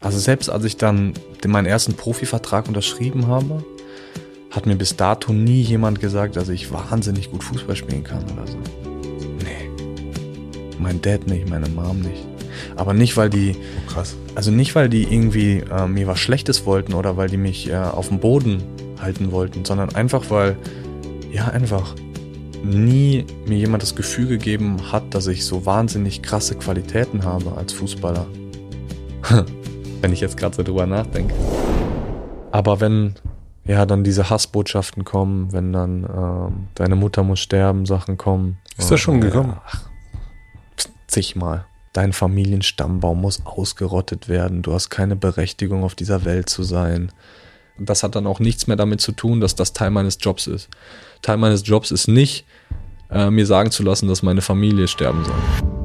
Also selbst als ich dann meinen ersten Profivertrag unterschrieben habe, hat mir bis dato nie jemand gesagt, dass ich wahnsinnig gut Fußball spielen kann oder so. Nee. Mein Dad nicht, meine Mom nicht. Aber nicht, weil die. Oh, krass. Also nicht, weil die irgendwie äh, mir was Schlechtes wollten oder weil die mich äh, auf dem Boden halten wollten, sondern einfach, weil, ja, einfach nie mir jemand das Gefühl gegeben hat, dass ich so wahnsinnig krasse Qualitäten habe als Fußballer. wenn ich jetzt gerade so drüber nachdenke. Aber wenn ja dann diese Hassbotschaften kommen, wenn dann ähm, deine Mutter muss sterben, Sachen kommen. Ist das schon gekommen? Ach, zigmal. Dein Familienstammbaum muss ausgerottet werden. Du hast keine Berechtigung, auf dieser Welt zu sein. Das hat dann auch nichts mehr damit zu tun, dass das Teil meines Jobs ist. Teil meines Jobs ist nicht, äh, mir sagen zu lassen, dass meine Familie sterben soll.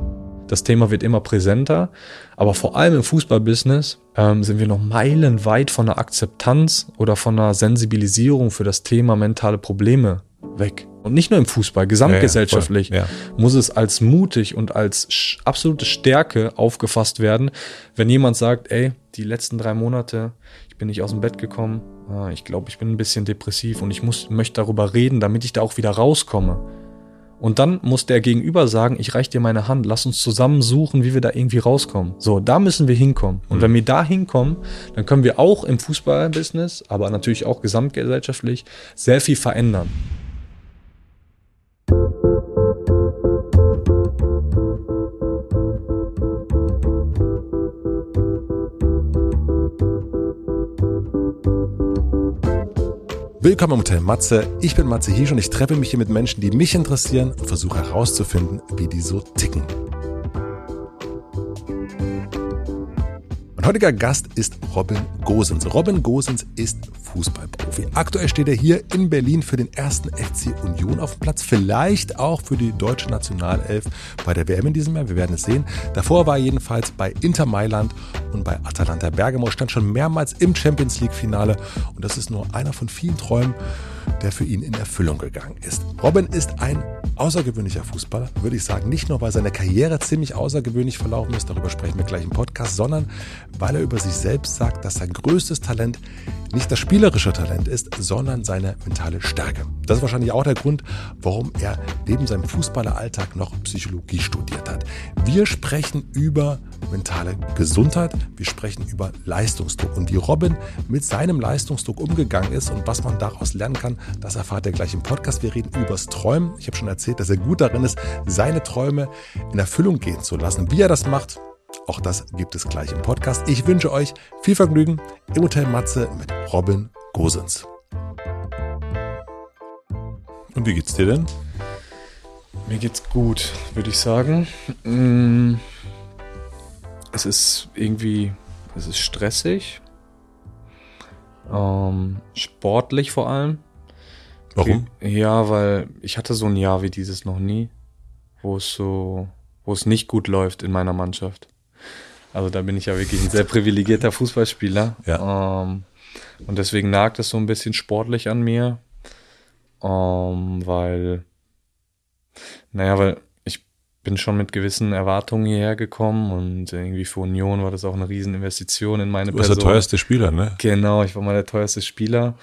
Das Thema wird immer präsenter, aber vor allem im Fußballbusiness ähm, sind wir noch meilenweit von der Akzeptanz oder von der Sensibilisierung für das Thema mentale Probleme weg. Und nicht nur im Fußball, gesamtgesellschaftlich ja, ja, muss es als mutig und als absolute Stärke aufgefasst werden, wenn jemand sagt, ey, die letzten drei Monate, ich bin nicht aus dem Bett gekommen, ah, ich glaube, ich bin ein bisschen depressiv und ich muss, möchte darüber reden, damit ich da auch wieder rauskomme. Und dann muss der Gegenüber sagen, ich reich dir meine Hand, lass uns zusammen suchen, wie wir da irgendwie rauskommen. So, da müssen wir hinkommen. Und mhm. wenn wir da hinkommen, dann können wir auch im Fußballbusiness, aber natürlich auch gesamtgesellschaftlich sehr viel verändern. Willkommen im Hotel Matze. Ich bin Matze Hiesch und ich treffe mich hier mit Menschen, die mich interessieren und versuche herauszufinden, wie die so ticken. Heutiger Gast ist Robin Gosens. Robin Gosens ist Fußballprofi. Aktuell steht er hier in Berlin für den ersten FC Union auf dem Platz. Vielleicht auch für die deutsche Nationalelf bei der WM in diesem Jahr. Wir werden es sehen. Davor war er jedenfalls bei Inter Mailand und bei Atalanta Bergamo. Stand schon mehrmals im Champions League Finale. Und das ist nur einer von vielen Träumen, der für ihn in Erfüllung gegangen ist. Robin ist ein außergewöhnlicher Fußballer, würde ich sagen. Nicht nur, weil seine Karriere ziemlich außergewöhnlich verlaufen ist, darüber sprechen wir gleich im Podcast, sondern weil er über sich selbst sagt, dass sein größtes Talent nicht das spielerische Talent ist, sondern seine mentale Stärke. Das ist wahrscheinlich auch der Grund, warum er neben seinem Fußballeralltag noch Psychologie studiert hat. Wir sprechen über mentale Gesundheit, wir sprechen über Leistungsdruck und wie Robin mit seinem Leistungsdruck umgegangen ist und was man daraus lernen kann, das erfahrt ihr gleich im Podcast. Wir reden übers Träumen. Ich habe schon erzählt, dass er gut darin ist, seine Träume in Erfüllung gehen zu lassen. Wie er das macht, auch das gibt es gleich im Podcast. Ich wünsche euch viel Vergnügen im Hotel Matze mit Robin Gosens. Und wie geht's dir denn? Mir geht's gut, würde ich sagen. Mm, es ist irgendwie, es ist stressig. Ähm, sportlich vor allem. Warum? Ja, weil ich hatte so ein Jahr wie dieses noch nie, wo es so, wo es nicht gut läuft in meiner Mannschaft. Also da bin ich ja wirklich ein sehr privilegierter Fußballspieler. Ja. Ähm, und deswegen nagt es so ein bisschen sportlich an mir. Ähm, weil, naja, weil bin schon mit gewissen Erwartungen hierher gekommen und irgendwie für Union war das auch eine Rieseninvestition in meine du Person. Du der teuerste Spieler, ne? Genau, ich war mal der teuerste Spieler.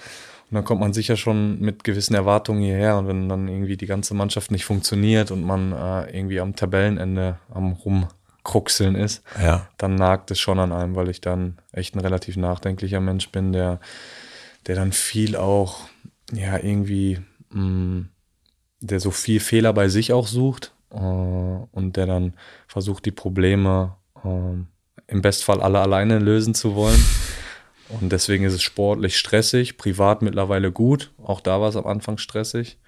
Und dann kommt man sicher schon mit gewissen Erwartungen hierher. Und wenn dann irgendwie die ganze Mannschaft nicht funktioniert und man äh, irgendwie am Tabellenende am Rumkruxeln ist, ja. dann nagt es schon an einem, weil ich dann echt ein relativ nachdenklicher Mensch bin, der, der dann viel auch, ja, irgendwie, mh, mm, der so viel Fehler bei sich auch sucht äh, und der dann versucht, die Probleme äh, im Bestfall alle alleine lösen zu wollen. Und deswegen ist es sportlich stressig, privat mittlerweile gut. Auch da war es am Anfang stressig.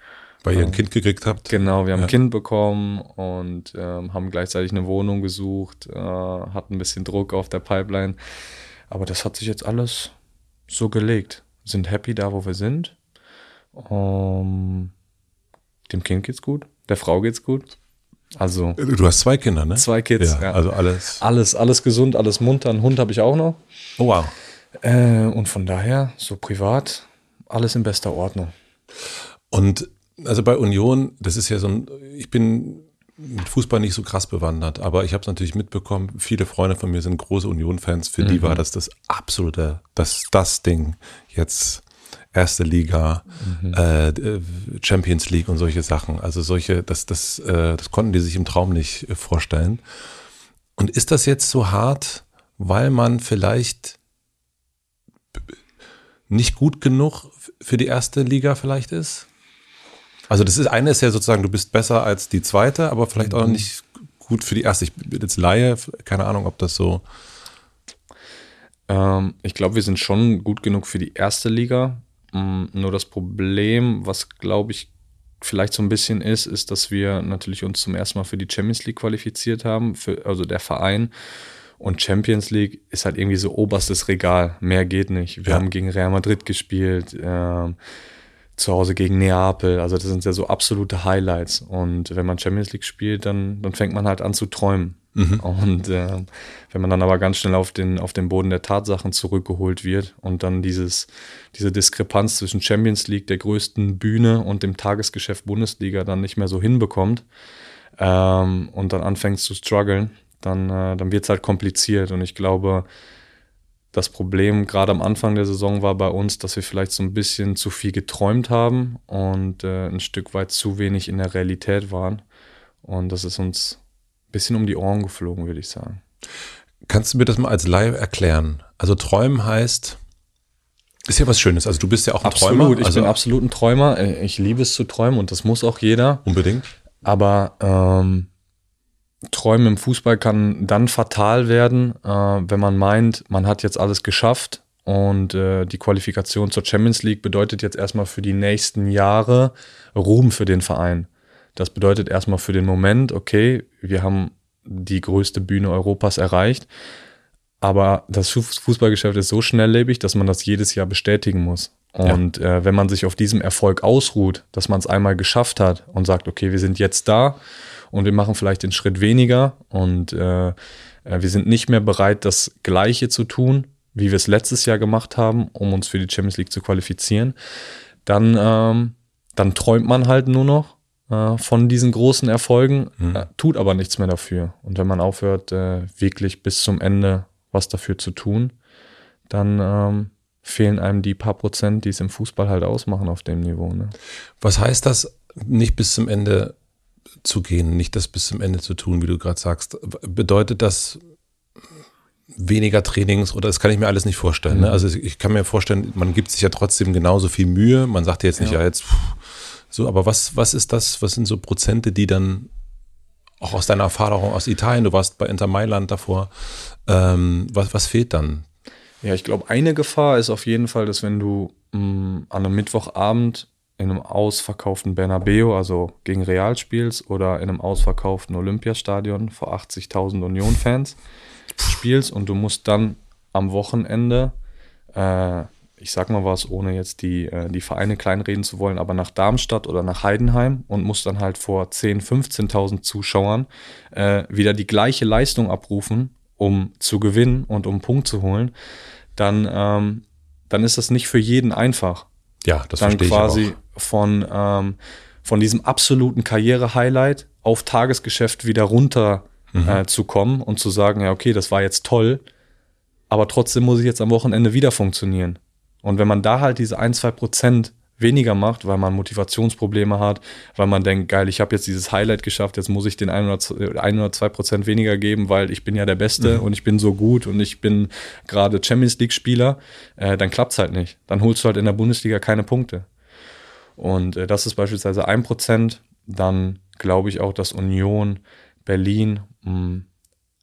Weil ihr ein ähm, Kind gekriegt habt? Genau, wir haben ja. ein Kind bekommen und ähm, haben gleichzeitig eine Wohnung gesucht, äh, hatten ein bisschen Druck auf der Pipeline. Aber das hat sich jetzt alles so gelegt. Sind happy da, wo wir sind. Um, dem Kind geht's gut, der Frau geht's gut. Also. Du hast zwei Kinder, ne? Zwei Kids, ja. ja. Also alles. Alles, alles gesund, alles munter. Einen Hund habe ich auch noch. Oh, wow. Äh, und von daher, so privat, alles in bester Ordnung. Und also bei Union, das ist ja so ein, ich bin mit Fußball nicht so krass bewandert, aber ich habe es natürlich mitbekommen. Viele Freunde von mir sind große Union-Fans. Für mhm. die war das das absolute, das, das Ding jetzt erste Liga, mhm. äh, Champions League und solche Sachen. Also solche, das, das, äh, das konnten die sich im Traum nicht äh, vorstellen. Und ist das jetzt so hart, weil man vielleicht nicht gut genug für die erste Liga vielleicht ist? Also das ist eine ist ja sozusagen, du bist besser als die zweite, aber vielleicht auch mhm. nicht gut für die erste. Ich bin jetzt Laie, keine Ahnung, ob das so. Ähm, ich glaube, wir sind schon gut genug für die erste Liga. Mm, nur das Problem, was glaube ich vielleicht so ein bisschen ist, ist, dass wir natürlich uns zum ersten Mal für die Champions League qualifiziert haben, für, also der Verein. Und Champions League ist halt irgendwie so oberstes Regal. Mehr geht nicht. Wir ja. haben gegen Real Madrid gespielt. Äh, zu Hause gegen Neapel. Also das sind ja so absolute Highlights. Und wenn man Champions League spielt, dann, dann fängt man halt an zu träumen. Mhm. Und äh, wenn man dann aber ganz schnell auf den, auf den Boden der Tatsachen zurückgeholt wird und dann dieses, diese Diskrepanz zwischen Champions League, der größten Bühne und dem Tagesgeschäft Bundesliga dann nicht mehr so hinbekommt ähm, und dann anfängt zu strugglen, dann, äh, dann wird es halt kompliziert. Und ich glaube, das Problem gerade am Anfang der Saison war bei uns, dass wir vielleicht so ein bisschen zu viel geträumt haben und äh, ein Stück weit zu wenig in der Realität waren. Und das ist uns ein bisschen um die Ohren geflogen, würde ich sagen. Kannst du mir das mal als Laie erklären? Also träumen heißt, ist ja was Schönes. Also du bist ja auch ein absolut, Träumer. Ich also bin absolut ein Träumer. Ich liebe es zu träumen und das muss auch jeder. Unbedingt. Aber ähm, Träumen im Fußball kann dann fatal werden, äh, wenn man meint, man hat jetzt alles geschafft und äh, die Qualifikation zur Champions League bedeutet jetzt erstmal für die nächsten Jahre Ruhm für den Verein. Das bedeutet erstmal für den Moment, okay, wir haben die größte Bühne Europas erreicht, aber das Fußballgeschäft ist so schnelllebig, dass man das jedes Jahr bestätigen muss. Und ja. äh, wenn man sich auf diesem Erfolg ausruht, dass man es einmal geschafft hat und sagt, okay, wir sind jetzt da und wir machen vielleicht den Schritt weniger und äh, äh, wir sind nicht mehr bereit, das Gleiche zu tun, wie wir es letztes Jahr gemacht haben, um uns für die Champions League zu qualifizieren, dann, ähm, dann träumt man halt nur noch äh, von diesen großen Erfolgen, mhm. äh, tut aber nichts mehr dafür. Und wenn man aufhört, äh, wirklich bis zum Ende was dafür zu tun, dann ähm, fehlen einem die paar Prozent, die es im Fußball halt ausmachen auf dem Niveau. Ne? Was heißt das, nicht bis zum Ende zu gehen, nicht das bis zum Ende zu tun, wie du gerade sagst. Bedeutet das weniger Trainings oder das kann ich mir alles nicht vorstellen. Ne? Mhm. Also ich kann mir vorstellen, man gibt sich ja trotzdem genauso viel Mühe. Man sagt jetzt nicht, ja, ja jetzt so, aber was, was ist das, was sind so Prozente, die dann auch aus deiner Erfahrung aus Italien, du warst bei Inter Mailand davor, ähm, was, was fehlt dann? Ja, ich glaube, eine Gefahr ist auf jeden Fall, dass wenn du mh, mm, an einem Mittwochabend in einem ausverkauften Bernabeu, also gegen Real spielst, oder in einem ausverkauften Olympiastadion vor 80.000 Union-Fans spielst und du musst dann am Wochenende, äh, ich sag mal was, ohne jetzt die, äh, die Vereine kleinreden zu wollen, aber nach Darmstadt oder nach Heidenheim und musst dann halt vor 10.000, 15.000 Zuschauern äh, wieder die gleiche Leistung abrufen, um zu gewinnen und um Punkt zu holen, dann, ähm, dann ist das nicht für jeden einfach. Ja, das dann verstehe quasi ich auch. von ähm, von diesem absoluten Karriere-Highlight auf Tagesgeschäft wieder runter mhm. äh, zu kommen und zu sagen, ja, okay, das war jetzt toll, aber trotzdem muss ich jetzt am Wochenende wieder funktionieren. Und wenn man da halt diese ein, zwei Prozent weniger macht, weil man Motivationsprobleme hat, weil man denkt, geil, ich habe jetzt dieses Highlight geschafft, jetzt muss ich den ein oder zwei, ein oder zwei Prozent weniger geben, weil ich bin ja der Beste mhm. und ich bin so gut und ich bin gerade Champions League Spieler, äh, dann klappt's halt nicht. Dann holst du halt in der Bundesliga keine Punkte. Und äh, das ist beispielsweise ein Prozent. Dann glaube ich auch, dass Union, Berlin, mh, mm,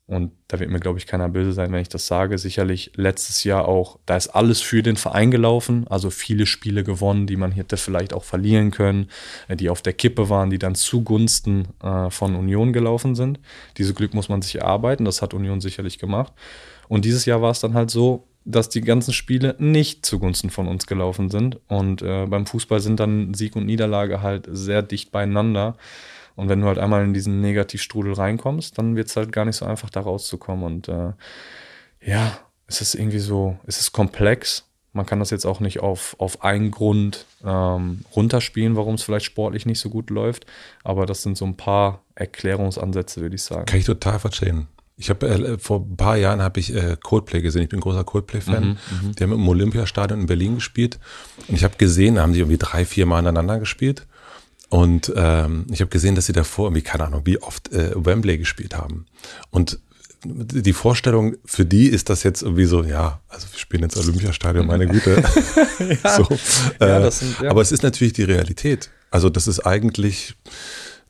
und da wird mir, glaube ich, keiner böse sein, wenn ich das sage. Sicherlich letztes Jahr auch, da ist alles für den Verein gelaufen, also viele Spiele gewonnen, die man hätte vielleicht auch verlieren können, äh, die auf der Kippe waren, die dann zugunsten äh, von Union gelaufen sind. Diese Glück muss man sich erarbeiten, das hat Union sicherlich gemacht. Und dieses Jahr war es dann halt so, dass die ganzen Spiele nicht zugunsten von uns gelaufen sind. Und äh, beim Fußball sind dann Sieg und Niederlage halt sehr dicht beieinander. Und wenn du halt einmal in diesen Negativstrudel reinkommst, dann wird es halt gar nicht so einfach, da rauszukommen. Und äh, ja, es ist irgendwie so, es ist komplex, Man kann das jetzt auch nicht auf, auf einen Grund ähm, runterspielen, warum es vielleicht sportlich nicht so gut läuft. Aber das sind so ein paar Erklärungsansätze, würde ich sagen. Kann ich total verstehen. Ich habe äh, vor ein paar Jahren habe ich äh, Coldplay gesehen. Ich bin ein großer Coldplay-Fan. Mhm, die haben im Olympiastadion in Berlin gespielt und ich habe gesehen, da haben die irgendwie drei, vier Mal aneinander gespielt. Und ähm, ich habe gesehen, dass sie davor irgendwie keine Ahnung, wie oft äh, Wembley gespielt haben. Und die Vorstellung für die ist das jetzt irgendwie so, ja, also wir spielen jetzt Olympiastadion, meine Güte. ja. So, äh, ja, sind, ja. Aber es ist natürlich die Realität. Also das ist eigentlich,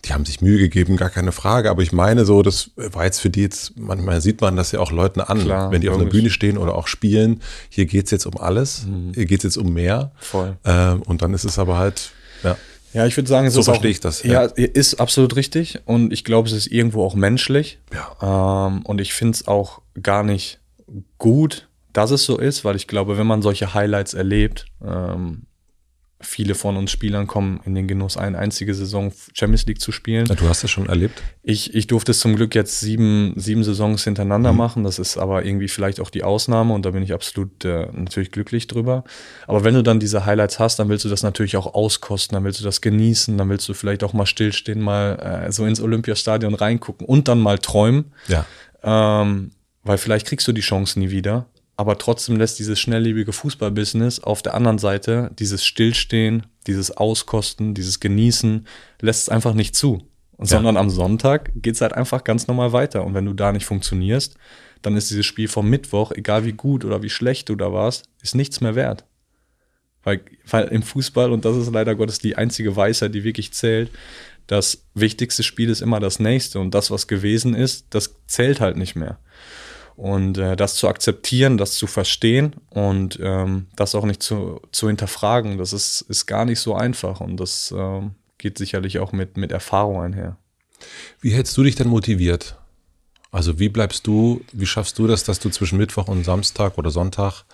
die haben sich Mühe gegeben, gar keine Frage. Aber ich meine so, das war jetzt für die jetzt, manchmal sieht man das ja auch Leuten an, Klar, wenn die auf einer Bühne stehen oder auch spielen. Hier geht's jetzt um alles, mhm. hier geht's jetzt um mehr. Voll. Ähm, und dann ist es aber halt, ja. Ja, ich würde sagen, so verstehe ich das. Ja. ja, ist absolut richtig und ich glaube, es ist irgendwo auch menschlich. Ja. Ähm, und ich finde es auch gar nicht gut, dass es so ist, weil ich glaube, wenn man solche Highlights erlebt, ähm, viele von uns Spielern kommen in den Genuss, eine einzige Saison Champions League zu spielen. Ja, du hast es schon erlebt? Ich, ich durfte es zum Glück jetzt sieben, sieben Saisons hintereinander mhm. machen. Das ist aber irgendwie vielleicht auch die Ausnahme und da bin ich absolut äh, natürlich glücklich drüber. Aber wenn du dann diese Highlights hast, dann willst du das natürlich auch auskosten, dann willst du das genießen, dann willst du vielleicht auch mal stillstehen, mal äh, so ins Olympiastadion reingucken und dann mal träumen. Ja. Ähm, weil vielleicht kriegst du die Chance nie wieder aber trotzdem lässt dieses schnelllebige Fußballbusiness auf der anderen Seite dieses Stillstehen, dieses Auskosten, dieses Genießen, lässt es einfach nicht zu. Und ja. Sondern am Sonntag geht es halt einfach ganz normal weiter. Und wenn du da nicht funktionierst, dann ist dieses Spiel vom Mittwoch, egal wie gut oder wie schlecht du da warst, ist nichts mehr wert. Weil, weil im Fußball, und das ist leider Gottes die einzige Weisheit, die wirklich zählt, das wichtigste Spiel ist immer das nächste. Und das, was gewesen ist, das zählt halt nicht mehr. Und äh, das zu akzeptieren, das zu verstehen und ähm, das auch nicht zu, zu hinterfragen, das ist, ist gar nicht so einfach und das ähm, geht sicherlich auch mit, mit Erfahrung einher. Wie hältst du dich denn motiviert? Also wie bleibst du, wie schaffst du das, dass du zwischen Mittwoch und Samstag oder Sonntag,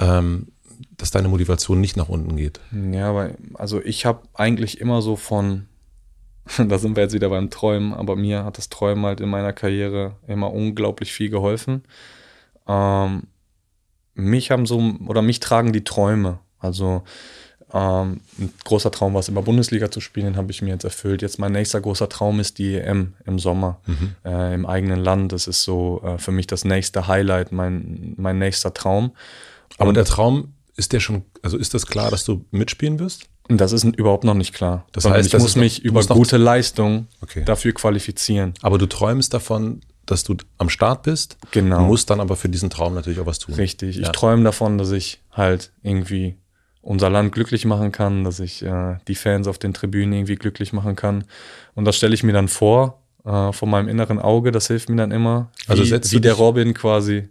ähm, dass deine Motivation nicht nach unten geht? Ja, weil, also ich habe eigentlich immer so von da sind wir jetzt wieder beim Träumen, aber mir hat das Träumen halt in meiner Karriere immer unglaublich viel geholfen. Ähm, mich haben so, oder mich tragen die Träume. Also ähm, ein großer Traum war es, immer Bundesliga zu spielen, habe ich mir jetzt erfüllt. Jetzt mein nächster großer Traum ist die EM im Sommer mhm. äh, im eigenen Land. Das ist so äh, für mich das nächste Highlight, mein, mein nächster Traum. Aber Und der Traum, ist der schon, also ist das klar, dass du mitspielen wirst? Das ist überhaupt noch nicht klar. Das heißt, ich muss mich noch, über gute Leistung okay. dafür qualifizieren. Aber du träumst davon, dass du am Start bist. Genau. Du musst dann aber für diesen Traum natürlich auch was tun. Richtig. Ja. Ich träume davon, dass ich halt irgendwie unser Land glücklich machen kann, dass ich äh, die Fans auf den Tribünen irgendwie glücklich machen kann. Und das stelle ich mir dann vor, äh, von meinem inneren Auge. Das hilft mir dann immer. Also wie, also wie der Robin quasi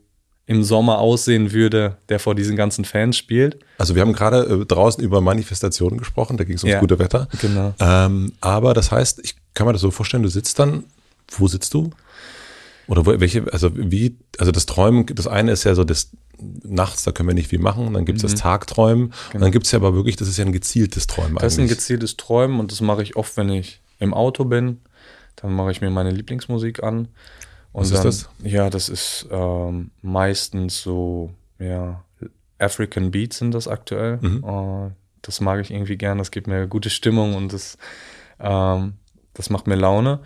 im Sommer aussehen würde, der vor diesen ganzen Fans spielt. Also wir haben gerade äh, draußen über Manifestationen gesprochen, da ging es ums ja, gute Wetter. Genau. Ähm, aber das heißt, ich kann mir das so vorstellen, du sitzt dann, wo sitzt du? Oder wo, welche, also wie, also das Träumen, das eine ist ja so das nachts, da können wir nicht viel machen, dann gibt es mhm. das Tagträumen, genau. dann gibt es ja aber wirklich, das ist ja ein gezieltes Träumen das eigentlich. Das ist ein gezieltes Träumen und das mache ich oft, wenn ich im Auto bin, dann mache ich mir meine Lieblingsmusik an und Was dann, ist das? Ja, das ist ähm, meistens so, ja, African Beats sind das aktuell. Mhm. Uh, das mag ich irgendwie gern, das gibt mir gute Stimmung und das, ähm, das macht mir Laune.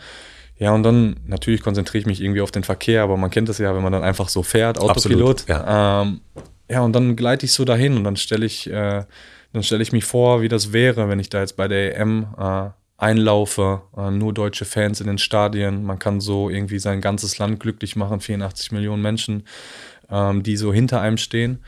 Ja, und dann natürlich konzentriere ich mich irgendwie auf den Verkehr, aber man kennt das ja, wenn man dann einfach so fährt, Autopilot. Absolut, ja. Ähm, ja, und dann gleite ich so dahin und dann stelle ich, äh, dann stelle ich mich vor, wie das wäre, wenn ich da jetzt bei der EM äh, einlaufe, äh, nur deutsche Fans in den Stadien. Man kann so irgendwie sein ganzes Land glücklich machen, 84 Millionen Menschen, ähm, die so hinter einem stehen.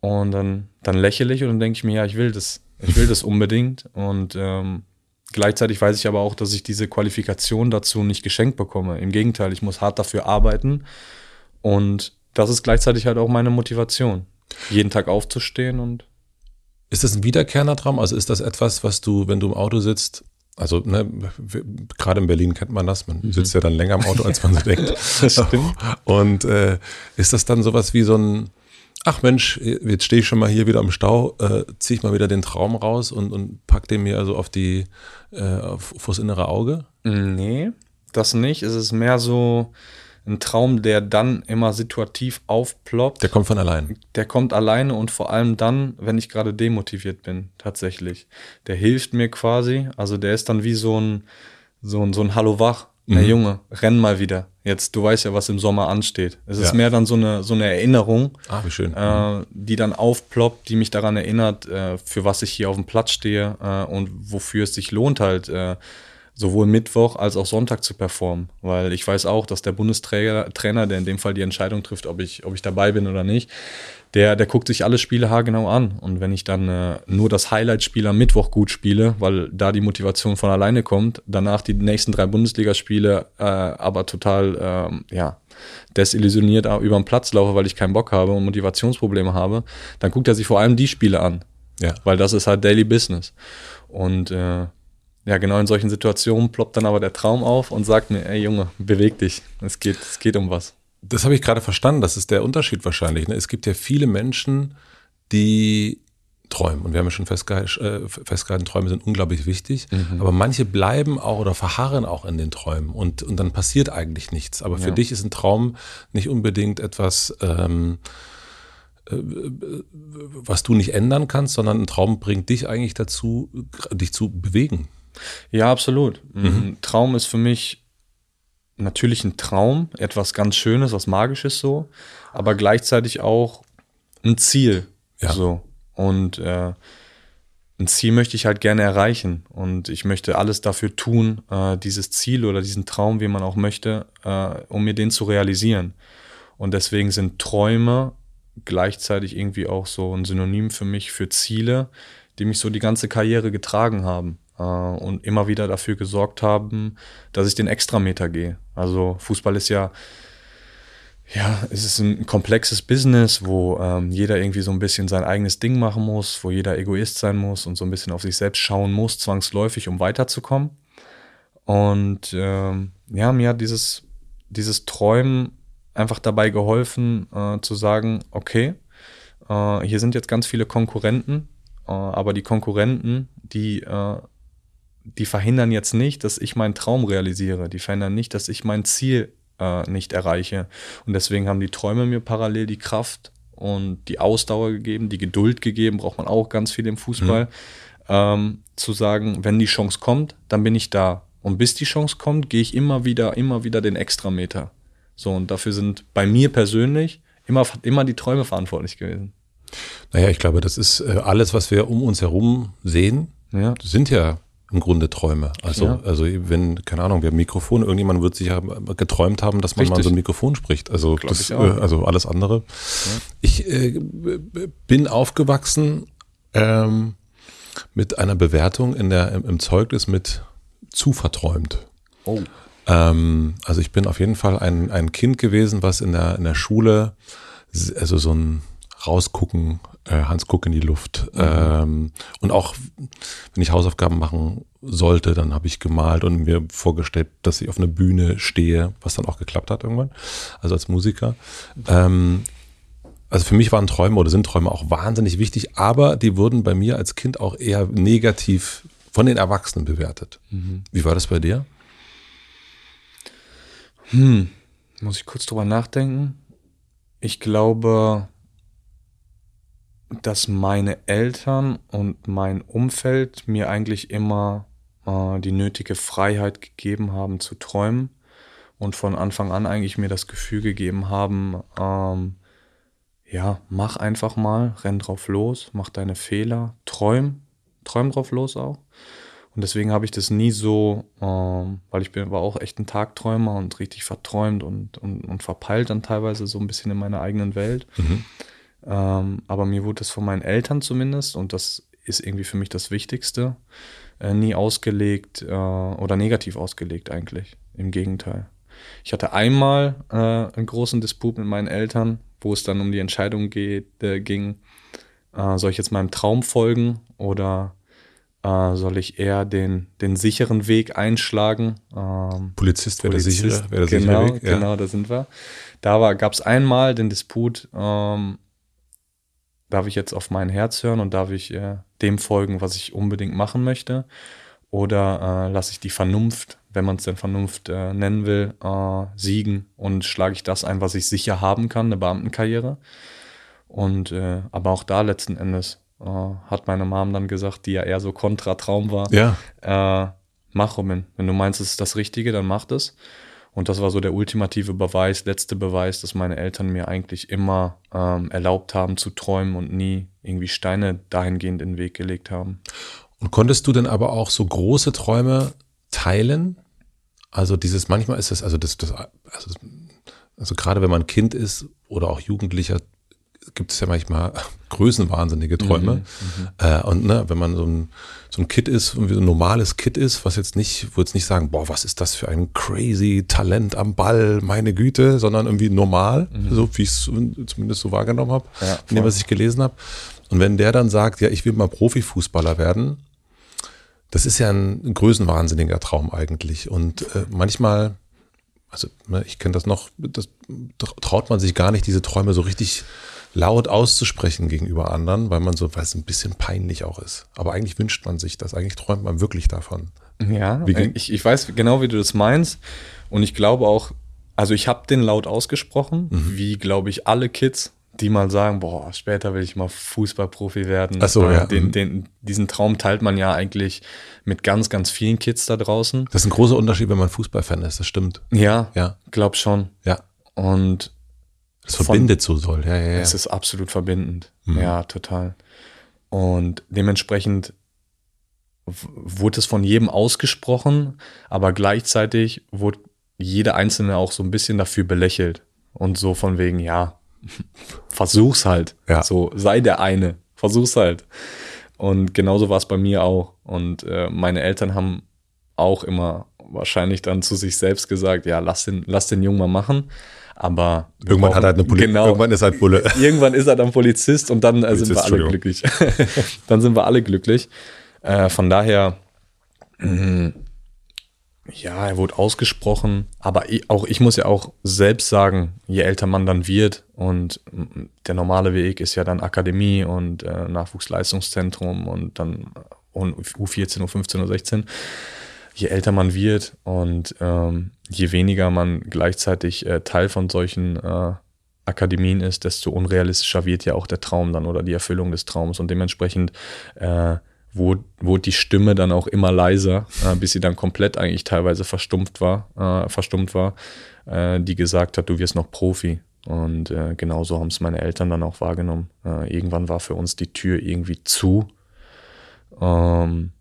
Und dann, dann lächle ich und dann denke ich mir, ja, ich will das, ich will das unbedingt. Und ähm, gleichzeitig weiß ich aber auch, dass ich diese Qualifikation dazu nicht geschenkt bekomme. Im Gegenteil, ich muss hart dafür arbeiten. Und das ist gleichzeitig halt auch meine Motivation, jeden Tag aufzustehen und ist das ein wiederkehrender Traum? Also ist das etwas, was du, wenn du im Auto sitzt, also ne, gerade in Berlin kennt man das, man mhm. sitzt ja dann länger im Auto, als man so denkt. Und äh, ist das dann sowas wie so ein, ach Mensch, jetzt stehe ich schon mal hier wieder im Stau, äh, ziehe ich mal wieder den Traum raus und, und pack den mir also auf die, äh, auf, vors innere Auge? Nee, das nicht. Es ist mehr so, ein Traum, der dann immer situativ aufploppt. Der kommt von allein. Der kommt alleine und vor allem dann, wenn ich gerade demotiviert bin, tatsächlich. Der hilft mir quasi. Also der ist dann wie so ein, so ein, so ein Hallo wach. Mhm. Hey Junge, renn mal wieder. Jetzt, du weißt ja, was im Sommer ansteht. Es ist mehr dann so eine, so eine Erinnerung, ah, wie schön. Äh, die dann aufploppt, die mich daran erinnert, äh, für was ich hier auf dem Platz stehe äh, und wofür es sich lohnt halt, äh, sowohl Mittwoch als auch Sonntag zu performen. Weil ich weiß auch, dass der Bundestrainer, Trainer, der in dem Fall die Entscheidung trifft, ob ich, ob ich dabei bin oder nicht, der, der guckt sich alle Spiele haargenau an. Und wenn ich dann äh, nur das Highlight-Spiel am Mittwoch gut spiele, weil da die Motivation von alleine kommt, danach die nächsten drei Bundesligaspiele äh, aber total, äh, ja, desillusioniert über den Platz laufe, weil ich keinen Bock habe und Motivationsprobleme habe, dann guckt er sich vor allem die Spiele an. Ja. Weil das ist halt Daily Business. Und äh, ja, genau in solchen Situationen ploppt dann aber der Traum auf und sagt mir, ey Junge, beweg dich. Es geht, es geht um was. Das habe ich gerade verstanden. Das ist der Unterschied wahrscheinlich. Ne? Es gibt ja viele Menschen, die träumen. Und wir haben ja schon festgehalten, äh, festgehalten Träume sind unglaublich wichtig. Mhm. Aber manche bleiben auch oder verharren auch in den Träumen und, und dann passiert eigentlich nichts. Aber für ja. dich ist ein Traum nicht unbedingt etwas, ähm, äh, was du nicht ändern kannst, sondern ein Traum bringt dich eigentlich dazu, dich zu bewegen. Ja, absolut. Mhm. Traum ist für mich natürlich ein Traum, etwas ganz Schönes, was Magisches so, aber gleichzeitig auch ein Ziel. Ja. So. Und äh, ein Ziel möchte ich halt gerne erreichen und ich möchte alles dafür tun, äh, dieses Ziel oder diesen Traum, wie man auch möchte, äh, um mir den zu realisieren. Und deswegen sind Träume gleichzeitig irgendwie auch so ein Synonym für mich für Ziele, die mich so die ganze Karriere getragen haben und immer wieder dafür gesorgt haben, dass ich den Extrameter gehe. Also Fußball ist ja, ja, es ist ein komplexes Business, wo ähm, jeder irgendwie so ein bisschen sein eigenes Ding machen muss, wo jeder Egoist sein muss und so ein bisschen auf sich selbst schauen muss, zwangsläufig, um weiterzukommen. Und ähm, ja, mir hat dieses, dieses Träumen einfach dabei geholfen, äh, zu sagen, okay, äh, hier sind jetzt ganz viele Konkurrenten, äh, aber die Konkurrenten, die äh, die verhindern jetzt nicht, dass ich meinen Traum realisiere. Die verhindern nicht, dass ich mein Ziel äh, nicht erreiche. Und deswegen haben die Träume mir parallel die Kraft und die Ausdauer gegeben, die Geduld gegeben, braucht man auch ganz viel im Fußball, mhm. ähm, zu sagen, wenn die Chance kommt, dann bin ich da. Und bis die Chance kommt, gehe ich immer wieder, immer wieder den Extrameter. So, und dafür sind bei mir persönlich immer, immer die Träume verantwortlich gewesen. Naja, ich glaube, das ist äh, alles, was wir um uns herum sehen, ja. sind ja im Grunde Träume. Also, ja. also wenn, keine Ahnung, wir haben Mikrofon, irgendjemand wird sich ja geträumt haben, dass man Richtig. mal so ein Mikrofon spricht. Also, das, äh, also alles andere. Ja. Ich äh, bin aufgewachsen ähm, mit einer Bewertung in der, im, im Zeugnis mit zu verträumt. Oh. Ähm, also ich bin auf jeden Fall ein, ein Kind gewesen, was in der, in der Schule, also so ein Rausgucken, Hans guck in die Luft. Ähm, und auch wenn ich Hausaufgaben machen sollte, dann habe ich gemalt und mir vorgestellt, dass ich auf einer Bühne stehe, was dann auch geklappt hat irgendwann, also als Musiker. Ähm, also für mich waren Träume oder sind Träume auch wahnsinnig wichtig, aber die wurden bei mir als Kind auch eher negativ von den Erwachsenen bewertet. Mhm. Wie war das bei dir? Hm, muss ich kurz drüber nachdenken. Ich glaube, dass meine Eltern und mein Umfeld mir eigentlich immer äh, die nötige Freiheit gegeben haben zu träumen und von Anfang an eigentlich mir das Gefühl gegeben haben, ähm, ja, mach einfach mal, renn drauf los, mach deine Fehler, träum, träum drauf los auch. Und deswegen habe ich das nie so, ähm, weil ich bin, war auch echt ein Tagträumer und richtig verträumt und, und, und verpeilt dann teilweise so ein bisschen in meiner eigenen Welt. Mhm. Ähm, aber mir wurde das von meinen Eltern zumindest, und das ist irgendwie für mich das Wichtigste, äh, nie ausgelegt äh, oder negativ ausgelegt eigentlich. Im Gegenteil. Ich hatte einmal äh, einen großen Disput mit meinen Eltern, wo es dann um die Entscheidung geht, äh, ging, äh, soll ich jetzt meinem Traum folgen oder äh, soll ich eher den, den sicheren Weg einschlagen? Ähm, Polizist wäre der sichere, wär der genau, sichere Weg. Ja. Genau, da sind wir. Da gab es einmal den Disput, ähm, darf ich jetzt auf mein Herz hören und darf ich äh, dem folgen, was ich unbedingt machen möchte? Oder äh, lasse ich die Vernunft wenn man es denn Vernunft äh, nennen will, äh, siegen und schlage ich das ein, was ich sicher haben kann, eine Beamtenkarriere. Und äh, aber auch da letzten Endes äh, hat meine Mom dann gesagt, die ja eher so kontra-Traum war, Ja. mach Robin, wenn du meinst, es ist das Richtige, dann mach das. Und das war so der ultimative Beweis, letzte Beweis, dass meine Eltern mir eigentlich immer ähm, erlaubt haben zu träumen und nie irgendwie Steine dahingehend in den Weg gelegt haben. Und konntest du denn aber auch so große Träume teilen? Also dieses, manchmal ist es, also das, das also, also gerade wenn man Kind ist oder auch Jugendlicher, gibt es ja manchmal größenwahnsinnige Träume. Äh, und ne, wenn man so ein, so ein Kid ist, so ein normales Kid ist, was jetzt nicht, wo jetzt nicht sagen, boah, was ist das für ein crazy Talent am Ball, meine Güte, sondern irgendwie normal, so wie ich es zumindest so wahrgenommen habe, Ja, in dem, was ich gelesen habe. Und wenn der dann sagt, ja, ich will mal Profifußballer werden, das ist ja ein größenwahnsinniger Traum eigentlich. Und äh, manchmal, also ne, ich kenne das noch, das traut man sich gar nicht, diese Träume so richtig laut auszusprechen gegenüber anderen, weil man so, weil es ein bisschen peinlich auch ist. Aber eigentlich wünscht man sich das, eigentlich träumt man wirklich davon. Ja, ging- ich, ich weiß genau, wie du das meinst. Und ich glaube auch, also ich habe den laut ausgesprochen, Mhm. wie glaube ich alle Kids, die mal sagen, boah, später will ich mal Fußballprofi werden. Ach so, Äh, ja. Den, Mhm. den, diesen Traum teilt man ja eigentlich mit ganz, ganz vielen Kids da draußen. Das ist ein großer Unterschied, wenn man Fußballfan ist, das stimmt. Ja, Ja, glaub schon. ja. Und Von- verbindet so doll. Ja, ja, ja. es ist absolut verbindend. Mhm. Ja, total. Und dementsprechend wurde es von jedem ausgesprochen, aber gleichzeitig wurde jeder Einzelne auch so ein bisschen dafür belächelt. Und so von wegen, ja, versuch's halt. Ja. So, sei der eine. Versuch's halt. Und genauso war es bei mir auch. Und äh, meine Eltern haben auch immer wahrscheinlich dann zu sich selbst gesagt, ja, lass den, lass den Jungen mal machen. Aber Irgendwann brauchen- hat er halt eine Poli genau, Irgendwann ist er halt Bulle. irgendwann ist er dann Polizist und dann äh, sind wir Polizist, alle glücklich. dann sind wir alle glücklich. Äh, von daher, mh, ja, er wurde ausgesprochen, aber ich, auch ich muss ja auch selbst sagen, je älter man dann wird und mh, der normale Weg ist ja dann Akademie und äh, Nachwuchsleistungszentrum und dann und U14, U15, U16 je älter man wird und ähm, je weniger man gleichzeitig äh, Teil von solchen äh, Akademien ist, desto unrealistischer wird ja auch der Traum dann oder die Erfüllung des Traums. Und dementsprechend äh, wurde, wurde die Stimme dann auch immer leiser, äh, bis sie dann komplett eigentlich teilweise verstumpft war, äh, verstummt war, äh, die gesagt hat, du wirst noch Profi. Und äh, genauso haben es meine Eltern dann auch wahrgenommen. Äh, irgendwann war für uns die Tür irgendwie zu. Ähm,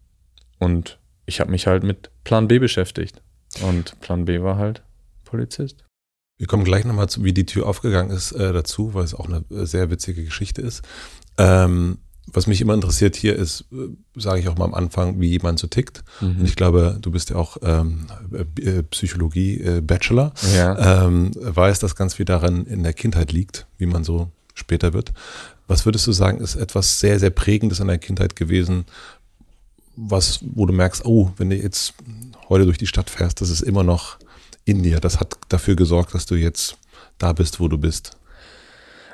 und ich habe mich halt mit Plan B beschäftigt. Und Plan B war halt Polizist. Wir kommen gleich nochmal zu, wie die Tür aufgegangen ist, äh, dazu, weil es auch eine äh, sehr witzige Geschichte ist. Ähm, was mich immer interessiert hier ist, äh, sage ich auch mal am Anfang, wie jemand so tickt. Und ich glaube, du bist ja auch ähm, äh, Psychologie-Bachelor. Ja. Ähm, weiß, dass ganz viel daran in der Kindheit liegt, wie man so später wird. Was würdest du sagen, ist etwas sehr, sehr Prägendes in der Kindheit gewesen, was, wo du merkst, oh, wenn du jetzt heute durch die Stadt fährst, das ist immer noch in dir. Das hat dafür gesorgt, dass du jetzt da bist, wo du bist.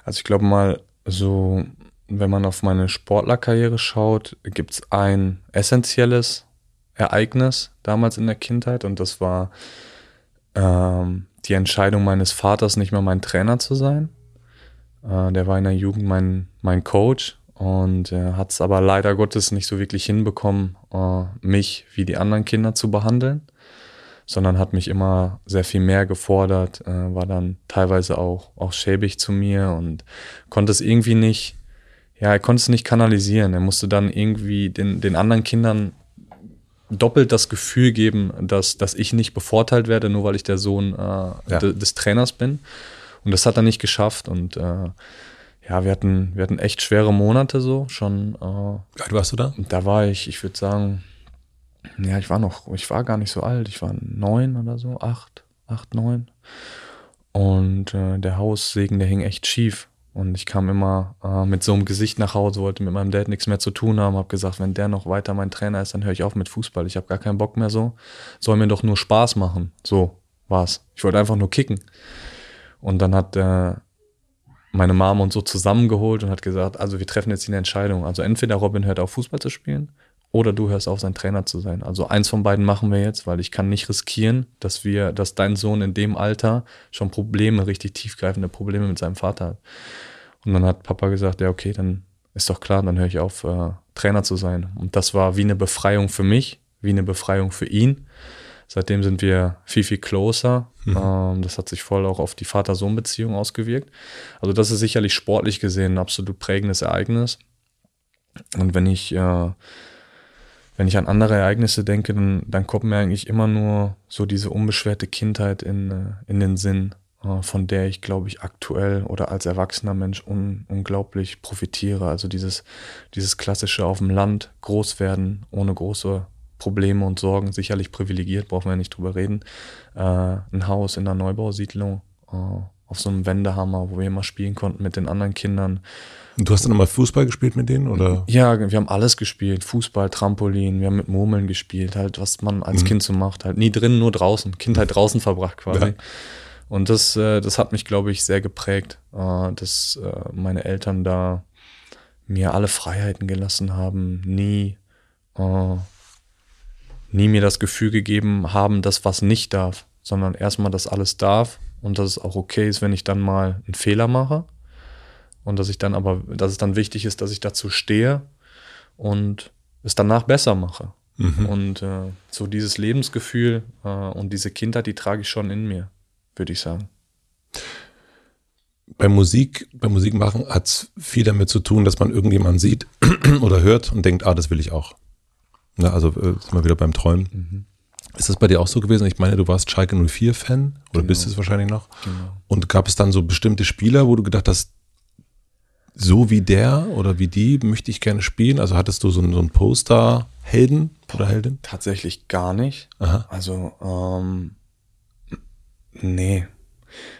Also ich glaube mal, so, wenn man auf meine Sportlerkarriere schaut, gibt es ein essentielles Ereignis damals in der Kindheit und das war ähm, die Entscheidung meines Vaters, nicht mehr mein Trainer zu sein. Äh, der war in der Jugend mein, mein Coach und äh, hat es aber leider Gottes nicht so wirklich hinbekommen, äh, mich wie die anderen Kinder zu behandeln, sondern hat mich immer sehr viel mehr gefordert, äh, war dann teilweise auch, auch schäbig zu mir und konnte es irgendwie nicht, ja, er konnte es nicht kanalisieren. Er musste dann irgendwie den, den anderen Kindern doppelt das Gefühl geben, dass, dass ich nicht bevorteilt werde, nur weil ich der Sohn äh, de, des Trainers bin. Und das hat er nicht geschafft. Und äh, ja, wir hatten, wir hatten echt schwere Monate so schon. Äh, Wie alt warst du da? da war ich, ich würde sagen, ja, ich war noch, ich war gar nicht so alt. Ich war neun oder so, acht, acht, neun. Und äh, der Haussegen, der hing echt schief. Und ich kam immer äh, mit so einem Gesicht nach Hause, wollte mit meinem Dad nichts mehr zu tun haben, habe gesagt, wenn der noch weiter mein Trainer ist, dann höre ich auf mit Fußball. Ich habe gar keinen Bock mehr so. Soll mir doch nur Spaß machen. So war's. Ich wollte einfach nur kicken. Und dann hat äh, meine Mama uns so zusammengeholt und hat gesagt, also wir treffen jetzt die Entscheidung. Also entweder Robin hört auf Fußball zu spielen oder du hörst auf, sein Trainer zu sein. Also eins von beiden machen wir jetzt, weil ich kann nicht riskieren, dass wir, dass dein Sohn in dem Alter schon Probleme, richtig tiefgreifende Probleme mit seinem Vater hat. Und dann hat Papa gesagt, ja, okay, dann ist doch klar, dann höre ich auf, äh, Trainer zu sein. Und das war wie eine Befreiung für mich, wie eine Befreiung für ihn. Seitdem sind wir viel, viel closer. Mhm. Ähm, das hat sich voll auch auf die Vater-Sohn-Beziehung ausgewirkt. Also das ist sicherlich sportlich gesehen ein absolut prägendes Ereignis. Und wenn ich, äh, wenn ich an andere Ereignisse denke, dann, dann kommt mir eigentlich immer nur so diese unbeschwerte Kindheit in, äh, in den Sinn, äh, von der ich, glaube ich, aktuell oder als erwachsener Mensch un, unglaublich profitiere. Also dieses, dieses klassische auf dem Land groß werden, ohne große Probleme und Sorgen, sicherlich privilegiert, brauchen wir ja nicht drüber reden. Äh, ein Haus in einer Neubausiedlung äh, auf so einem Wendehammer, wo wir immer spielen konnten mit den anderen Kindern. Und du hast dann nochmal Fußball gespielt mit denen, oder? Ja, wir haben alles gespielt. Fußball, Trampolin, wir haben mit Murmeln gespielt, halt, was man als mhm. Kind so macht. Halt nie drin, nur draußen. Kindheit draußen verbracht quasi. Ja. Und das, äh, das hat mich, glaube ich, sehr geprägt, äh, dass äh, meine Eltern da mir alle Freiheiten gelassen haben, nie äh, nie mir das Gefühl gegeben haben, dass was nicht darf, sondern erstmal, dass alles darf und dass es auch okay ist, wenn ich dann mal einen Fehler mache und dass ich dann aber, dass es dann wichtig ist, dass ich dazu stehe und es danach besser mache. Mhm. Und äh, so dieses Lebensgefühl äh, und diese Kindheit, die trage ich schon in mir, würde ich sagen. Bei Musik, beim Musikmachen hat es viel damit zu tun, dass man irgendjemanden sieht oder hört und denkt, ah, das will ich auch. Ja, also äh, sind wir wieder beim Träumen. Mhm. Ist das bei dir auch so gewesen? Ich meine, du warst Schalke 04-Fan oder genau. bist es wahrscheinlich noch. Genau. Und gab es dann so bestimmte Spieler, wo du gedacht hast, so wie der oder wie die möchte ich gerne spielen? Also hattest du so, so einen Poster-Helden oder Heldin? Tatsächlich gar nicht. Aha. Also, ähm, nee.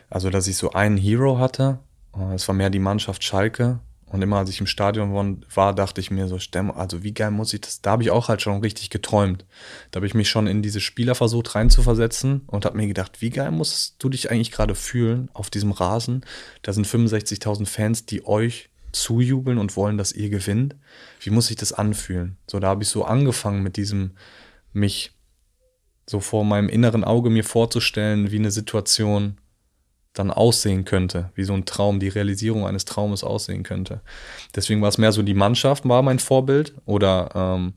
Also, dass ich so einen Hero hatte, äh, es war mehr die Mannschaft Schalke und immer als ich im Stadion war, dachte ich mir so, also wie geil muss ich das? Da habe ich auch halt schon richtig geträumt. Da habe ich mich schon in diese Spieler versucht reinzuversetzen und habe mir gedacht, wie geil musst du dich eigentlich gerade fühlen auf diesem Rasen? Da sind 65.000 Fans, die euch zujubeln und wollen, dass ihr gewinnt. Wie muss sich das anfühlen? So, da habe ich so angefangen mit diesem, mich so vor meinem inneren Auge mir vorzustellen, wie eine Situation dann aussehen könnte, wie so ein Traum, die Realisierung eines Traumes aussehen könnte. Deswegen war es mehr so, die Mannschaft war mein Vorbild oder ähm,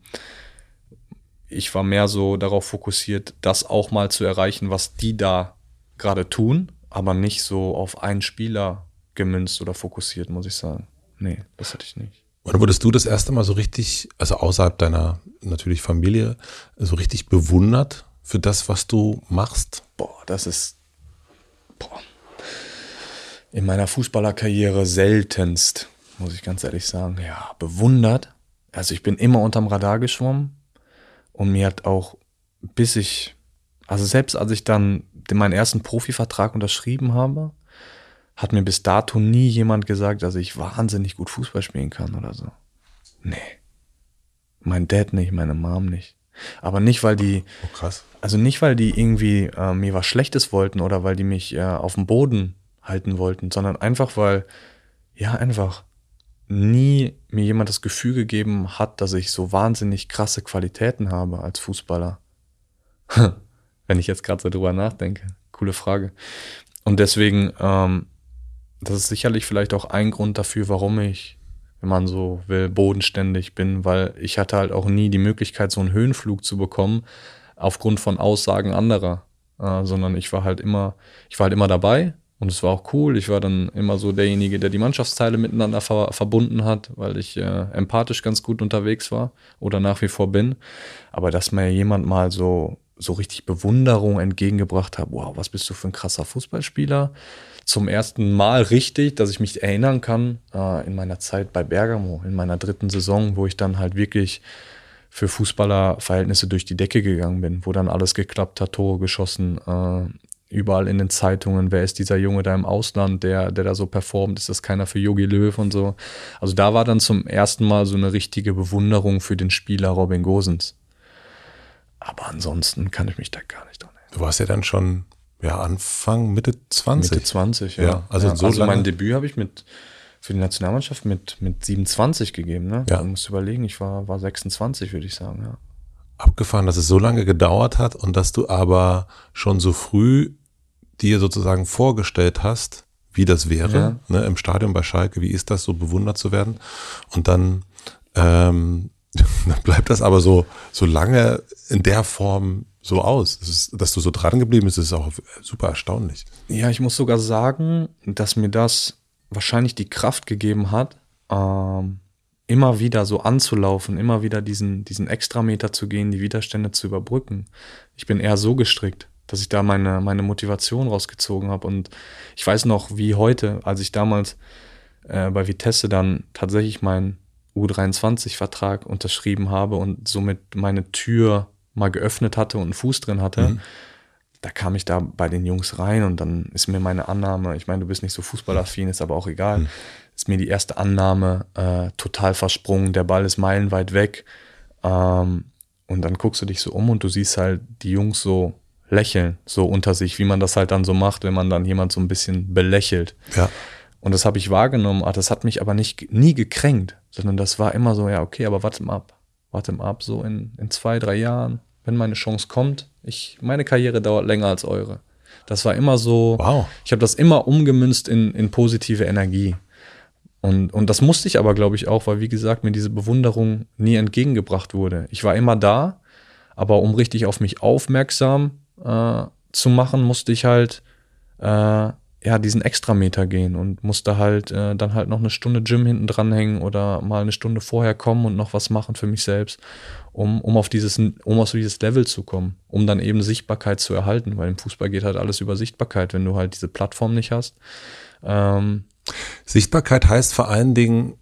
ich war mehr so darauf fokussiert, das auch mal zu erreichen, was die da gerade tun, aber nicht so auf einen Spieler gemünzt oder fokussiert, muss ich sagen. Nee, das hatte ich nicht. Wann wurdest du das erste Mal so richtig, also außerhalb deiner natürlich Familie, so richtig bewundert für das, was du machst? Boah, das ist, boah, in meiner Fußballerkarriere seltenst, muss ich ganz ehrlich sagen, ja, bewundert. Also ich bin immer unterm Radar geschwommen und mir hat auch, bis ich, also selbst als ich dann meinen ersten Profivertrag unterschrieben habe, hat mir bis dato nie jemand gesagt, dass ich wahnsinnig gut Fußball spielen kann oder so. Nee. Mein Dad nicht, meine Mom nicht. Aber nicht, weil die. Oh, krass. Also nicht, weil die irgendwie äh, mir was Schlechtes wollten oder weil die mich äh, auf dem Boden halten wollten, sondern einfach, weil, ja, einfach nie mir jemand das Gefühl gegeben hat, dass ich so wahnsinnig krasse Qualitäten habe als Fußballer. Wenn ich jetzt gerade so drüber nachdenke. Coole Frage. Und deswegen, ähm, das ist sicherlich vielleicht auch ein Grund dafür, warum ich, wenn man so will, bodenständig bin, weil ich hatte halt auch nie die Möglichkeit, so einen Höhenflug zu bekommen, aufgrund von Aussagen anderer. Äh, sondern ich war halt immer, ich war halt immer dabei, und es war auch cool. Ich war dann immer so derjenige, der die Mannschaftsteile miteinander ver verbunden hat, weil ich äh, empathisch ganz gut unterwegs war oder nach wie vor bin. Aber dass mir jemand mal so, so richtig Bewunderung entgegengebracht hat, wow, was bist du für ein krasser Fußballspieler? Zum ersten Mal richtig, dass ich mich erinnern kann, äh, in meiner Zeit bei Bergamo, in meiner dritten Saison, wo ich dann halt wirklich für Fußballerverhältnisse durch die Decke gegangen bin, wo dann alles geklappt hat, Tore geschossen, äh, überall in den Zeitungen, wer ist dieser Junge da im Ausland, der, der da so performt, ist das keiner für Yogi Löw und so. Also da war dann zum ersten Mal so eine richtige Bewunderung für den Spieler Robin Gosens. Aber ansonsten kann ich mich da gar nicht dran erinnern. Du warst ja dann schon ja, Anfang, Mitte 20. Mitte 20, ja. ja also, ja, so also mein Debüt habe ich mit für die Nationalmannschaft mit, mit 27 gegeben. Ne? Ja. Man muss überlegen, ich war, war 26, würde ich sagen. Ja. Abgefahren, dass es so lange gedauert hat und dass du aber schon so früh dir sozusagen vorgestellt hast, wie das wäre, Ja. ne, im Stadion bei Schalke, wie ist das, so bewundert zu werden. Und dann, ähm, dann bleibt das aber so, so lange in der Form so aus. Das ist, dass du so dran geblieben bist, ist auch super erstaunlich. Ja, ich muss sogar sagen, dass mir das wahrscheinlich die Kraft gegeben hat, ähm, immer wieder so anzulaufen, immer wieder diesen, diesen Extrameter zu gehen, die Widerstände zu überbrücken. Ich bin eher so gestrickt, dass ich da meine, meine Motivation rausgezogen habe. Und ich weiß noch, wie heute, als ich damals äh, bei Vitesse dann tatsächlich meinen U23-Vertrag unterschrieben habe und somit meine Tür mal geöffnet hatte und einen Fuß drin hatte, da kam ich da bei den Jungs rein und dann ist mir meine Annahme, ich meine, du bist nicht so fußballaffin, ist aber auch egal, ist mir die erste Annahme äh, total versprungen, der Ball ist meilenweit weg ähm, und dann guckst du dich so um und du siehst halt die Jungs so lächeln, so unter sich, wie man das halt dann so macht, wenn man dann jemand so ein bisschen belächelt. Ja. Und das habe ich wahrgenommen, ah, das hat mich aber nicht nie gekränkt, sondern das war immer so, ja, okay, aber warte mal ab. Warte mal ab, so in, in zwei, drei Jahren, wenn meine Chance kommt, ich, meine Karriere dauert länger als eure. Das war immer so, Wow. ich habe das immer umgemünzt in, in positive Energie. Und, und das musste ich aber, glaube ich, auch, weil, wie gesagt, mir diese Bewunderung nie entgegengebracht wurde. Ich war immer da, aber um richtig auf mich aufmerksam äh, zu machen, musste ich halt äh, ja diesen Extrameter gehen und musste halt äh, dann halt noch eine Stunde Gym hinten dranhängen oder mal eine Stunde vorher kommen und noch was machen für mich selbst, um, um auf dieses, um auf dieses Level zu kommen, um dann eben Sichtbarkeit zu erhalten, weil im Fußball geht halt alles über Sichtbarkeit, wenn du halt diese Plattform nicht hast. Ähm, Sichtbarkeit heißt vor allen Dingen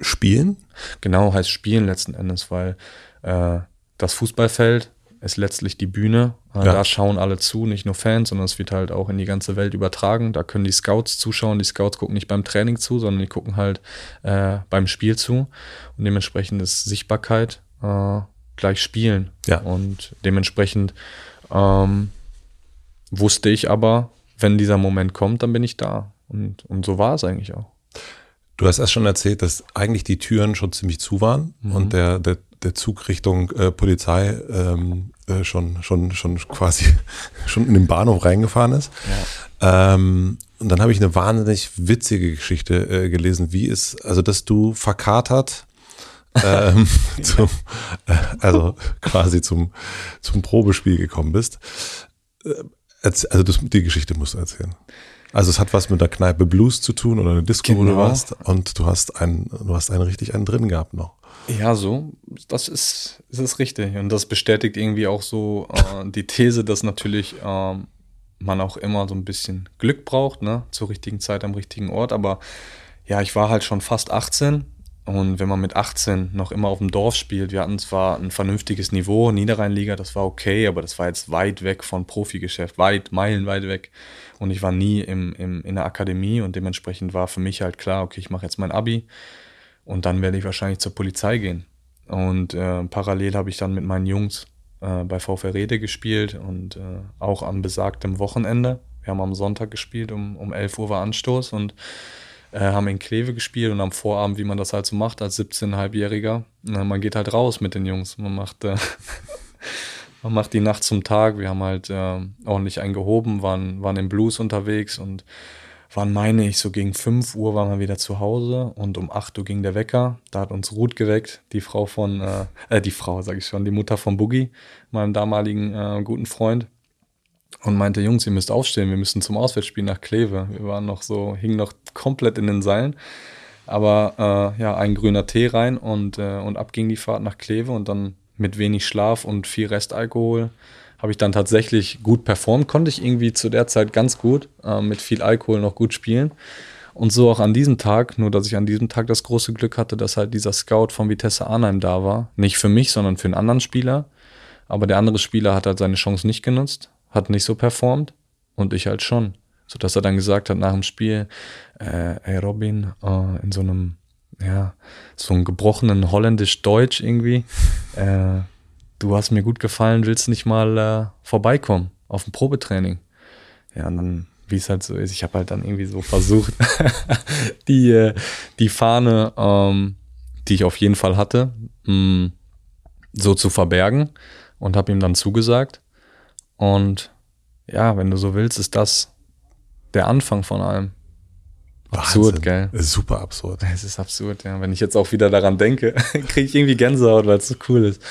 spielen. Genau, heißt spielen letzten Endes, weil äh, das Fußballfeld ist letztlich die Bühne. Ja. Da schauen alle zu, nicht nur Fans, sondern es wird halt auch in die ganze Welt übertragen. Da können die Scouts zuschauen. Die Scouts gucken nicht beim Training zu, sondern die gucken halt äh, beim Spiel zu. Und dementsprechend ist Sichtbarkeit äh, gleich Spielen. Ja. Und dementsprechend ähm, wusste ich aber, wenn dieser Moment kommt, dann bin ich da. Und, und so war es eigentlich auch. Du hast erst schon erzählt, dass eigentlich die Türen schon ziemlich zu waren und der, der, der Zug Richtung äh, Polizei ähm, äh, schon, schon, schon quasi schon in den Bahnhof reingefahren ist. Ähm, und dann habe ich eine wahnsinnig witzige Geschichte äh, gelesen, wie es, also dass du verkatert ähm, zum, äh, also quasi zum, zum Probespiel gekommen bist. Äh, also das, die Geschichte musst du erzählen. Also es hat was mit der Kneipe Blues zu tun oder eine Disco, wo du Genau. warst und du hast einen, du hast einen richtig einen drin gehabt noch. Ja, so, das ist, das ist richtig. Und das bestätigt irgendwie auch so äh, die These, dass natürlich ähm, man auch immer so ein bisschen Glück braucht, ne? Zur richtigen Zeit am richtigen Ort. Aber ja, ich war halt schon fast 18. Und wenn man mit 18 noch immer auf dem Dorf spielt, wir hatten zwar ein vernünftiges Niveau, Niederrheinliga, das war okay, aber das war jetzt weit weg von Profigeschäft, weit, meilenweit weg. Und ich war nie im, im, in der Akademie und dementsprechend war für mich halt klar, okay, ich mache jetzt mein Abi und dann werde ich wahrscheinlich zur Polizei gehen. Und äh, parallel habe ich dann mit meinen Jungs äh, bei VfR Rede gespielt und äh, auch am besagtem Wochenende. Wir haben am Sonntag gespielt, um, um 11 Uhr war Anstoß und äh, haben in Kleve gespielt und am Vorabend, wie man das halt so macht als 17-Halbjähriger, äh, man geht halt raus mit den Jungs. Man macht, äh, man macht die Nacht zum Tag. Wir haben halt ordentlich eingehoben, waren, waren im Blues unterwegs und waren, meine ich, so gegen 5 Uhr waren wir wieder zu Hause und um 8 Uhr ging der Wecker. Da hat uns Ruth geweckt, die Frau von, äh, äh die Frau, sag ich schon, die Mutter von Boogie, meinem damaligen äh, guten Freund. Und meinte, Jungs, ihr müsst aufstehen, wir müssen zum Auswärtsspiel nach Kleve. Wir waren noch so, hingen noch komplett in den Seilen. Aber äh, ja, ein grüner Tee rein und, äh, und ab ging die Fahrt nach Kleve und dann mit wenig Schlaf und viel Restalkohol habe ich dann tatsächlich gut performt. Konnte ich irgendwie zu der Zeit ganz gut äh, mit viel Alkohol noch gut spielen. Und so auch an diesem Tag, nur dass ich an diesem Tag das große Glück hatte, dass halt dieser Scout von Vitesse Arnheim da war. Nicht für mich, sondern für einen anderen Spieler. Aber der andere Spieler hat halt seine Chance nicht genutzt, hat nicht so performt und ich halt schon. Sodass er dann gesagt hat nach dem Spiel, äh, ey Robin, äh, in so einem, ja, so einem gebrochenen Holländisch-Deutsch irgendwie, äh, du hast mir gut gefallen, willst nicht mal äh, vorbeikommen auf ein Probetraining? Ja, und dann wie es halt so ist. Ich habe halt dann irgendwie so versucht, die, äh, die Fahne, ähm, die ich auf jeden Fall hatte, mh, mm, so zu verbergen und habe ihm dann zugesagt. Und ja, wenn du so willst, ist das der Anfang von allem. Absurd, gell? Super absurd. Es ist absurd, ja. Wenn ich jetzt auch wieder daran denke, kriege ich irgendwie Gänsehaut, weil es so cool ist.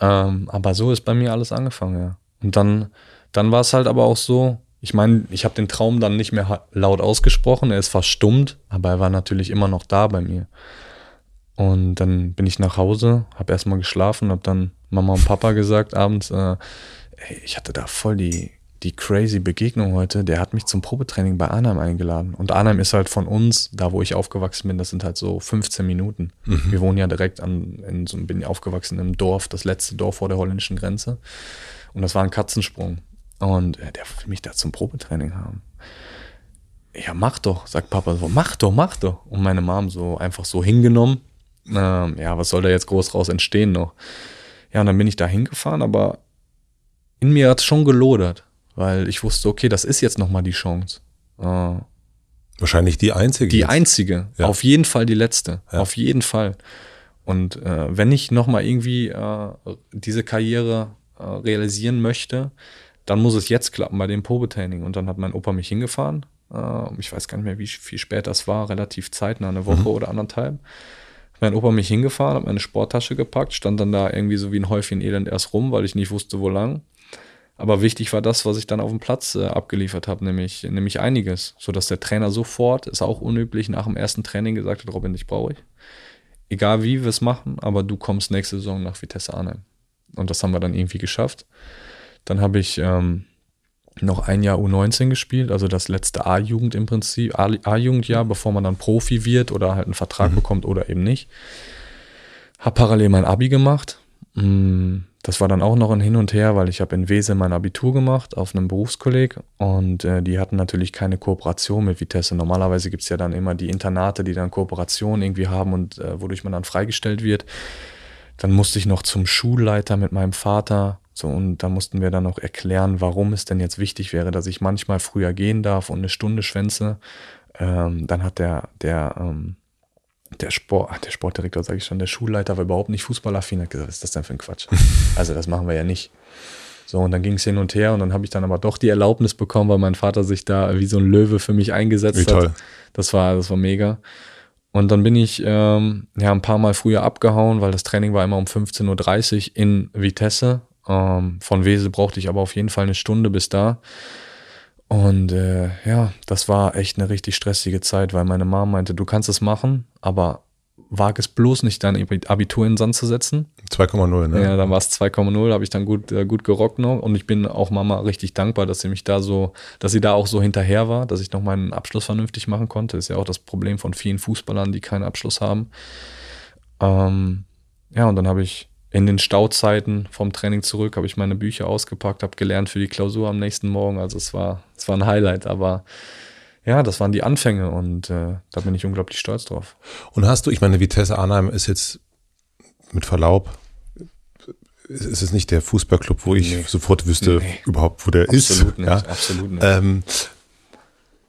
Ähm, aber so ist bei mir alles angefangen, ja. Und dann, dann war es halt aber auch so, ich meine, ich habe den Traum dann nicht mehr laut ausgesprochen, er ist verstummt, aber er war natürlich immer noch da bei mir. Und dann bin ich nach Hause, habe erstmal geschlafen, habe dann Mama und Papa gesagt abends, äh, ey, ich hatte da voll die, die crazy Begegnung heute. Der hat mich zum Probetraining bei Arnheim eingeladen. Und Arnheim ist halt von uns, da wo ich aufgewachsen bin, das sind halt so 15 Minuten. Mhm. Wir wohnen ja direkt an, in so, bin aufgewachsen im Dorf, das letzte Dorf vor der holländischen Grenze. Und das war ein Katzensprung. Und äh, der will mich da zum Probetraining haben. Ja, mach doch, sagt Papa so, mach doch, mach doch. Und meine Mom so einfach so hingenommen ähm, ja, was soll da jetzt groß raus entstehen noch? Ja, und dann bin ich da hingefahren, aber in mir hat es schon gelodert, weil ich wusste, okay, das ist jetzt nochmal die Chance. Äh, Wahrscheinlich die einzige. Die jetzt. einzige. Ja. Auf jeden Fall die letzte. Ja. Auf jeden Fall. Und äh, wenn ich nochmal irgendwie äh, diese Karriere äh, realisieren möchte, dann muss es jetzt klappen bei dem Probetraining. Und dann hat mein Opa mich hingefahren. Äh, ich weiß gar nicht mehr, wie viel spät das war, relativ zeitnah, eine Woche mhm. oder anderthalb mein Opa mich hingefahren, hat meine Sporttasche gepackt, stand dann da irgendwie so wie ein Häufchen Elend erst rum, weil ich nicht wusste, wo lang. Aber wichtig war das, was ich dann auf dem Platz äh, abgeliefert habe, nämlich, nämlich einiges, sodass der Trainer sofort, ist auch unüblich, nach dem ersten Training gesagt hat, Robin, dich brauche ich. Egal wie wir es machen, aber du kommst nächste Saison nach Vitesse Arnhem. Und das haben wir dann irgendwie geschafft. Dann habe ich ähm, noch ein Jahr U19 gespielt, also das letzte A-Jugend im Prinzip, A-Jugendjahr, bevor man dann Profi wird oder halt einen Vertrag mhm. bekommt oder eben nicht. Hab parallel mein Abi gemacht. Mm, das war dann auch noch ein Hin und Her, weil ich habe in Wese mein Abitur gemacht auf einem Berufskolleg und äh, die hatten natürlich keine Kooperation mit Vitesse. Normalerweise gibt es ja dann immer die Internate, die dann Kooperation irgendwie haben und äh, wodurch man dann freigestellt wird. Dann musste ich noch zum Schulleiter mit meinem Vater so, und da mussten wir dann auch erklären, warum es denn jetzt wichtig wäre, dass ich manchmal früher gehen darf und eine Stunde schwänze. Ähm, dann hat der, der, ähm, der Sport, der Sportdirektor, sage ich schon, der Schulleiter war überhaupt nicht fußballaffin, hat gesagt, was ist das denn für ein Quatsch? Also das machen wir ja nicht. So, und dann ging es hin und her und dann habe ich dann aber doch die Erlaubnis bekommen, weil mein Vater sich da wie so ein Löwe für mich eingesetzt wie hat. Toll. Das war, das war mega. Und dann bin ich ähm, ja ein paar Mal früher abgehauen, weil das Training war immer um 15.30 Uhr in Vitesse ähm, von Wesel brauchte ich aber auf jeden Fall eine Stunde bis da. Und äh, ja, das war echt eine richtig stressige Zeit, weil meine Mom meinte, du kannst es machen, aber wag es bloß nicht, dein Abitur in den Sand zu setzen. 2,0, ne? Ja, dann war es 2,0, habe ich dann gut, äh, gut gerockt noch. Und ich bin auch Mama richtig dankbar, dass sie mich da so, dass sie da auch so hinterher war, dass ich noch meinen Abschluss vernünftig machen konnte. ist ja auch das Problem von vielen Fußballern, die keinen Abschluss haben. Ähm, ja, und dann habe ich in den Stauzeiten vom Training zurück habe ich meine Bücher ausgepackt, habe gelernt für die Klausur am nächsten Morgen. Also es war, es war ein Highlight, aber ja, das waren die Anfänge und äh, da bin ich unglaublich stolz drauf. Und hast du, ich meine, Vitesse Arnheim ist jetzt mit Verlaub, ist es nicht der Fußballclub, wo ich nee. sofort wüsste nee. überhaupt, wo der absolut ist. Nicht, ja? Absolut nicht. Ähm,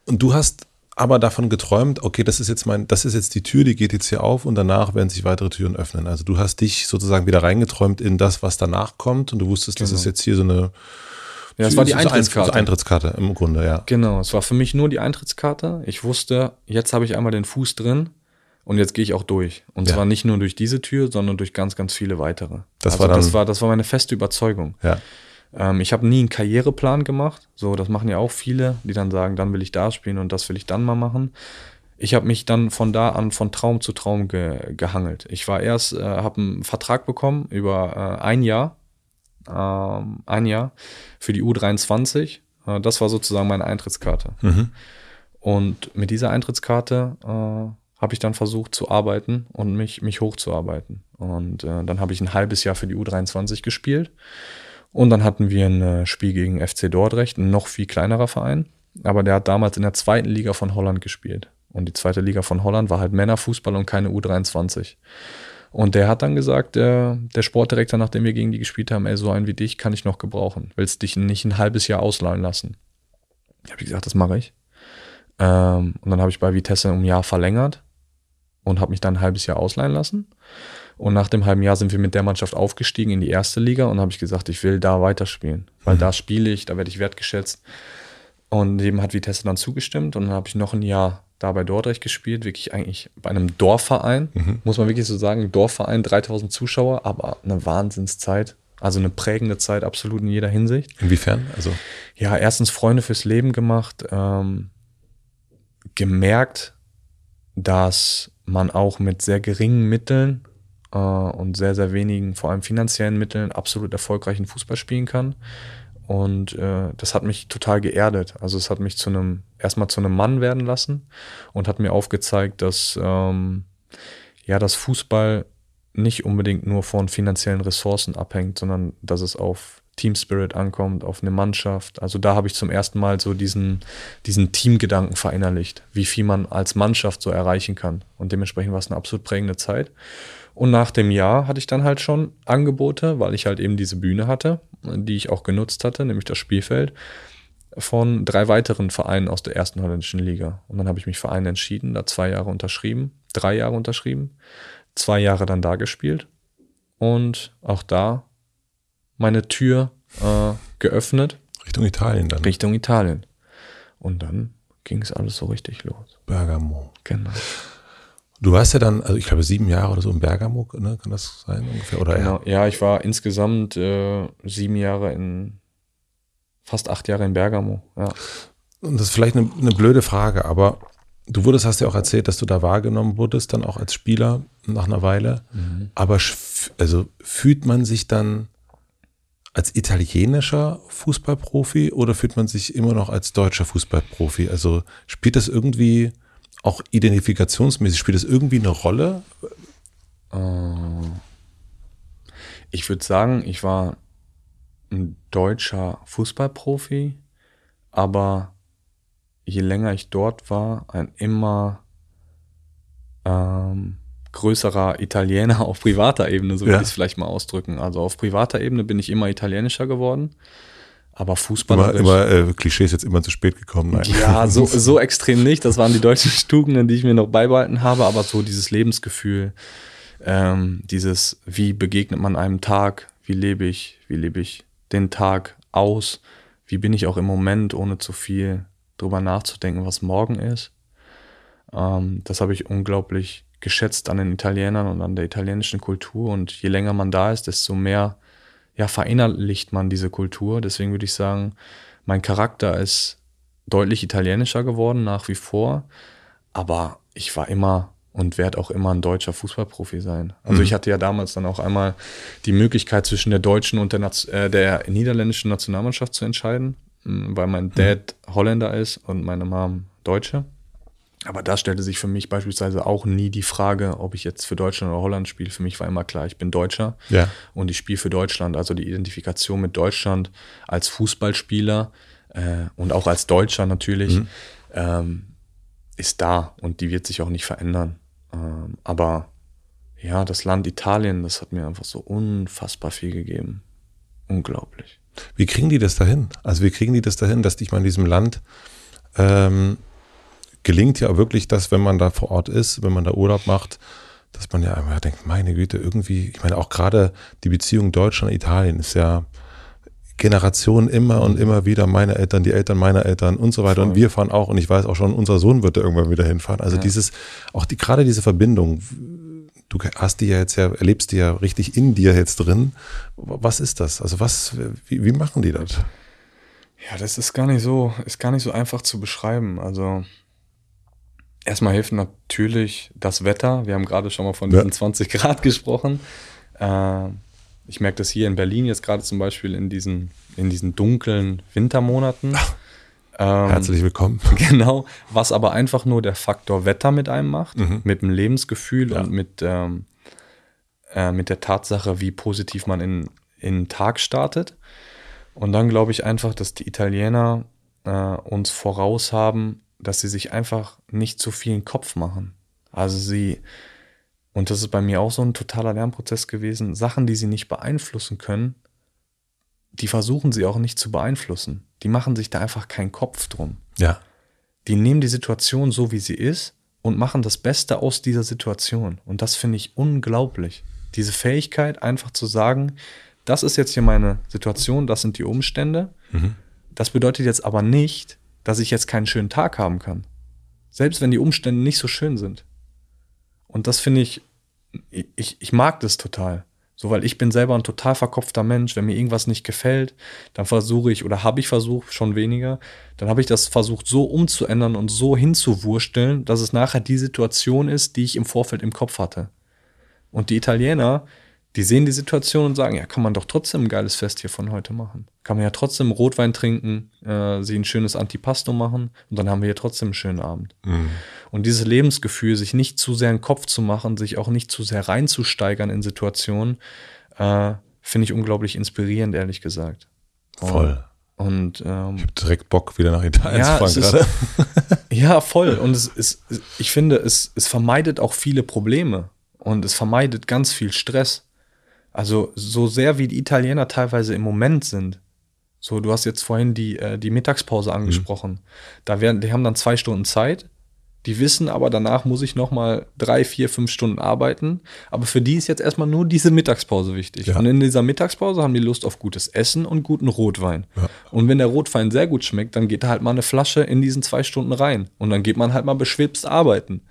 und du hast aber davon geträumt, okay, das ist jetzt mein, das ist jetzt die Tür, die geht jetzt hier auf und danach werden sich weitere Türen öffnen. Also du hast dich sozusagen wieder reingeträumt in das, was danach kommt und du wusstest, genau. das ist jetzt hier so eine ja, es war die Eintrittskarte. Eintrittskarte im Grunde, ja. Genau, es war für mich nur die Eintrittskarte. Ich wusste, jetzt habe ich einmal den Fuß drin und jetzt gehe ich auch durch. Und ja. zwar nicht nur durch diese Tür, sondern durch ganz, ganz viele weitere. Das also war dann, das war, das war meine feste Überzeugung. Ja. Ähm, ich habe nie einen Karriereplan gemacht. So, das machen ja auch viele, die dann sagen, dann will ich da spielen und das will ich dann mal machen. Ich habe mich dann von da an von Traum zu Traum ge gehangelt. Ich war erst, äh, habe einen Vertrag bekommen über äh, ein Jahr, ähm, ein Jahr für die U23. Äh, das war sozusagen meine Eintrittskarte. Mhm. Und mit dieser Eintrittskarte äh, habe ich dann versucht zu arbeiten und mich, mich hochzuarbeiten. Und äh, dann habe ich ein halbes Jahr für die U23 gespielt. Und dann hatten wir ein äh, Spiel gegen FC Dordrecht, ein noch viel kleinerer Verein. Aber der hat damals in der zweiten Liga von Holland gespielt. Und die zweite Liga von Holland war halt Männerfußball und keine U23. Und der hat dann gesagt, der, der Sportdirektor, nachdem wir gegen die gespielt haben, ey, so einen wie dich kann ich noch gebrauchen. Willst dich nicht ein halbes Jahr ausleihen lassen? Habe ich gesagt, das mache ich. Ähm, und dann habe ich bei Vitesse um ein Jahr verlängert und habe mich dann ein halbes Jahr ausleihen lassen. Und nach dem halben Jahr sind wir mit der Mannschaft aufgestiegen in die erste Liga und habe ich gesagt, ich will da weiterspielen, weil mhm. da spiele ich, da werde ich wertgeschätzt. Und dem hat Vitesse dann zugestimmt und dann habe ich noch ein Jahr da bei Dordrecht gespielt, wirklich eigentlich bei einem Dorfverein, mhm. muss man wirklich so sagen, Dorfverein, 3000 Zuschauer, aber eine Wahnsinnszeit. Also eine prägende Zeit, absolut in jeder Hinsicht. Inwiefern? Also ja, erstens Freunde fürs Leben gemacht, ähm, gemerkt, dass man auch mit sehr geringen Mitteln äh, und sehr, sehr wenigen, vor allem finanziellen Mitteln, absolut erfolgreichen Fußball spielen kann. Und äh, das hat mich total geerdet. Also es hat mich zu einem, erstmal zu einem Mann werden lassen und hat mir aufgezeigt, dass ähm, ja, das Fußball nicht unbedingt nur von finanziellen Ressourcen abhängt, sondern dass es auf Team Spirit ankommt, auf eine Mannschaft. Also da habe ich zum ersten Mal so diesen, diesen Teamgedanken verinnerlicht, wie viel man als Mannschaft so erreichen kann. Und dementsprechend war es eine absolut prägende Zeit. Und nach dem Jahr hatte ich dann halt schon Angebote, weil ich halt eben diese Bühne hatte, die ich auch genutzt hatte, nämlich das Spielfeld, von drei weiteren Vereinen aus der ersten holländischen Liga. Und dann habe ich mich für einen entschieden, da zwei Jahre unterschrieben, drei Jahre unterschrieben, zwei Jahre dann da gespielt und auch da meine Tür äh, geöffnet. Richtung Italien dann. Richtung Italien. Und dann ging es alles so richtig los. Bergamo. Genau. Du warst ja dann, also ich glaube sieben Jahre oder so in Bergamo, ne? kann das sein ungefähr? Oder genau. Ja, ich war insgesamt äh, sieben Jahre in, fast acht Jahre in Bergamo. Ja. Und das ist vielleicht eine, eine blöde Frage, aber du wurdest, hast ja auch erzählt, dass du da wahrgenommen wurdest, dann auch als Spieler nach einer Weile. Mhm. Aber also fühlt man sich dann als italienischer Fußballprofi oder fühlt man sich immer noch als deutscher Fußballprofi? Also spielt das irgendwie auch identifikationsmäßig, spielt das irgendwie eine Rolle? Äh, ich würde sagen, ich war ein deutscher Fußballprofi, aber je länger ich dort war, ein immer ähm, größerer Italiener auf privater Ebene, so ja. würde ich es vielleicht mal ausdrücken. Also auf privater Ebene bin ich immer italienischer geworden. Aber Fußball. Immer, immer äh, Klischee ist jetzt immer zu spät gekommen. Nein. Ja, so, so extrem nicht. Das waren die deutschen Tugenden, die ich mir noch beibehalten habe. Aber so dieses Lebensgefühl, ähm, dieses, wie begegnet man einem Tag, wie lebe ich, wie lebe ich den Tag aus, wie bin ich auch im Moment, ohne zu viel drüber nachzudenken, was morgen ist. Ähm, das habe ich unglaublich geschätzt an den Italienern und an der italienischen Kultur. Und je länger man da ist, desto mehr ja, verinnerlicht man diese Kultur. Deswegen würde ich sagen, mein Charakter ist deutlich italienischer geworden, nach wie vor. Aber ich war immer und werde auch immer ein deutscher Fußballprofi sein. Also mhm. ich hatte ja damals dann auch einmal die Möglichkeit zwischen der deutschen und der, äh, der niederländischen Nationalmannschaft zu entscheiden, weil mein mhm. Dad mhm. Holländer ist und meine Mom Deutsche. Aber da stellte sich für mich beispielsweise auch nie die Frage, ob ich jetzt für Deutschland oder Holland spiele. Für mich war immer klar, ich bin Deutscher ja. und ich spiele für Deutschland. Also die Identifikation mit Deutschland als Fußballspieler äh, und auch als Deutscher natürlich mhm. ähm, ist da und die wird sich auch nicht verändern. Ähm, aber ja, das Land Italien, das hat mir einfach so unfassbar viel gegeben. Unglaublich. Wie kriegen die das dahin? Also wie kriegen die das dahin, dass dich mal in diesem Land ähm, gelingt ja wirklich das, wenn man da vor Ort ist, wenn man da Urlaub macht, dass man ja einfach denkt, meine Güte, irgendwie, ich meine, auch gerade die Beziehung Deutschland-Italien ist ja Generationen immer und immer wieder, meine Eltern, die Eltern meiner Eltern und so weiter. Und wir fahren auch, und ich weiß auch schon, unser Sohn wird da irgendwann wieder hinfahren. Also ja. dieses, auch die, gerade diese Verbindung, du hast die ja jetzt ja, erlebst die ja richtig in dir jetzt drin. Was ist das? Also was, wie, wie machen die das? Ja, das ist gar nicht so, ist gar nicht so einfach zu beschreiben. Also, Erstmal hilft natürlich das Wetter. Wir haben gerade schon mal von diesen ja. 20 Grad gesprochen. Äh, ich merke das hier in Berlin jetzt gerade zum Beispiel in diesen, in diesen dunklen Wintermonaten. Ähm, Herzlich willkommen. Genau, was aber einfach nur der Faktor Wetter mit einem macht, mhm. mit dem Lebensgefühl ja. und mit, ähm, äh, mit der Tatsache, wie positiv man in, in den Tag startet. Und dann glaube ich einfach, dass die Italiener äh, uns voraus haben, dass sie sich einfach nicht zu viel in den Kopf machen. Also sie, und das ist bei mir auch so ein totaler Lernprozess gewesen, Sachen, die sie nicht beeinflussen können, die versuchen sie auch nicht zu beeinflussen. Die machen sich da einfach keinen Kopf drum. Ja. Die nehmen die Situation so, wie sie ist und machen das Beste aus dieser Situation. Und das finde ich unglaublich. Diese Fähigkeit, einfach zu sagen, das ist jetzt hier meine Situation, das sind die Umstände. Mhm. Das bedeutet jetzt aber nicht, dass ich jetzt keinen schönen Tag haben kann. Selbst wenn die Umstände nicht so schön sind. Und das finde ich, ich, ich mag das total. So, weil ich bin selber ein total verkopfter Mensch. Wenn mir irgendwas nicht gefällt, dann versuche ich oder habe ich versucht, schon weniger, dann habe ich das versucht so umzuändern und so hinzuwursteln, dass es nachher die Situation ist, die ich im Vorfeld im Kopf hatte. Und die Italiener, die sehen die Situation und sagen, ja, kann man doch trotzdem ein geiles Fest hier von heute machen. Kann man ja trotzdem Rotwein trinken, äh, sie ein schönes Antipasto machen und dann haben wir hier trotzdem einen schönen Abend. Mhm. Und dieses Lebensgefühl, sich nicht zu sehr in den Kopf zu machen, sich auch nicht zu sehr reinzusteigern in Situationen, äh, finde ich unglaublich inspirierend, ehrlich gesagt. Voll. Und ähm, Ich habe direkt Bock, wieder nach Italien Ja, zu fahren gerade. Ja, voll. Und es ist, ich finde, es, es vermeidet auch viele Probleme und es vermeidet ganz viel Stress. Also so sehr wie die Italiener teilweise im Moment sind. So, du hast jetzt vorhin die, äh, die Mittagspause angesprochen. Da werden, die haben dann zwei Stunden Zeit. Die wissen aber, danach muss ich noch mal drei, vier, fünf Stunden arbeiten. Aber für die ist jetzt erstmal nur diese Mittagspause wichtig. Ja. Und in dieser Mittagspause haben die Lust auf gutes Essen und guten Rotwein. Ja. Und wenn der Rotwein sehr gut schmeckt, dann geht da halt mal eine Flasche in diesen zwei Stunden rein. Und dann geht man halt mal beschwipst arbeiten.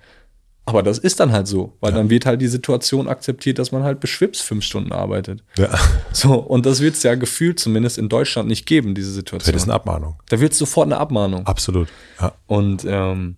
Aber das ist dann halt so, weil dann wird halt die Situation akzeptiert, dass man halt beschwipst fünf Stunden arbeitet. Ja. So, und das wird es ja gefühlt zumindest in Deutschland nicht geben, diese Situation. ist eine Abmahnung. Da wird sofort eine Abmahnung. Absolut. Ja. Und ähm,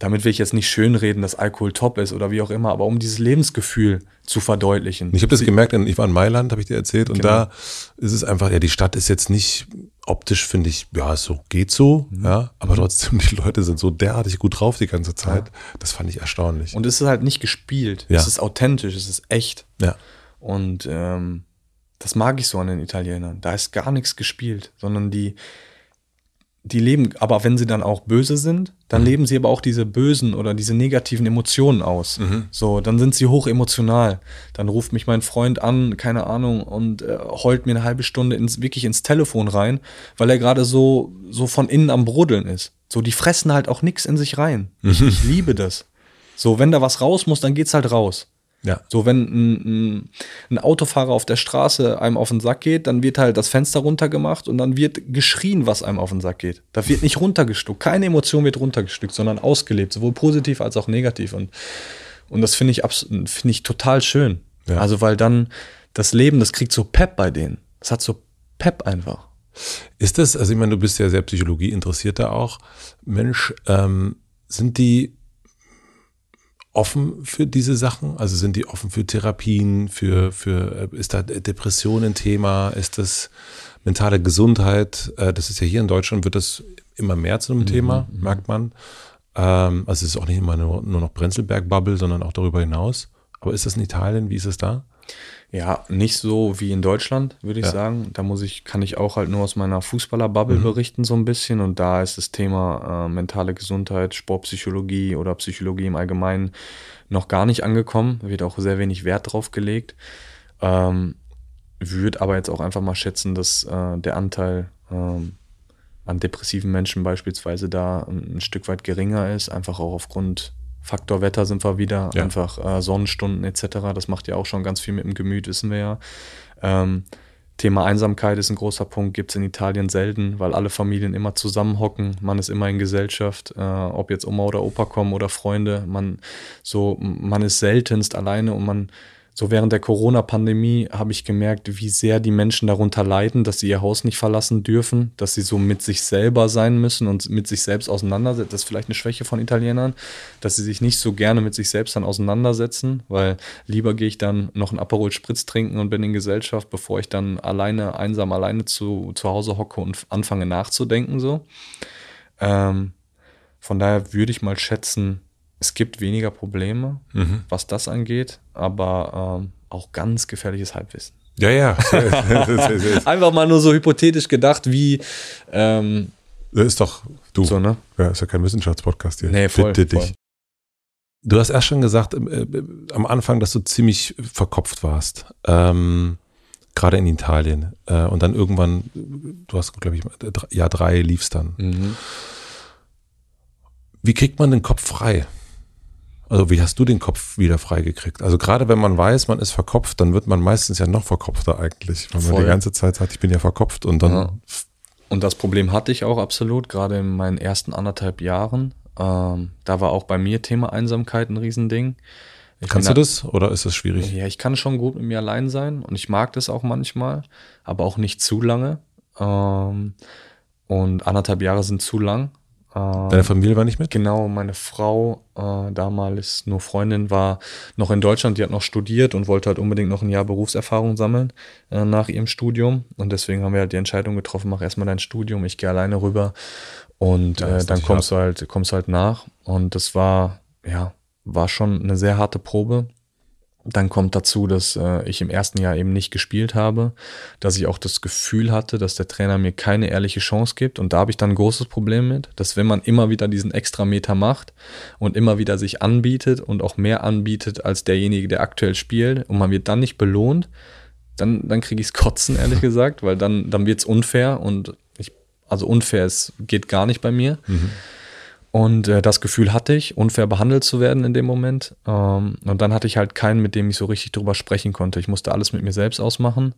damit will ich jetzt nicht schönreden, dass Alkohol top ist oder wie auch immer, aber um dieses Lebensgefühl zu verdeutlichen. Ich habe das gemerkt, ich war in Mailand, habe ich dir erzählt, und Genau. da ist es einfach, ja, die Stadt ist jetzt nicht optisch, finde ich, ja, so geht so, Mhm. ja, aber trotzdem, die Leute sind so derartig gut drauf die ganze Zeit. Das fand ich erstaunlich. Und es ist halt nicht gespielt. Ja. Es ist authentisch, es ist echt. ja. Und ähm, das mag ich so an den Italienern. Da ist gar nichts gespielt, sondern die, die leben, aber wenn sie dann auch böse sind, dann leben sie aber auch diese bösen oder diese negativen Emotionen aus. So, dann sind sie hoch emotional. Dann ruft mich mein Freund an, keine Ahnung, und äh, heult mir eine halbe Stunde ins, wirklich ins Telefon rein, weil er gerade so, so von innen am Brodeln ist. So, die fressen halt auch nichts in sich rein. Ich, ich liebe das. So, wenn da was raus muss, dann geht's halt raus. Ja. So, wenn ein, ein, ein Autofahrer auf der Straße einem auf den Sack geht, dann wird halt das Fenster runtergemacht und dann wird geschrien, was einem auf den Sack geht. Da wird nicht runtergestuckt. Keine Emotion wird runtergestuckt, sondern ausgelebt, sowohl positiv als auch negativ. Und, und das finde ich, finde ich total schön. Ja. Also, weil dann das Leben, das kriegt so Pep bei denen. Das hat so Pep einfach. Ist das, also ich meine, du bist ja sehr Psychologie interessierter auch. Mensch, ähm, sind die offen für diese Sachen? Also sind die offen für Therapien, für, für äh, ist da Depression ein Thema? Ist das mentale Gesundheit? Äh, Das ist ja hier in Deutschland, wird das immer mehr zu einem Thema, merkt man. Ähm, Also es ist auch nicht immer nur, nur noch Prenzlberg-Bubble, sondern auch darüber hinaus. Aber ist das in Italien? Wie ist es da? Ja, nicht so wie in Deutschland, würde ich Ja. sagen. Da muss ich, kann ich auch halt nur aus meiner Fußballer-Bubble berichten, so ein bisschen. Und da ist das Thema äh, mentale Gesundheit, Sportpsychologie oder Psychologie im Allgemeinen noch gar nicht angekommen. Da wird auch sehr wenig Wert drauf gelegt. Ähm, würde aber jetzt auch einfach mal schätzen, dass äh, der Anteil ähm, an depressiven Menschen beispielsweise da ein, ein Stück weit geringer ist, einfach auch aufgrund Faktor Wetter sind wir wieder, Ja. einfach äh, Sonnenstunden etc. Das macht ja auch schon ganz viel mit dem Gemüt, wissen wir ja. Ähm, Thema Einsamkeit ist ein großer Punkt, gibt es in Italien selten, weil alle Familien immer zusammenhocken, man ist immer in Gesellschaft, äh, ob jetzt Oma oder Opa kommen oder Freunde, man so, man ist seltenst alleine und man so während der Corona-Pandemie habe ich gemerkt, wie sehr die Menschen darunter leiden, dass sie ihr Haus nicht verlassen dürfen, dass sie so mit sich selber sein müssen und mit sich selbst auseinandersetzen. Das ist vielleicht eine Schwäche von Italienern, dass sie sich nicht so gerne mit sich selbst dann auseinandersetzen, weil lieber gehe ich dann noch einen Aperol Spritz trinken und bin in Gesellschaft, bevor ich dann alleine, einsam alleine zu, zu Hause hocke und anfange nachzudenken so. Ähm, von daher würde ich mal schätzen, es gibt weniger Probleme, Mhm. was das angeht, aber ähm, auch ganz gefährliches Halbwissen. Ja, ja. Einfach mal nur so hypothetisch gedacht, wie ähm, Das ist doch du. so, ne? Ja, ist ja kein Wissenschaftspodcast hier. Nee, voll, Bitte dich. voll. Du hast erst schon gesagt, äh, äh, am Anfang, dass du ziemlich verkopft warst. Ähm, gerade in Italien. Äh, und dann irgendwann, du hast, glaube ich, Jahr drei liefst dann. Mhm. Wie kriegt man den Kopf frei? Also wie hast du den Kopf wieder freigekriegt? Also gerade wenn man weiß, man ist verkopft, dann wird man meistens ja noch verkopfter eigentlich, weil Voll. man die ganze Zeit sagt, ich bin ja verkopft und dann. Ja. Und das Problem hatte ich auch absolut, gerade in meinen ersten anderthalb Jahren. Ähm, da war auch bei mir Thema Einsamkeit ein Riesending. Ich Kannst du das oder ist das schwierig? Ja, ich kann schon gut mit mir allein sein und ich mag das auch manchmal, aber auch nicht zu lange. Ähm, und anderthalb Jahre sind zu lang. Deine Familie war nicht mit? Genau, meine Frau, äh, damals nur Freundin, war noch in Deutschland, die hat noch studiert und wollte halt unbedingt noch ein Jahr Berufserfahrung sammeln äh, nach ihrem Studium. Und deswegen haben wir halt die Entscheidung getroffen, mach erstmal dein Studium, ich gehe alleine rüber und ja, äh, dann kommst du halt, kommst du halt nach. Und das war, ja, war schon eine sehr harte Probe. Dann kommt dazu, dass äh, ich im ersten Jahr eben nicht gespielt habe, dass ich auch das Gefühl hatte, dass der Trainer mir keine ehrliche Chance gibt. Und da habe ich dann ein großes Problem mit, dass wenn man immer wieder diesen extra Meter macht und immer wieder sich anbietet und auch mehr anbietet als derjenige, der aktuell spielt, und man wird dann nicht belohnt, dann, dann kriege ich es kotzen, ehrlich gesagt, weil dann, dann wird es unfair und ich, also unfair ist, geht gar nicht bei mir. Mhm. Und äh, das Gefühl hatte ich, unfair behandelt zu werden in dem Moment. Ähm, und dann hatte ich halt keinen, mit dem ich so richtig drüber sprechen konnte. Ich musste alles mit mir selbst ausmachen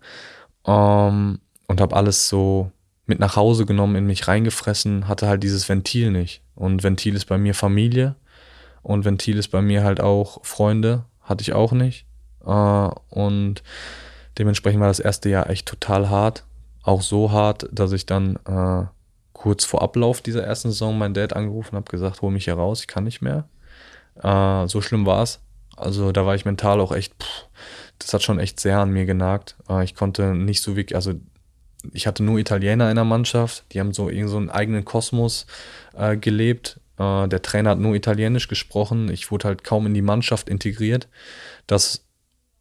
ähm, und habe alles so mit nach Hause genommen, in mich reingefressen, hatte halt dieses Ventil nicht. Und Ventil ist bei mir Familie und Ventil ist bei mir halt auch Freunde, hatte ich auch nicht. Äh, und dementsprechend war das erste Jahr echt total hart. Auch so hart, dass ich dann äh, kurz vor Ablauf dieser ersten Saison meinen Dad angerufen, habe gesagt, hol mich hier raus, ich kann nicht mehr. Äh, so schlimm war es. Also da war ich mental auch echt, pff, das hat schon echt sehr an mir genagt. Äh, ich konnte nicht so wirklich, also ich hatte nur Italiener in der Mannschaft, die haben so irgend so einen eigenen Kosmos äh, gelebt. Äh, der Trainer hat nur Italienisch gesprochen. Ich wurde halt kaum in die Mannschaft integriert. Das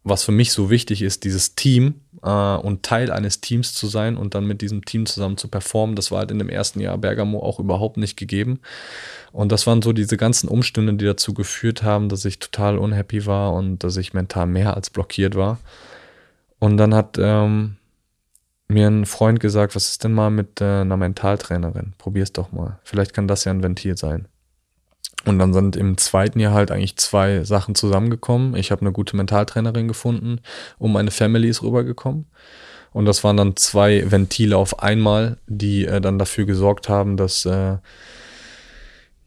was für mich so wichtig ist, dieses Team äh, und Teil eines Teams zu sein und dann mit diesem Team zusammen zu performen, das war halt in dem ersten Jahr Bergamo auch überhaupt nicht gegeben. Und das waren so diese ganzen Umstände, die dazu geführt haben, dass ich total unhappy war und dass ich mental mehr als blockiert war. Und dann hat ähm, mir ein Freund gesagt, was ist denn mal mit äh, einer Mentaltrainerin? Probier's doch mal. Vielleicht kann das ja ein Ventil sein. Und dann sind im zweiten Jahr halt eigentlich zwei Sachen zusammengekommen. Ich habe eine gute Mentaltrainerin gefunden und meine Family ist rübergekommen. Und das waren dann zwei Ventile auf einmal, die äh, dann dafür gesorgt haben, dass äh,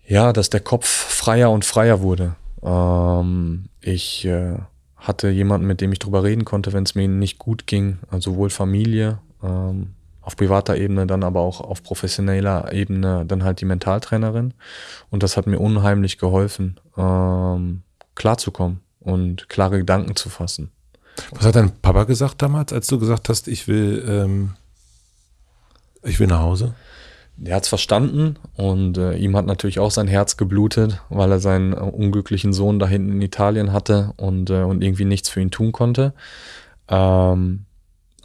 ja, dass der Kopf freier und freier wurde. Ähm, ich äh, hatte jemanden, mit dem ich drüber reden konnte, wenn es mir nicht gut ging, also sowohl Familie, ähm, auf privater Ebene, dann aber auch auf professioneller Ebene dann halt die Mentaltrainerin. Und das hat mir unheimlich geholfen, ähm, klarzukommen und klare Gedanken zu fassen. Was hat dein Papa gesagt damals, als du gesagt hast, ich will, ähm, ich will nach Hause? Der hat es verstanden und äh, ihm hat natürlich auch sein Herz geblutet, weil er seinen äh, unglücklichen Sohn da hinten in Italien hatte und, äh, und irgendwie nichts für ihn tun konnte. Ähm,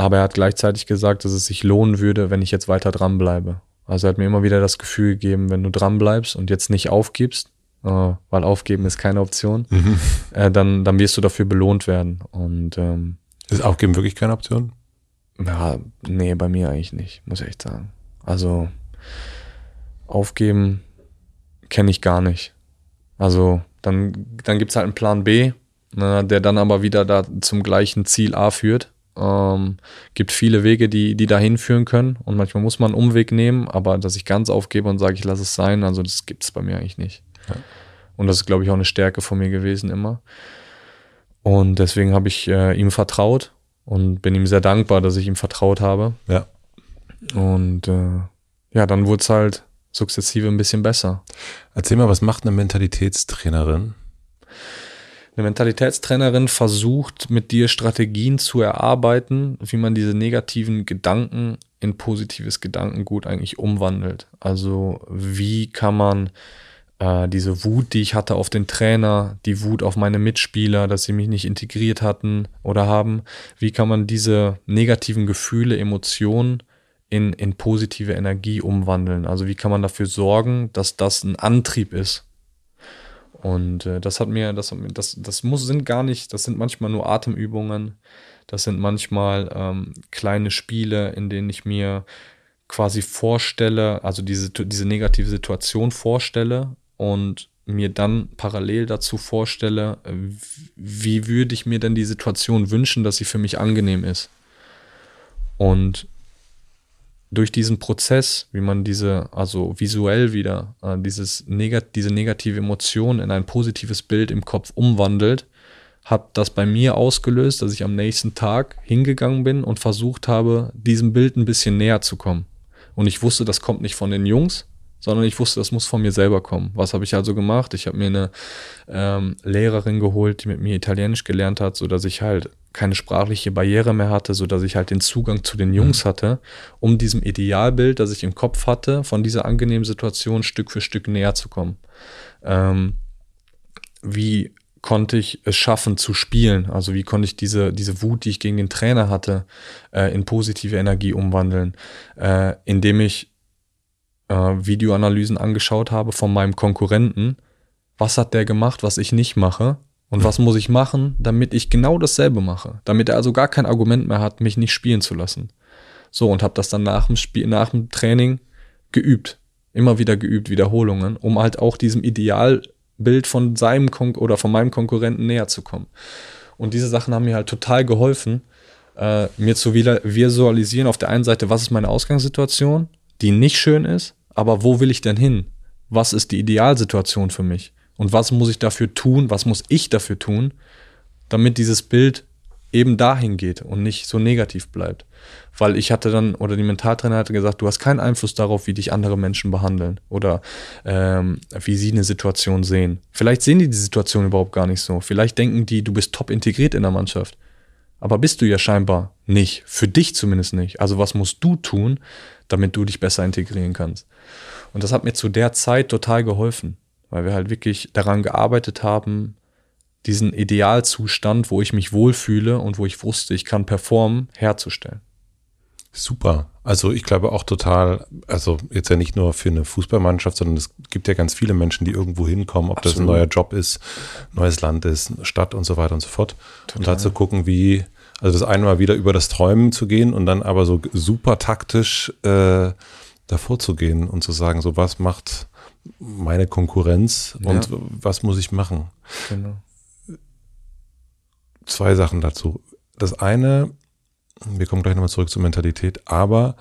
aber er hat gleichzeitig gesagt, dass es sich lohnen würde, wenn ich jetzt weiter dranbleibe. Also er hat mir immer wieder das Gefühl gegeben, wenn du dranbleibst und jetzt nicht aufgibst, äh, weil aufgeben ist keine Option, mhm. äh, dann, dann wirst du dafür belohnt werden. Und ähm, ist Aufgeben wirklich keine Option? Ja, nee, bei mir eigentlich nicht, muss ich echt sagen. Also aufgeben kenne ich gar nicht. Also dann, dann gibt es halt einen Plan B, ne, der dann aber wieder da zum gleichen Ziel A führt. Ähm, gibt viele Wege, die, die dahin führen können. Und manchmal muss man einen Umweg nehmen, aber dass ich ganz aufgebe und sage, ich lasse es sein, also das gibt es bei mir eigentlich nicht. Ja. Und das ist, glaube ich, auch eine Stärke von mir gewesen immer. Und deswegen habe ich äh, ihm vertraut und bin ihm sehr dankbar, dass ich ihm vertraut habe. Ja. Und äh, ja, dann wurde es halt sukzessive ein bisschen besser. Erzähl mal, was macht eine Mentalitätstrainerin? Eine Mentalitätstrainerin versucht mit dir Strategien zu erarbeiten, wie man diese negativen Gedanken in positives Gedankengut eigentlich umwandelt. Also wie kann man äh, diese Wut, die ich hatte auf den Trainer, die Wut auf meine Mitspieler, dass sie mich nicht integriert hatten oder haben, wie kann man diese negativen Gefühle, Emotionen in, in positive Energie umwandeln? Also wie kann man dafür sorgen, dass das ein Antrieb ist und äh, das hat mir, das, das, das muss, sind gar nicht, das sind manchmal nur Atemübungen. Das sind manchmal ähm, kleine Spiele, in denen ich mir quasi vorstelle, also diese, diese negative Situation vorstelle und mir dann parallel dazu vorstelle, wie würde ich mir denn die Situation wünschen, dass sie für mich angenehm ist. Und durch diesen Prozess, wie man diese, also visuell wieder, äh, dieses negat diese negative Emotion in ein positives Bild im Kopf umwandelt, hat das bei mir ausgelöst, dass ich am nächsten Tag hingegangen bin und versucht habe, diesem Bild ein bisschen näher zu kommen. Und ich wusste, das kommt nicht von den Jungs, sondern ich wusste, das muss von mir selber kommen. Was habe ich also gemacht? Ich habe mir eine ähm, Lehrerin geholt, die mit mir Italienisch gelernt hat, so dass ich halt keine sprachliche Barriere mehr hatte, so dass ich halt den Zugang zu den Jungs mhm. hatte, um diesem Idealbild, das ich im Kopf hatte, von dieser angenehmen Situation Stück für Stück näher zu kommen. Ähm, wie konnte ich es schaffen zu spielen? Also wie konnte ich diese, diese Wut, die ich gegen den Trainer hatte, äh, in positive Energie umwandeln, äh, indem ich äh, Videoanalysen angeschaut habe von meinem Konkurrenten. Was hat der gemacht, was ich nicht mache? Und was muss ich machen, damit ich genau dasselbe mache? Damit er also gar kein Argument mehr hat, mich nicht spielen zu lassen. So, und habe das dann nach dem Spiel, nach dem Training geübt. Immer wieder geübt, Wiederholungen, um halt auch diesem Idealbild von seinem Kon oder von meinem Konkurrenten näher zu kommen. Und diese Sachen haben mir halt total geholfen, äh, mir zu visualisieren auf der einen Seite, was ist meine Ausgangssituation, die nicht schön ist, aber wo will ich denn hin? Was ist die Idealsituation für mich? Und was muss ich dafür tun? Was muss ich dafür tun, damit dieses Bild eben dahin geht und nicht so negativ bleibt? Weil ich hatte dann, oder die Mentaltrainer hatte gesagt, du hast keinen Einfluss darauf, wie dich andere Menschen behandeln oder ähm, wie sie eine Situation sehen. Vielleicht sehen die die Situation überhaupt gar nicht so. Vielleicht denken die, du bist top integriert in der Mannschaft. Aber bist du ja scheinbar nicht. Für dich zumindest nicht. Also was musst du tun, damit du dich besser integrieren kannst? Und das hat mir zu der Zeit total geholfen weil wir halt wirklich daran gearbeitet haben, diesen Idealzustand, wo ich mich wohlfühle und wo ich wusste, ich kann performen, herzustellen. Super. Also ich glaube auch total, also jetzt ja nicht nur für eine Fußballmannschaft, sondern es gibt ja ganz viele Menschen, die irgendwo hinkommen, ob Absolut. das ein neuer Job ist, neues Land ist, Stadt und so weiter und so fort. Total. Und da zu gucken, wie, also das eine Mal wieder über das Träumen zu gehen und dann aber so super taktisch äh, davor zu gehen und zu sagen, so was macht meine Konkurrenz und ja. was muss ich machen? Genau. Zwei Sachen dazu. Das eine, wir kommen gleich nochmal zurück zur Mentalität, aber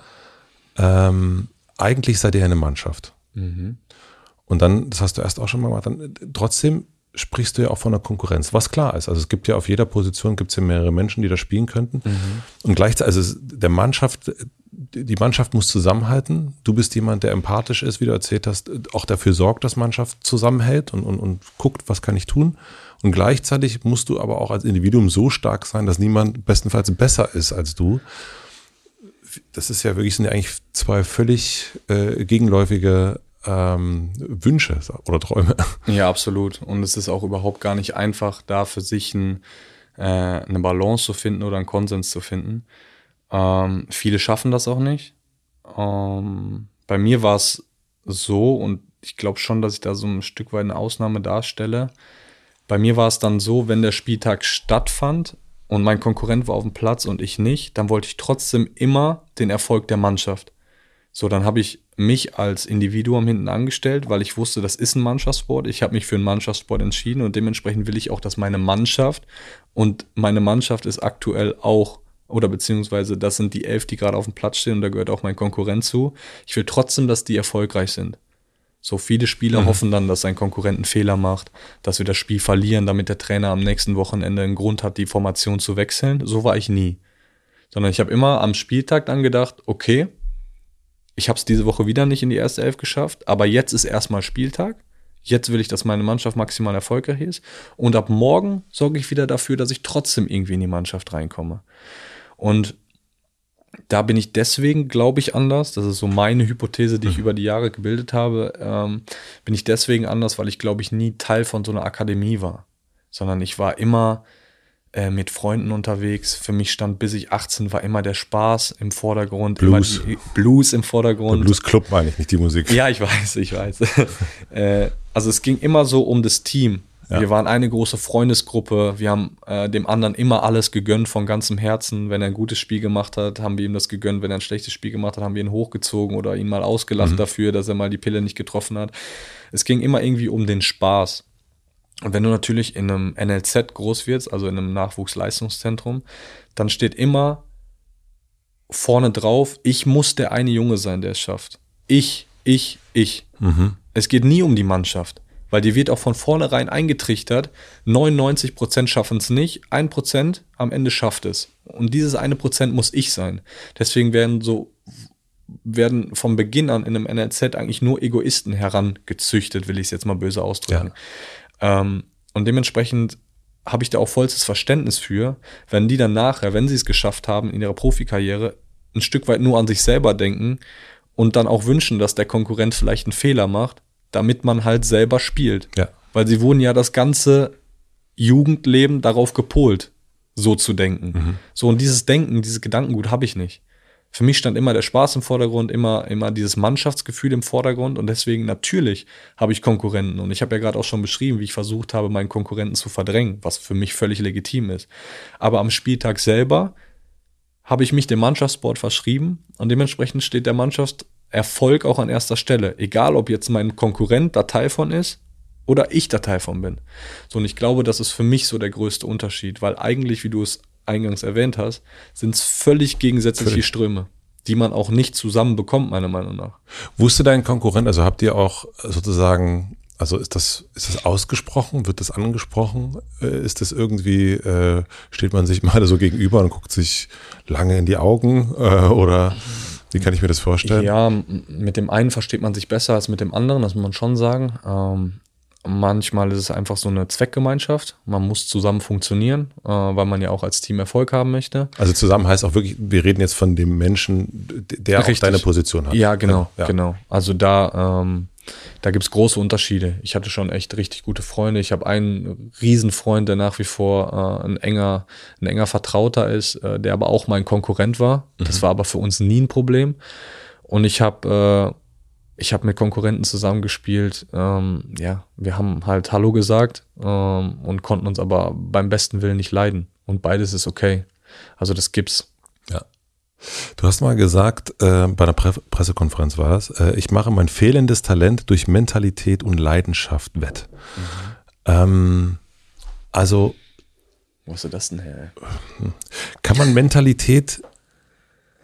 ähm, eigentlich seid ihr eine Mannschaft. Mhm. Und dann, das hast du erst auch schon mal gemacht, dann trotzdem sprichst du ja auch von der Konkurrenz, was klar ist. Also es gibt ja auf jeder Position gibt es ja mehrere Menschen, die da spielen könnten. Mhm. Und gleichzeitig, also der Mannschaft, die Mannschaft muss zusammenhalten. Du bist jemand, der empathisch ist, wie du erzählt hast, auch dafür sorgt, dass Mannschaft zusammenhält und, und, und guckt, was kann ich tun. Und gleichzeitig musst du aber auch als Individuum so stark sein, dass niemand bestenfalls besser ist als du. Das ist ja wirklich, sind ja eigentlich zwei völlig äh, gegenläufige ähm, Wünsche oder Träume. Ja, absolut. Und es ist auch überhaupt gar nicht einfach, da für sich ein, äh, eine Balance zu finden oder einen Konsens zu finden. Ähm, viele schaffen das auch nicht. Ähm, bei mir war es so, und ich glaube schon, dass ich da so ein Stück weit eine Ausnahme darstelle. Bei mir war es dann so, wenn der Spieltag stattfand und mein Konkurrent war auf dem Platz und ich nicht, dann wollte ich trotzdem immer den Erfolg der Mannschaft. So, dann habe ich mich als Individuum hinten angestellt, weil ich wusste, das ist ein Mannschaftssport. Ich habe mich für einen Mannschaftssport entschieden und dementsprechend will ich auch, dass meine Mannschaft und meine Mannschaft ist aktuell auch oder beziehungsweise das sind die elf, die gerade auf dem Platz stehen und da gehört auch mein Konkurrent zu. Ich will trotzdem, dass die erfolgreich sind. So viele Spieler mhm. hoffen dann, dass sein Konkurrent einen Fehler macht, dass wir das Spiel verlieren, damit der Trainer am nächsten Wochenende einen Grund hat, die Formation zu wechseln. So war ich nie. Sondern ich habe immer am Spieltag dann gedacht, okay, ich habe es diese Woche wieder nicht in die erste Elf geschafft, aber jetzt ist erstmal Spieltag. Jetzt will ich, dass meine Mannschaft maximal erfolgreich ist. Und ab morgen sorge ich wieder dafür, dass ich trotzdem irgendwie in die Mannschaft reinkomme. Und da bin ich deswegen, glaube ich, anders. Das ist so meine Hypothese, die ich mhm. über die Jahre gebildet habe. Ähm, bin ich deswegen anders, weil ich, glaube ich, nie Teil von so einer Akademie war. Sondern ich war immer äh, mit Freunden unterwegs. Für mich stand, bis ich 18 war, immer der Spaß im Vordergrund. Blues. Blues im Vordergrund. Der Blues Club meine ich, nicht die Musik. Ja, ich weiß, ich weiß. äh, also es ging immer so um das Team Ja. Wir waren eine große Freundesgruppe. Wir haben äh, dem anderen immer alles gegönnt von ganzem Herzen. Wenn er ein gutes Spiel gemacht hat, haben wir ihm das gegönnt. Wenn er ein schlechtes Spiel gemacht hat, haben wir ihn hochgezogen oder ihn mal ausgelacht mhm. dafür, dass er mal die Pille nicht getroffen hat. Es ging immer irgendwie um den Spaß. Und wenn du natürlich in einem NLZ groß wirst, also in einem Nachwuchsleistungszentrum, dann steht immer vorne drauf, ich muss der eine Junge sein, der es schafft. Ich, ich, ich. Mhm. Es geht nie um die Mannschaft, weil dir wird auch von vornherein eingetrichtert, 99 Prozent schaffen es nicht, ein Prozent am Ende schafft es. Und dieses eine Prozent muss ich sein. Deswegen werden so werden von Beginn an in einem NLZ eigentlich nur Egoisten herangezüchtet, will ich es jetzt mal böse ausdrücken. Ja. Ähm, und dementsprechend habe ich da auch vollstes Verständnis für, wenn die dann nachher, wenn sie es geschafft haben in ihrer Profikarriere, ein Stück weit nur an sich selber denken und dann auch wünschen, dass der Konkurrent vielleicht einen Fehler macht, damit man halt selber spielt. Ja. Weil sie wurden ja das ganze Jugendleben darauf gepolt, so zu denken. Mhm. So, und dieses Denken, dieses Gedankengut habe ich nicht für mich stand immer der Spaß im Vordergrund, immer, immer dieses Mannschaftsgefühl im Vordergrund und deswegen natürlich habe ich Konkurrenten und ich habe ja gerade auch schon beschrieben, wie ich versucht habe, meinen Konkurrenten zu verdrängen, was für mich völlig legitim ist. Aber am Spieltag selber habe ich mich dem Mannschaftssport verschrieben und dementsprechend steht der Mannschaftserfolg auch an erster Stelle, egal ob jetzt mein Konkurrent Datei von ist oder ich Datei von bin. So und ich glaube, das ist für mich so der größte Unterschied, weil eigentlich, wie du es eingangs erwähnt hast, sind es völlig gegensätzliche völlig. Ströme, die man auch nicht zusammen bekommt, meiner Meinung nach. Wusste dein Konkurrent, also habt ihr auch sozusagen, also ist das, ist das ausgesprochen? Wird das angesprochen? Äh, ist das irgendwie, äh, steht man sich mal so gegenüber und guckt sich lange in die Augen? Äh, oder wie kann ich mir das vorstellen? Ja, mit dem einen versteht man sich besser als mit dem anderen, das muss man schon sagen. Ähm, Manchmal ist es einfach so eine Zweckgemeinschaft. Man muss zusammen funktionieren, äh, weil man ja auch als Team Erfolg haben möchte. Also zusammen heißt auch wirklich, wir reden jetzt von dem Menschen, der Richtig. auch deine Position hat. Ja, genau, ja. genau. Also da, ähm, da gibt es große Unterschiede. Ich hatte schon echt richtig gute Freunde. Ich habe einen Riesenfreund, der nach wie vor äh, ein enger, ein enger Vertrauter ist, äh, der aber auch mein Konkurrent war. Mhm. Das war aber für uns nie ein Problem. Und ich habe äh, ich habe mit Konkurrenten zusammengespielt. Ähm, ja, wir haben halt Hallo gesagt ähm, und konnten uns aber beim besten Willen nicht leiden. Und beides ist okay. Also das gibt's. Ja. Du hast mal gesagt, äh, bei einer Pre Pressekonferenz war das, äh, ich mache mein fehlendes Talent durch Mentalität und Leidenschaft wett. Mhm. Ähm, also. Wo hast du das denn her? Kann man Mentalität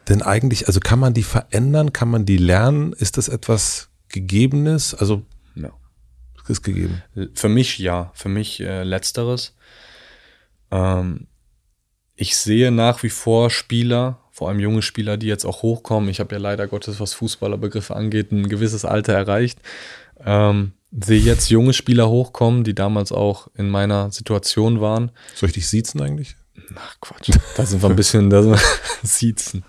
denn eigentlich, also kann man die verändern, kann man die lernen? Ist das etwas Gegebenes? Also ja. ist gegeben. Für mich ja, für mich äh, letzteres. Ähm, ich sehe nach wie vor Spieler, vor allem junge Spieler, die jetzt auch hochkommen. Ich habe ja leider Gottes, was Fußballerbegriffe angeht, ein gewisses Alter erreicht. Ähm, sehe jetzt junge Spieler hochkommen, die damals auch in meiner Situation waren. Soll ich dich siezen eigentlich? Ach Quatsch, da sind wir ein bisschen, da sind wir siezen.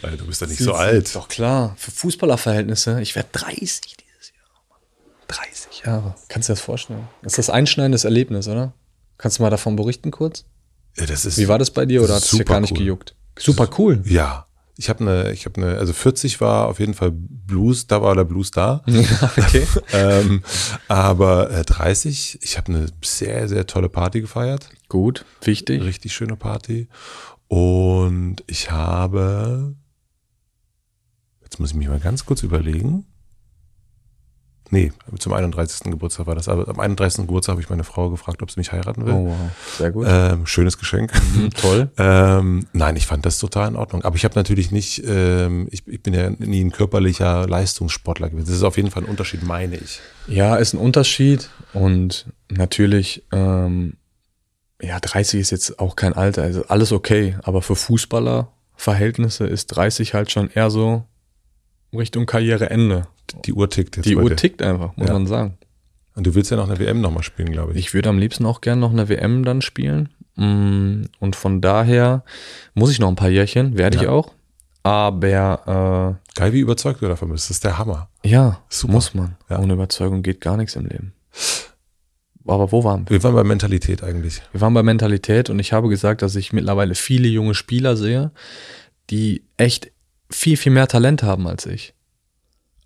Weil du bist ja nicht siezen. so alt. Doch klar, für Fußballerverhältnisse, ich werde 30 dieses Jahr. 30 Jahre. Kannst du dir das vorstellen? Das ist das einschneidendes Erlebnis, oder? Kannst du mal davon berichten kurz? Ja, das ist, Wie war das bei dir oder hat es dir gar nicht cool. gejuckt? Super cool. Ja, ich habe eine, ich habe eine, also 40 war auf jeden Fall Blues, da war der Blues da. okay. ähm, aber äh, 30, ich habe eine sehr, sehr tolle Party gefeiert. Gut, wichtig. Richtig schöne Party. Und ich habe, jetzt muss ich mich mal ganz kurz überlegen. Nee, zum 31. Geburtstag war das. Aber am 31. Geburtstag habe ich meine Frau gefragt, ob sie mich heiraten will. Oh, wow. Sehr gut. Ähm, schönes Geschenk. Mhm, toll. ähm, nein, ich fand das total in Ordnung. Aber ich habe natürlich nicht, ähm, ich, ich bin ja nie ein körperlicher Leistungssportler gewesen. Das ist auf jeden Fall ein Unterschied, meine ich. Ja, ist ein Unterschied. Und natürlich, ähm, ja, 30 ist jetzt auch kein Alter. Also alles okay. Aber für Fußballerverhältnisse ist 30 halt schon eher so Richtung Karriereende. Die Uhr tickt jetzt. Die Uhr tickt einfach, muss ja. man sagen. Und du willst ja noch eine WM nochmal spielen, glaube ich. Ich würde am liebsten auch gerne noch eine WM dann spielen. Mm, und von daher muss ich noch ein paar Jährchen, werde ja. ich auch. Aber äh, geil, wie überzeugt du davon bist. Das ist der Hammer. Ja, Super. muss man. Ja. Ohne Überzeugung geht gar nichts im Leben. Aber wo waren wir? Wir waren bei Mentalität eigentlich. Wir waren bei Mentalität und ich habe gesagt, dass ich mittlerweile viele junge Spieler sehe, die echt viel, viel mehr Talent haben als ich.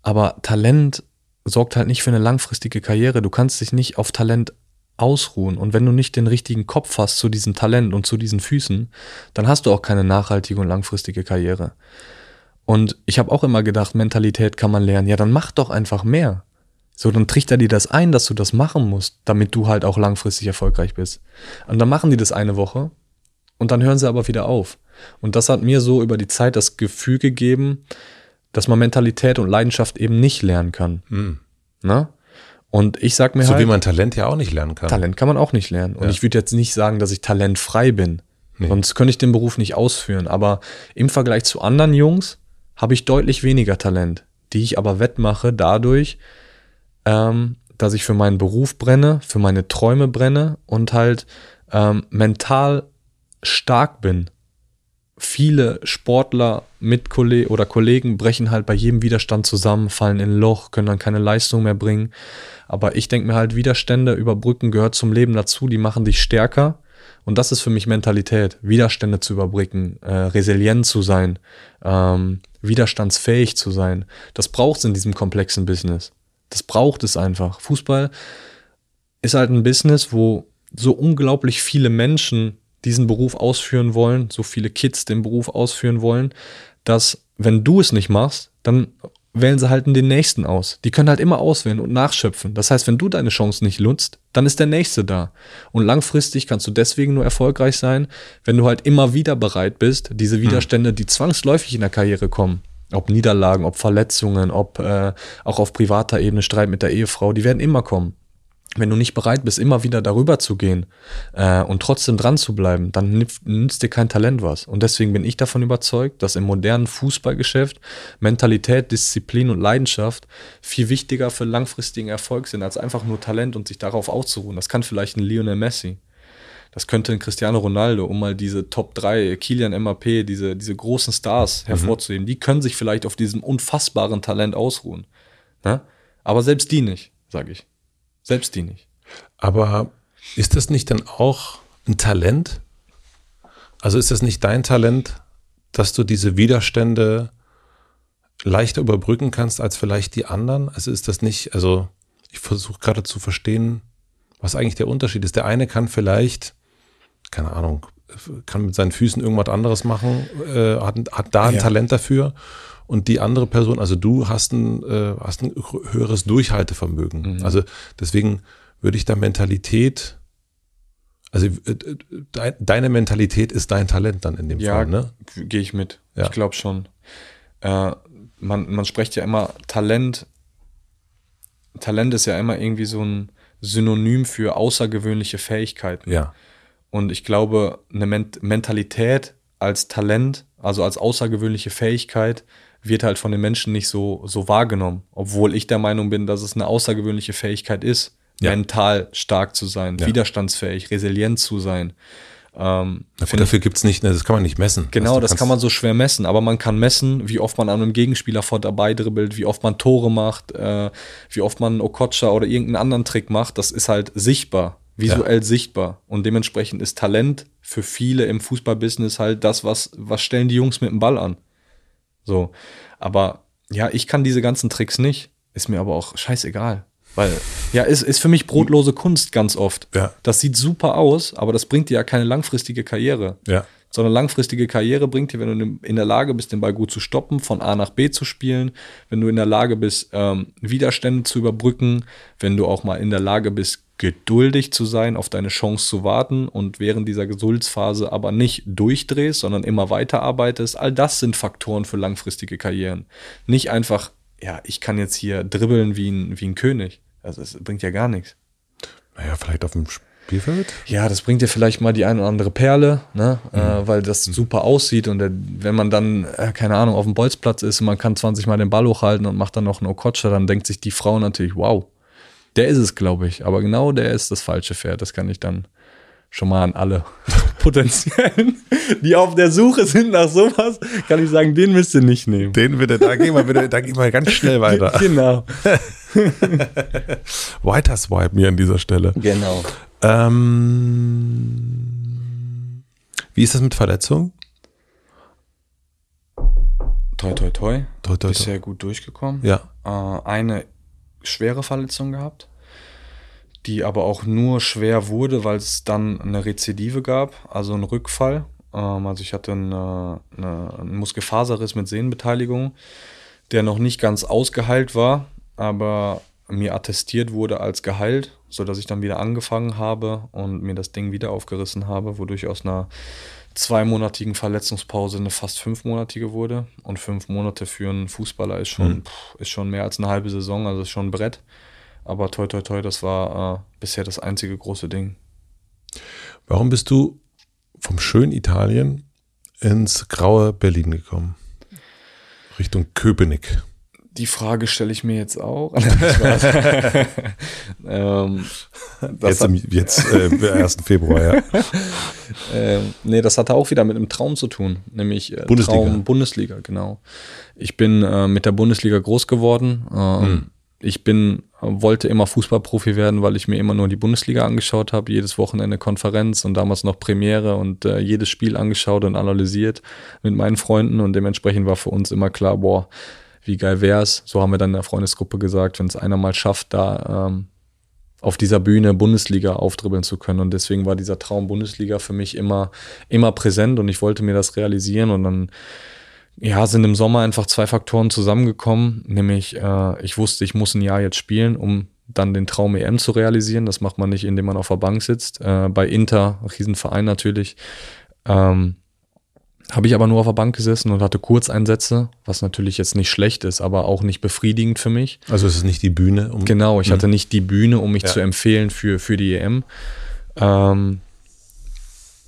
Aber Talent sorgt halt nicht für eine langfristige Karriere. Du kannst dich nicht auf Talent ausruhen. Und wenn du nicht den richtigen Kopf hast zu diesem Talent und zu diesen Füßen, dann hast du auch keine nachhaltige und langfristige Karriere. Und ich habe auch immer gedacht, Mentalität kann man lernen. Ja, dann mach doch einfach mehr. So, dann trichter dir das ein, dass du das machen musst, damit du halt auch langfristig erfolgreich bist. Und dann machen die das eine Woche und dann hören sie aber wieder auf. Und das hat mir so über die Zeit das Gefühl gegeben, dass man Mentalität und Leidenschaft eben nicht lernen kann. Mhm. Na? Und ich sag mir so halt. So wie man Talent ja auch nicht lernen kann. Talent kann man auch nicht lernen. Und ja. ich würde jetzt nicht sagen, dass ich talentfrei bin. Nee. Sonst könnte ich den Beruf nicht ausführen. Aber im Vergleich zu anderen Jungs habe ich deutlich weniger Talent, die ich aber wettmache dadurch, ähm, dass ich für meinen Beruf brenne, für meine Träume brenne und halt ähm, mental stark bin viele Sportler mit Kolleg oder Kollegen brechen halt bei jedem Widerstand zusammen, fallen in ein Loch, können dann keine Leistung mehr bringen. Aber ich denke mir halt, Widerstände überbrücken gehört zum Leben dazu, die machen dich stärker. Und das ist für mich Mentalität, Widerstände zu überbrücken, äh, resilient zu sein, ähm, widerstandsfähig zu sein. Das braucht es in diesem komplexen Business. Das braucht es einfach. Fußball ist halt ein Business, wo so unglaublich viele Menschen diesen Beruf ausführen wollen, so viele Kids den Beruf ausführen wollen, dass wenn du es nicht machst, dann wählen sie halt den nächsten aus. Die können halt immer auswählen und nachschöpfen. Das heißt, wenn du deine Chance nicht nutzt, dann ist der nächste da. Und langfristig kannst du deswegen nur erfolgreich sein, wenn du halt immer wieder bereit bist, diese hm. Widerstände, die zwangsläufig in der Karriere kommen, ob Niederlagen, ob Verletzungen, ob äh, auch auf privater Ebene Streit mit der Ehefrau, die werden immer kommen wenn du nicht bereit bist, immer wieder darüber zu gehen äh, und trotzdem dran zu bleiben, dann nützt dir kein Talent was. Und deswegen bin ich davon überzeugt, dass im modernen Fußballgeschäft Mentalität, Disziplin und Leidenschaft viel wichtiger für langfristigen Erfolg sind, als einfach nur Talent und sich darauf auszuruhen. Das kann vielleicht ein Lionel Messi. Das könnte ein Cristiano Ronaldo, um mal diese Top 3, Kilian MAP, diese, diese großen Stars mhm. hervorzuheben. Die können sich vielleicht auf diesem unfassbaren Talent ausruhen. Ne? Aber selbst die nicht, sage ich. Selbst die nicht. Aber ist das nicht dann auch ein Talent? Also ist das nicht dein Talent, dass du diese Widerstände leichter überbrücken kannst als vielleicht die anderen? Also ist das nicht, also ich versuche gerade zu verstehen, was eigentlich der Unterschied ist. Der eine kann vielleicht, keine Ahnung, kann mit seinen Füßen irgendwas anderes machen, äh, hat, hat da ein ja. Talent dafür und die andere Person, also du hast ein, äh, hast ein höheres Durchhaltevermögen. Mhm. Also deswegen würde ich da Mentalität, also äh, de, deine Mentalität ist dein Talent dann in dem ja, Fall, ne? Gehe ich mit. Ja. Ich glaube schon. Äh, man, man spricht ja immer Talent. Talent ist ja immer irgendwie so ein Synonym für außergewöhnliche Fähigkeiten. Ja. Und ich glaube, eine Ment Mentalität als Talent, also als außergewöhnliche Fähigkeit, wird halt von den Menschen nicht so, so wahrgenommen. Obwohl ich der Meinung bin, dass es eine außergewöhnliche Fähigkeit ist, ja. mental stark zu sein, ja. widerstandsfähig, resilient zu sein. Ähm, gut, dafür gibt's nicht, ne, das kann man nicht messen. Genau, das kann man so schwer messen, aber man kann messen, wie oft man an einem Gegenspieler vor dabei dribbelt, wie oft man Tore macht, äh, wie oft man Okocha oder irgendeinen anderen Trick macht. Das ist halt sichtbar, visuell ja. sichtbar. Und dementsprechend ist Talent für viele im Fußballbusiness halt das, was, was stellen die Jungs mit dem Ball an. So. Aber ja, ich kann diese ganzen Tricks nicht. Ist mir aber auch scheißegal. Weil, ja, ist, ist für mich brotlose Kunst ganz oft. Ja. Das sieht super aus, aber das bringt dir ja keine langfristige Karriere. Ja. Sondern langfristige Karriere bringt dir, wenn du in der Lage bist, den Ball gut zu stoppen, von A nach B zu spielen, wenn du in der Lage bist, ähm, Widerstände zu überbrücken, wenn du auch mal in der Lage bist, geduldig zu sein, auf deine Chance zu warten und während dieser Geduldsphase aber nicht durchdrehst, sondern immer weiter arbeitest. All das sind Faktoren für langfristige Karrieren. Nicht einfach, ja, ich kann jetzt hier dribbeln wie ein, wie ein König. Also das bringt ja gar nichts. Naja, vielleicht auf dem Spielfeld? Ja, das bringt dir vielleicht mal die eine oder andere Perle, ne? Mhm. Äh, weil das mhm. super aussieht und der, wenn man dann, äh, keine Ahnung, auf dem Bolzplatz ist und man kann 20 Mal den Ball hochhalten und macht dann noch einen Okocha, dann denkt sich die Frau natürlich, wow, der ist es, glaube ich. Aber genau der ist das falsche Pferd. Das kann ich dann schon mal an alle potenziellen, die auf der Suche sind nach sowas, kann ich sagen, den müsst ihr nicht nehmen. Den bitte, da gehen wir bitte, da gehen wir ganz schnell weiter. Genau. weiter swipe mir an dieser Stelle. Genau. Ähm, wie ist das mit Verletzungen? Toi, toi, toi. toi, toi Bisher gut durchgekommen. Ja. Äh, eine schwere Verletzung gehabt. die aber auch nur schwer wurde, weil es dann eine Rezidive gab, also einen Rückfall. Ähm, also ich hatte eine, eine, einen Muskelfaserriss mit Sehnenbeteiligung, der noch nicht ganz ausgeheilt war, aber mir attestiert wurde als geheilt, sodass ich dann wieder angefangen habe und mir das Ding wieder aufgerissen habe, wodurch aus einer zweimonatigen Verletzungspause eine fast fünfmonatige wurde. Und fünf Monate für einen Fußballer ist schon, mhm. pff, ist schon mehr als eine halbe Saison, also ist schon ein Brett. Aber toi, toi, toi, das war äh, bisher das einzige große Ding. Warum bist du vom schönen Italien ins graue Berlin gekommen? Richtung Köpenick. Die Frage stelle ich mir jetzt auch. ähm, jetzt hat, jetzt äh, 1. Februar, ja. ähm, nee, das hatte auch wieder mit einem Traum zu tun, nämlich äh, Bundesliga. Traum Bundesliga, genau. Ich bin äh, mit der Bundesliga groß geworden. Ähm, hm. Ich bin, wollte immer Fußballprofi werden, weil ich mir immer nur die Bundesliga angeschaut habe, jedes Wochenende Konferenz und damals noch Premiere und äh, jedes Spiel angeschaut und analysiert mit meinen Freunden und dementsprechend war für uns immer klar, boah, wie geil wär's. So haben wir dann in der Freundesgruppe gesagt, wenn es einer mal schafft, da ähm, auf dieser Bühne Bundesliga aufdribbeln zu können. Und deswegen war dieser Traum Bundesliga für mich immer, immer präsent und ich wollte mir das realisieren. Und dann, ja, sind im Sommer einfach zwei Faktoren zusammengekommen. Nämlich, äh, ich wusste, ich muss ein Jahr jetzt spielen, um dann den Traum EM zu realisieren. Das macht man nicht, indem man auf der Bank sitzt. Äh, bei Inter, Riesenverein natürlich. Ähm, habe ich aber nur auf der Bank gesessen und hatte Kurzeinsätze, was natürlich jetzt nicht schlecht ist, aber auch nicht befriedigend für mich. Also es ist nicht die Bühne. Um genau, ich mhm. hatte nicht die Bühne, um mich ja. zu empfehlen für, für die EM. Ähm,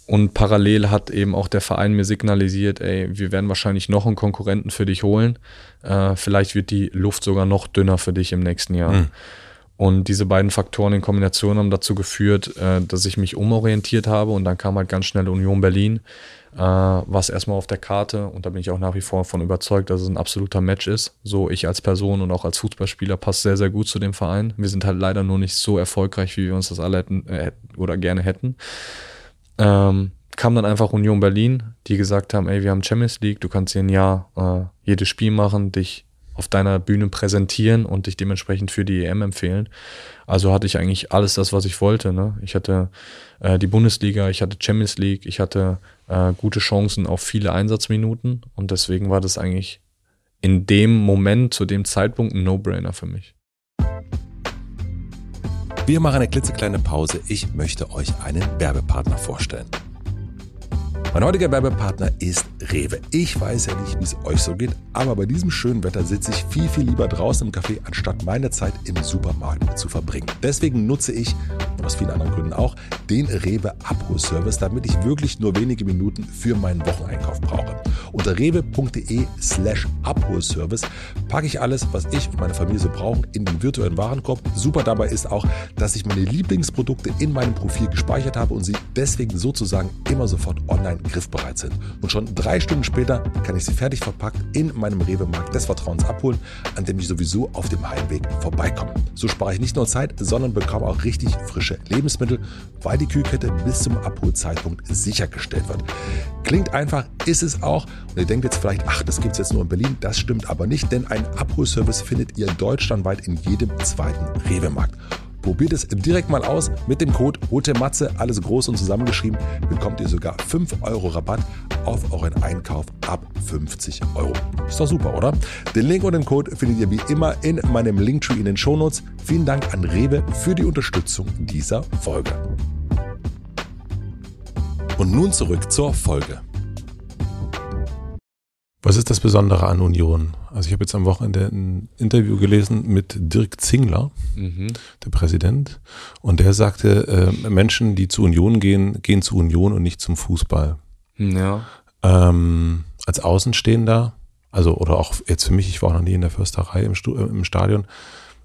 und parallel hat eben auch der Verein mir signalisiert, ey, wir werden wahrscheinlich noch einen Konkurrenten für dich holen. Äh, vielleicht wird die Luft sogar noch dünner für dich im nächsten Jahr. Mhm. Und diese beiden Faktoren in Kombination haben dazu geführt, äh, dass ich mich umorientiert habe und dann kam halt ganz schnell Union Berlin, äh, was erstmal auf der Karte und da bin ich auch nach wie vor von überzeugt, dass es ein absoluter Match ist. So ich als Person und auch als Fußballspieler passt sehr, sehr gut zu dem Verein. Wir sind halt leider nur nicht so erfolgreich, wie wir uns das alle hätten äh, oder gerne hätten. Ähm, kam dann einfach Union Berlin, die gesagt haben, ey, wir haben Champions League, du kannst hier ein Jahr äh, jedes Spiel machen, dich auf deiner Bühne präsentieren und dich dementsprechend für die EM empfehlen. Also hatte ich eigentlich alles das, was ich wollte. Ne? Ich hatte äh, die Bundesliga, ich hatte Champions League, ich hatte äh, gute Chancen auf viele Einsatzminuten und deswegen war das eigentlich in dem Moment, zu dem Zeitpunkt ein No-Brainer für mich. Wir machen eine klitzekleine Pause. Ich möchte euch einen Werbepartner vorstellen. Mein heutiger Werbepartner ist Rewe. Ich weiß ja nicht, wie es euch so geht, aber bei diesem schönen Wetter sitze ich viel, viel lieber draußen im Café, anstatt meine Zeit im Supermarkt zu verbringen. Deswegen nutze ich, und aus vielen anderen Gründen auch, den Rewe Abholservice, damit ich wirklich nur wenige Minuten für meinen Wocheneinkauf brauche. Unter rewe.de slash Abholservice packe ich alles, was ich und meine Familie so brauchen, in den virtuellen Warenkorb. Super dabei ist auch, dass ich meine Lieblingsprodukte in meinem Profil gespeichert habe und sie deswegen sozusagen immer sofort online griffbereit sind. Und schon drei Stunden später kann ich sie fertig verpackt in meinem Rewe-Markt des Vertrauens abholen, an dem ich sowieso auf dem Heimweg vorbeikomme. So spare ich nicht nur Zeit, sondern bekomme auch richtig frische Lebensmittel, weil die Kühlkette bis zum Abholzeitpunkt sichergestellt wird. Klingt einfach, ist es auch. Und ihr denkt jetzt vielleicht, ach, das gibt es jetzt nur in Berlin. Das stimmt aber nicht, denn ein Abholservice findet ihr deutschlandweit in jedem zweiten Rewe-Markt. Probiert es direkt mal aus. Mit dem Code HOTEMATZE, alles groß und zusammengeschrieben, bekommt ihr sogar 5 Euro Rabatt auf euren Einkauf ab 50 Euro. Ist doch super, oder? Den Link und den Code findet ihr wie immer in meinem Linktree in den Shownotes. Vielen Dank an Rewe für die Unterstützung dieser Folge. Und nun zurück zur Folge. Was ist das Besondere an Union? Also ich habe jetzt am Wochenende ein Interview gelesen mit Dirk Zingler, mhm. der Präsident, und der sagte, äh, Menschen, die zur Union gehen, gehen zur Union und nicht zum Fußball. Ja. Ähm, als Außenstehender, also oder auch jetzt für mich, ich war auch noch nie in der Försterei im, im Stadion,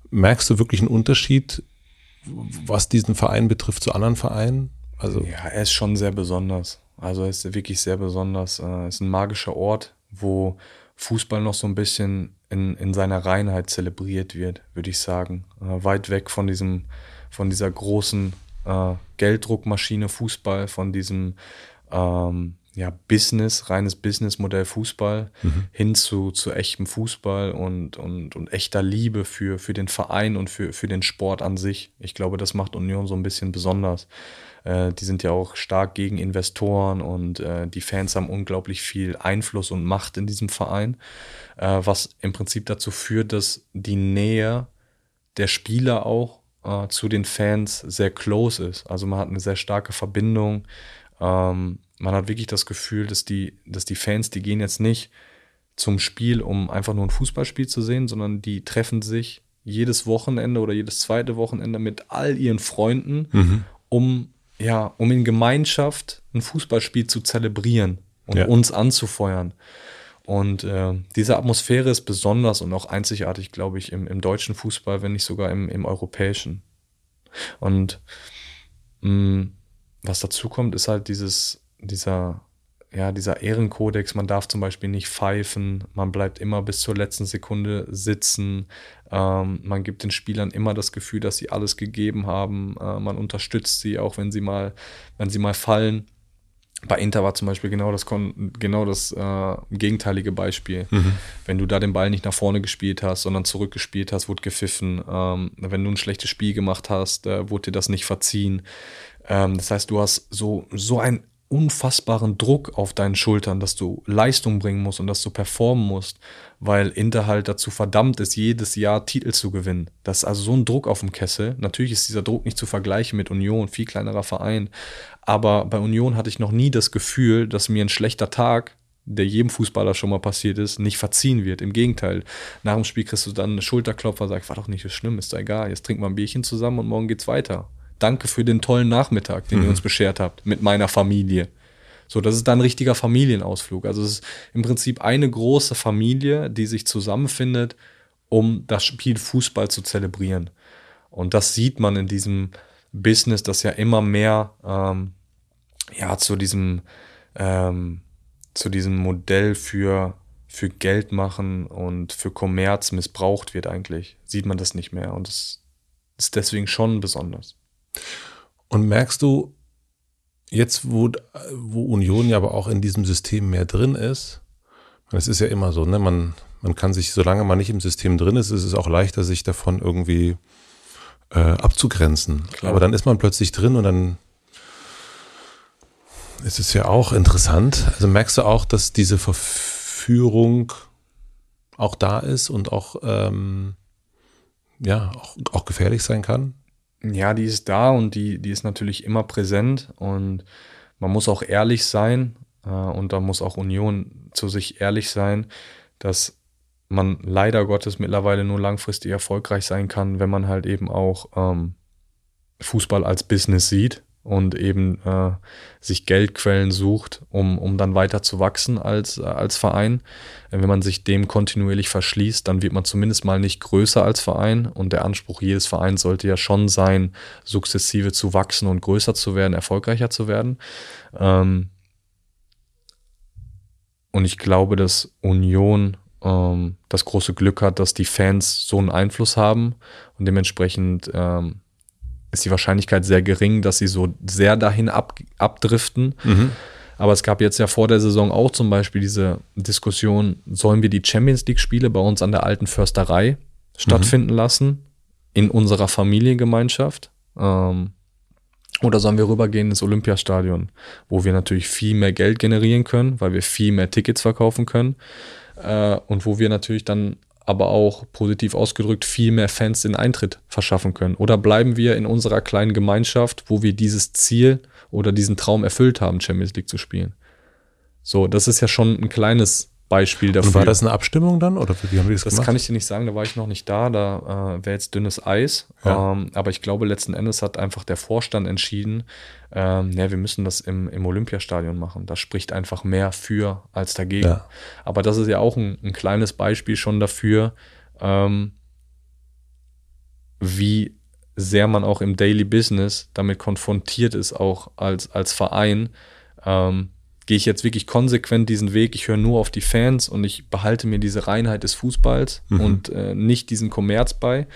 merkst du wirklich einen Unterschied, was diesen Verein betrifft zu anderen Vereinen? Also ja, er ist schon sehr besonders. Also er ist wirklich sehr besonders. Er ist ein magischer Ort wo Fußball noch so ein bisschen in, in seiner Reinheit zelebriert wird, würde ich sagen. Äh, weit weg von diesem, von dieser großen äh, Gelddruckmaschine Fußball, von diesem ähm, ja, Business, reines Businessmodell Fußball mhm. hin zu, zu echtem Fußball und, und, und echter Liebe für, für den Verein und für, für den Sport an sich. Ich glaube, das macht Union so ein bisschen besonders. Äh, die sind ja auch stark gegen Investoren und äh, die Fans haben unglaublich viel Einfluss und Macht in diesem Verein, äh, was im Prinzip dazu führt, dass die Nähe der Spieler auch äh, zu den Fans sehr close ist. Also man hat eine sehr starke Verbindung. Ähm, man hat wirklich das Gefühl, dass die, dass die Fans, die gehen jetzt nicht zum Spiel, um einfach nur ein Fußballspiel zu sehen, sondern die treffen sich jedes Wochenende oder jedes zweite Wochenende mit all ihren Freunden, mhm. um ja, um in Gemeinschaft ein Fußballspiel zu zelebrieren und ja. uns anzufeuern. Und äh, diese Atmosphäre ist besonders und auch einzigartig, glaube ich, im, im deutschen Fußball, wenn nicht sogar im, im europäischen. Und mh, mm, was dazu kommt, ist halt dieses, dieser, ja, dieser Ehrenkodex, man darf zum Beispiel nicht pfeifen, man bleibt immer bis zur letzten Sekunde sitzen, ähm, man gibt den Spielern immer das Gefühl, dass sie alles gegeben haben, äh, man unterstützt sie, auch wenn sie mal, wenn sie mal fallen. Bei Inter war zum Beispiel genau das, genau das äh, gegenteilige Beispiel. Mhm. Wenn du da den Ball nicht nach vorne gespielt hast, sondern zurückgespielt hast, wurde gepfiffen. Ähm, wenn du ein schlechtes Spiel gemacht hast, äh, wurde dir das nicht verziehen. Ähm, das heißt, du hast so, so ein unfassbaren Druck auf deinen Schultern, dass du Leistung bringen musst und dass du performen musst, weil Inter halt dazu verdammt ist, jedes Jahr Titel zu gewinnen. Das ist also so ein Druck auf dem Kessel. Natürlich ist dieser Druck nicht zu vergleichen mit Union, viel kleinerer Verein. Aber bei Union hatte ich noch nie das Gefühl, dass mir ein schlechter Tag, der jedem Fußballer schon mal passiert ist, nicht verziehen wird. Im Gegenteil, nach dem Spiel kriegst du dann eine Schulterklopfer, sagst, war doch nicht so schlimm, ist doch egal, jetzt trinken wir ein Bierchen zusammen und morgen geht's weiter danke für den tollen Nachmittag, den mhm. ihr uns beschert habt mit meiner Familie. So, das ist dann ein richtiger Familienausflug. Also es ist im Prinzip eine große Familie, die sich zusammenfindet, um das Spiel Fußball zu zelebrieren. Und das sieht man in diesem Business, das ja immer mehr ähm, ja zu diesem ähm, zu diesem Modell für für Geld machen und für Kommerz missbraucht wird eigentlich, sieht man das nicht mehr und das ist deswegen schon besonders. Und merkst du, jetzt, wo, wo Union ja aber auch in diesem System mehr drin ist, es ist ja immer so, ne, man, man kann sich, solange man nicht im System drin ist, ist es auch leichter, sich davon irgendwie äh, abzugrenzen. Klar. Aber dann ist man plötzlich drin und dann ist es ja auch interessant. Also merkst du auch, dass diese Verführung auch da ist und auch, ähm, ja, auch, auch gefährlich sein kann? Ja, die ist da und die, die ist natürlich immer präsent und man muss auch ehrlich sein äh, und da muss auch Union zu sich ehrlich sein, dass man leider Gottes mittlerweile nur langfristig erfolgreich sein kann, wenn man halt eben auch ähm, Fußball als Business sieht und eben äh, sich Geldquellen sucht, um, um dann weiter zu wachsen als, äh, als Verein. Wenn man sich dem kontinuierlich verschließt, dann wird man zumindest mal nicht größer als Verein und der Anspruch jedes Vereins sollte ja schon sein, sukzessive zu wachsen und größer zu werden, erfolgreicher zu werden. Ähm, und ich glaube, dass Union ähm, das große Glück hat, dass die Fans so einen Einfluss haben und dementsprechend ähm, ist die Wahrscheinlichkeit sehr gering, dass sie so sehr dahin ab, abdriften. Mhm. Aber es gab jetzt ja vor der Saison auch zum Beispiel diese Diskussion, sollen wir die Champions League-Spiele bei uns an der alten Försterei stattfinden mhm. lassen, in unserer Familiengemeinschaft? Ähm, oder sollen wir rübergehen ins Olympiastadion, wo wir natürlich viel mehr Geld generieren können, weil wir viel mehr Tickets verkaufen können äh, und wo wir natürlich dann aber auch positiv ausgedrückt viel mehr Fans den Eintritt verschaffen können? Oder bleiben wir in unserer kleinen Gemeinschaft, wo wir dieses Ziel oder diesen Traum erfüllt haben, Champions League zu spielen? So, das ist ja schon ein kleines Beispiel dafür. Und war das eine Abstimmung dann oder wie haben die das, das gemacht? Das kann ich dir nicht sagen, da war ich noch nicht da, da äh, wäre jetzt dünnes Eis. Ja. Ähm, aber ich glaube, letzten Endes hat einfach der Vorstand entschieden, ähm, ja, wir müssen das im, im Olympiastadion machen. Das spricht einfach mehr für als dagegen. Ja. Aber das ist ja auch ein, ein kleines Beispiel schon dafür, ähm, wie sehr man auch im Daily Business damit konfrontiert ist, auch als, als Verein. Ähm, gehe ich jetzt wirklich konsequent diesen Weg, ich höre nur auf die Fans und ich behalte mir diese Reinheit des Fußballs mhm. und äh, nicht diesen Kommerz bei?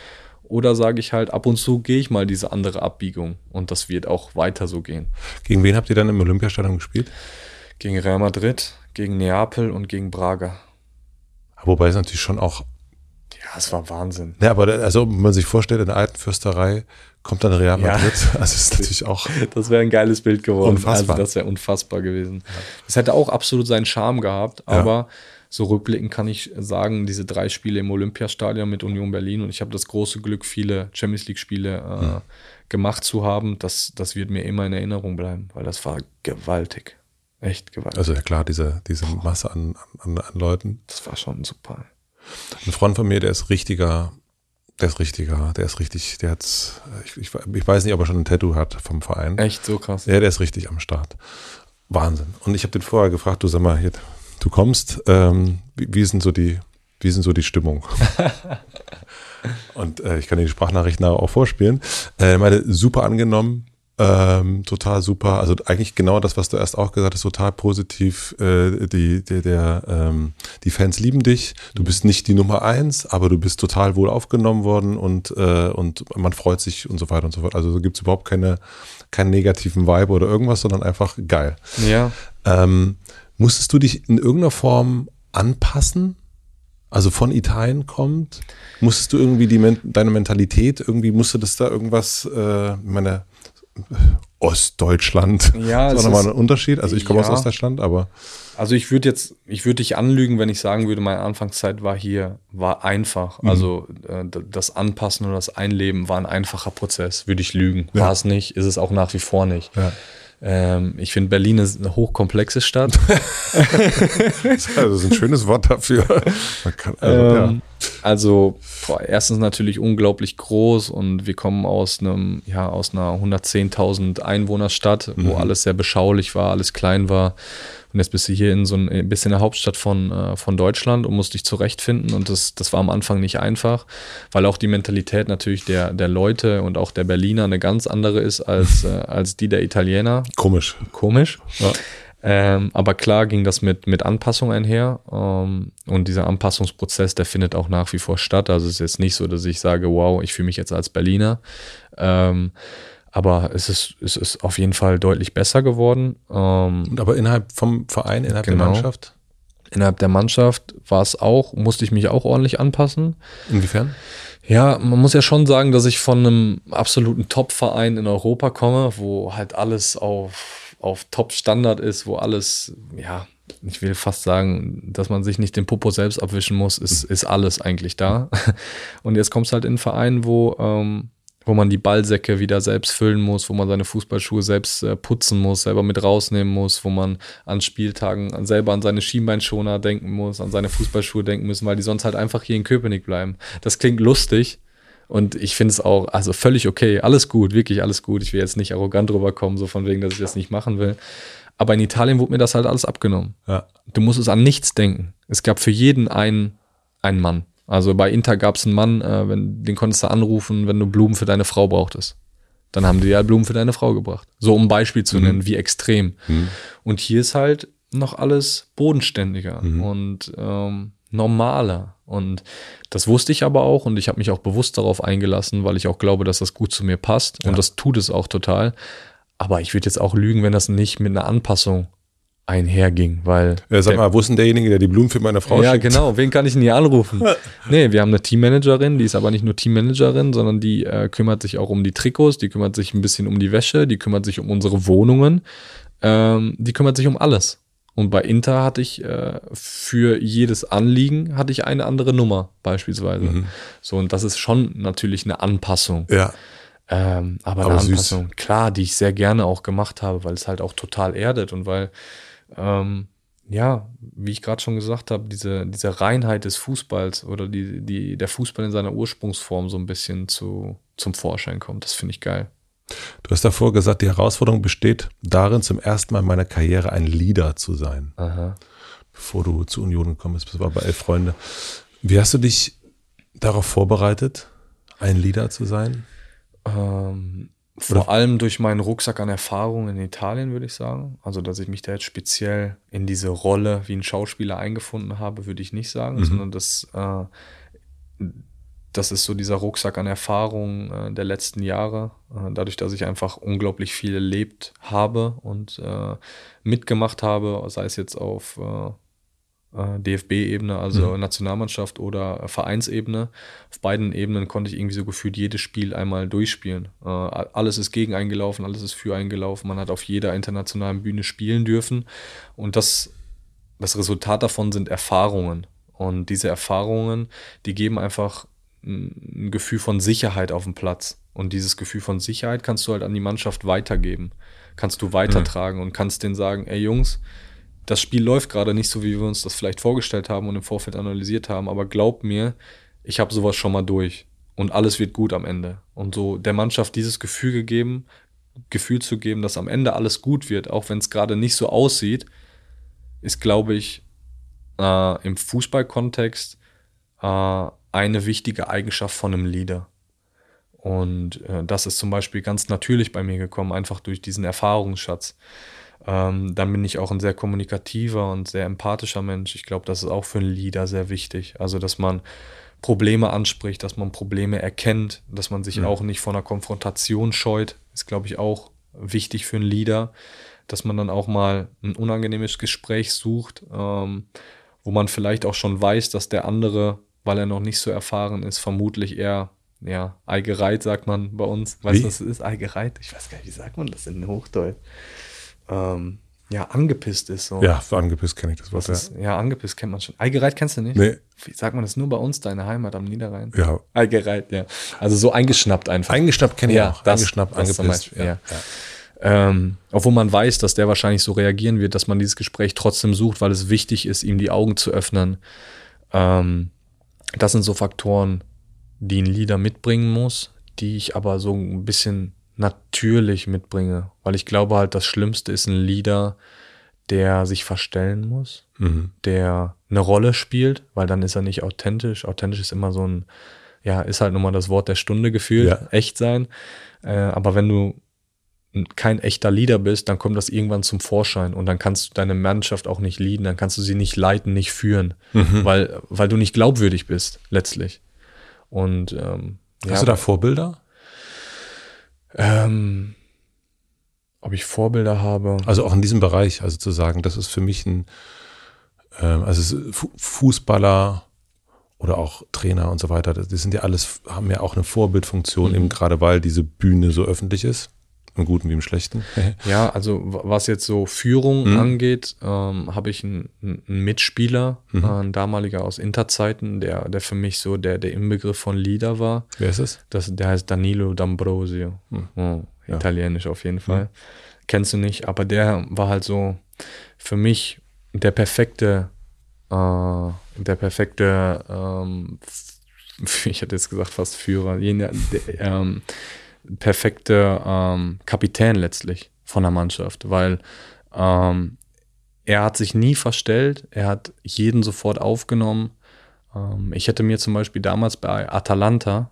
Oder sage ich halt, ab und zu gehe ich mal diese andere Abbiegung und das wird auch weiter so gehen. Gegen wen habt ihr dann im Olympiastadion gespielt? Gegen Real Madrid, gegen Neapel und gegen Braga. Wobei es natürlich schon auch. Ja, es war Wahnsinn. Ja, aber also, wenn man sich vorstellt, in der alten Fürsterei kommt dann Real Madrid. Ja. Also ist natürlich auch. Das wäre ein geiles Bild geworden. Unfassbar. Also das wäre unfassbar gewesen. Es ja. hätte auch absolut seinen Charme gehabt, aber ja. so rückblickend kann ich sagen, diese drei Spiele im Olympiastadion mit Union Berlin und ich habe das große Glück, viele Champions League-Spiele äh, hm. gemacht zu haben. Das, das wird mir immer in Erinnerung bleiben, weil das war gewaltig. Echt gewaltig. Also ja klar, diese, diese Masse an, an, an Leuten. Das war schon super. Ein Freund von mir, der ist richtiger der ist richtiger, der ist richtig, der hat, ich, ich, ich, weiß nicht, ob er schon ein Tattoo hat vom Verein. Echt so krass. Ja, der ist richtig am Start. Wahnsinn. Und ich habe den vorher gefragt, du sag mal, hier, du kommst, ähm, wie, wie sind so die, wie sind so die Stimmung? Und äh, ich kann dir die Sprachnachrichten auch vorspielen. Äh, meine super angenommen, ähm, total super. Also eigentlich genau das, was du erst auch gesagt hast, total positiv. Äh, die, der, der, ähm, die Fans lieben dich. Du bist nicht die Nummer eins, aber du bist total wohl aufgenommen worden und, äh, und man freut sich und so weiter und so fort. Also da gibt es überhaupt keine, keinen negativen Vibe oder irgendwas, sondern einfach geil. Ja. Ähm, musstest du dich in irgendeiner Form anpassen? Also von Italien kommt? Musstest du irgendwie die, deine Mentalität, irgendwie musste das da irgendwas, äh, meine, Ostdeutschland. Ja, das ist nochmal ein Unterschied. Also ich komme ja. aus Ostdeutschland, aber. Also ich würde jetzt, ich würde dich anlügen, wenn ich sagen würde, meine Anfangszeit war hier, war einfach. Mhm. Also äh, das Anpassen oder das Einleben war ein einfacher Prozess, würde ich lügen. Ja. War es nicht, ist es auch nach wie vor nicht. Ja. Ähm, ich finde, Berlin ist eine hochkomplexe Stadt. das ist ein schönes Wort dafür. Kann, also, ähm, ja. also boah, erstens natürlich unglaublich groß und wir kommen aus einem, ja, aus einer 110.000 Einwohnerstadt, mhm. wo alles sehr beschaulich war, alles klein war. Und jetzt bist du hier in so ein, ein bisschen der Hauptstadt von, äh, von Deutschland und musst dich zurechtfinden. Und das, das war am Anfang nicht einfach, weil auch die Mentalität natürlich der, der Leute und auch der Berliner eine ganz andere ist als, äh, als die der Italiener. Komisch. Komisch. Ja. Ähm, aber klar ging das mit, mit Anpassung einher. Ähm, und dieser Anpassungsprozess, der findet auch nach wie vor statt. Also es ist jetzt nicht so, dass ich sage, wow, ich fühle mich jetzt als Berliner. Ähm, aber es ist, es ist auf jeden Fall deutlich besser geworden. Ähm, aber innerhalb vom Verein, innerhalb genau. der Mannschaft? Innerhalb der Mannschaft war es auch, musste ich mich auch ordentlich anpassen. Inwiefern? Ja, man muss ja schon sagen, dass ich von einem absoluten Top-Verein in Europa komme, wo halt alles auf, auf Top-Standard ist, wo alles, ja, ich will fast sagen, dass man sich nicht den Popo selbst abwischen muss, ist, ist alles eigentlich da. Und jetzt kommst du halt in einen Verein, wo ähm, wo man die Ballsäcke wieder selbst füllen muss, wo man seine Fußballschuhe selbst äh, putzen muss, selber mit rausnehmen muss, wo man an Spieltagen selber an seine Schienbeinschoner denken muss, an seine Fußballschuhe denken müssen, weil die sonst halt einfach hier in Köpenick bleiben. Das klingt lustig und ich finde es auch, also völlig okay, alles gut, wirklich alles gut. Ich will jetzt nicht arrogant rüberkommen, so von wegen, dass ich das nicht machen will. Aber in Italien wurde mir das halt alles abgenommen. Ja. Du musst es an nichts denken. Es gab für jeden einen, einen Mann. Also bei Inter gab es einen Mann, äh, wenn, den konntest du anrufen, wenn du Blumen für deine Frau brauchtest. Dann haben die ja Blumen für deine Frau gebracht. So um ein Beispiel zu mhm. nennen, wie extrem. Mhm. Und hier ist halt noch alles bodenständiger mhm. und ähm, normaler. Und das wusste ich aber auch und ich habe mich auch bewusst darauf eingelassen, weil ich auch glaube, dass das gut zu mir passt. Ja. Und das tut es auch total. Aber ich würde jetzt auch lügen, wenn das nicht mit einer Anpassung einherging, weil. Ja, sag mal, wo ist denn derjenige, der die Blumen für meine Frau Ja, schickt? genau, wen kann ich denn hier anrufen? nee, wir haben eine Teammanagerin, die ist aber nicht nur Teammanagerin, sondern die äh, kümmert sich auch um die Trikots, die kümmert sich ein bisschen um die Wäsche, die kümmert sich um unsere Wohnungen, ähm, die kümmert sich um alles. Und bei Inter hatte ich äh, für jedes Anliegen hatte ich eine andere Nummer beispielsweise. Mhm. So und das ist schon natürlich eine Anpassung. Ja. Ähm, aber, aber, eine Anpassung, klar, die ich sehr gerne auch gemacht habe, weil es halt auch total erdet und weil ähm, ja, wie ich gerade schon gesagt habe, diese, diese Reinheit des Fußballs oder die, die, der Fußball in seiner Ursprungsform so ein bisschen zu, zum Vorschein kommt. Das finde ich geil. Du hast davor gesagt, die Herausforderung besteht darin, zum ersten Mal in meiner Karriere ein Leader zu sein. Aha. Bevor du zu Union gekommen bist, das war bei Elf Freunde. Wie hast du dich darauf vorbereitet, ein Leader zu sein? Ähm, vor allem durch meinen Rucksack an Erfahrungen in Italien, würde ich sagen. Also, dass ich mich da jetzt speziell in diese Rolle wie ein Schauspieler eingefunden habe, würde ich nicht sagen, mhm. sondern dass, äh, das ist so dieser Rucksack an Erfahrungen äh, der letzten Jahre. Äh, dadurch, dass ich einfach unglaublich viel erlebt habe und äh, mitgemacht habe, sei es jetzt auf äh, DFB-Ebene, also mhm. Nationalmannschaft oder Vereinsebene. Auf beiden Ebenen konnte ich irgendwie so gefühlt jedes Spiel einmal durchspielen. Äh, alles ist gegen eingelaufen, alles ist für eingelaufen. Man hat auf jeder internationalen Bühne spielen dürfen. Und das, das Resultat davon sind Erfahrungen. Und diese Erfahrungen, die geben einfach ein Gefühl von Sicherheit auf dem Platz. Und dieses Gefühl von Sicherheit kannst du halt an die Mannschaft weitergeben. Kannst du weitertragen mhm. und kannst denen sagen, ey Jungs, das Spiel läuft gerade nicht so, wie wir uns das vielleicht vorgestellt haben und im Vorfeld analysiert haben, aber glaub mir, ich habe sowas schon mal durch und alles wird gut am Ende. Und so der Mannschaft dieses Gefühl gegeben, Gefühl zu geben, dass am Ende alles gut wird, auch wenn es gerade nicht so aussieht, ist, glaube ich, äh, im Fußballkontext äh, eine wichtige Eigenschaft von einem Leader. Und äh, das ist zum Beispiel ganz natürlich bei mir gekommen, einfach durch diesen Erfahrungsschatz. Ähm, dann bin ich auch ein sehr kommunikativer und sehr empathischer Mensch. Ich glaube, das ist auch für einen Leader sehr wichtig. Also, dass man Probleme anspricht, dass man Probleme erkennt, dass man sich ja. auch nicht vor einer Konfrontation scheut, ist, glaube ich, auch wichtig für einen Leader, dass man dann auch mal ein unangenehmes Gespräch sucht, ähm, wo man vielleicht auch schon weiß, dass der andere weil er noch nicht so erfahren ist, vermutlich eher, ja, eigereit sagt man bei uns. Weißt du, was es ist? Eigereit? Ich weiß gar nicht, wie sagt man das in Hochdeutsch? Ähm, ja, angepisst ist so. Ja, für angepisst kenne ich das Wort. Das ja. ja, angepisst kennt man schon. Eigereit kennst du nicht? Nee. Wie sagt man das nur bei uns, deine Heimat am Niederrhein? Ja. Eigereit, ja. Also so eingeschnappt einfach. Eingeschnappt kenne ich ja, auch. Das, eingeschnappt, das angepisst. ja. ja. Ähm, obwohl man weiß, dass der wahrscheinlich so reagieren wird, dass man dieses Gespräch trotzdem sucht, weil es wichtig ist, ihm die Augen zu öffnen. Ähm, das sind so Faktoren, die ein Leader mitbringen muss, die ich aber so ein bisschen natürlich mitbringe, weil ich glaube halt, das Schlimmste ist ein Leader, der sich verstellen muss, mhm. der eine Rolle spielt, weil dann ist er nicht authentisch. Authentisch ist immer so ein, ja, ist halt nochmal das Wort der Stunde gefühlt, ja. echt sein. Äh, aber wenn du kein echter Leader bist, dann kommt das irgendwann zum Vorschein und dann kannst du deine Mannschaft auch nicht leaden, dann kannst du sie nicht leiten, nicht führen, mhm. weil, weil du nicht glaubwürdig bist, letztlich. Und ähm, hast ja, du da Vorbilder? Ähm, ob ich Vorbilder habe? Also auch in diesem Bereich, also zu sagen, das ist für mich ein, ähm, also Fußballer oder auch Trainer und so weiter, das sind ja alles, haben ja auch eine Vorbildfunktion, mhm. eben gerade weil diese Bühne so öffentlich ist. Im Guten wie im Schlechten. ja, also was jetzt so Führung mhm. angeht, ähm, habe ich einen, einen Mitspieler, mhm. äh, ein damaliger aus Interzeiten, der, der für mich so der, der Inbegriff von Leader war. Wer ist es? Das, der heißt Danilo D'Ambrosio. Mhm. Oh, italienisch ja. auf jeden Fall. Mhm. Kennst du nicht, aber der war halt so für mich der perfekte, äh, der perfekte, ähm, ich hätte jetzt gesagt fast Führer, jener, der, ähm, perfekte ähm, Kapitän letztlich von der Mannschaft, weil ähm, er hat sich nie verstellt, er hat jeden sofort aufgenommen. Ähm, ich hätte mir zum Beispiel damals bei Atalanta,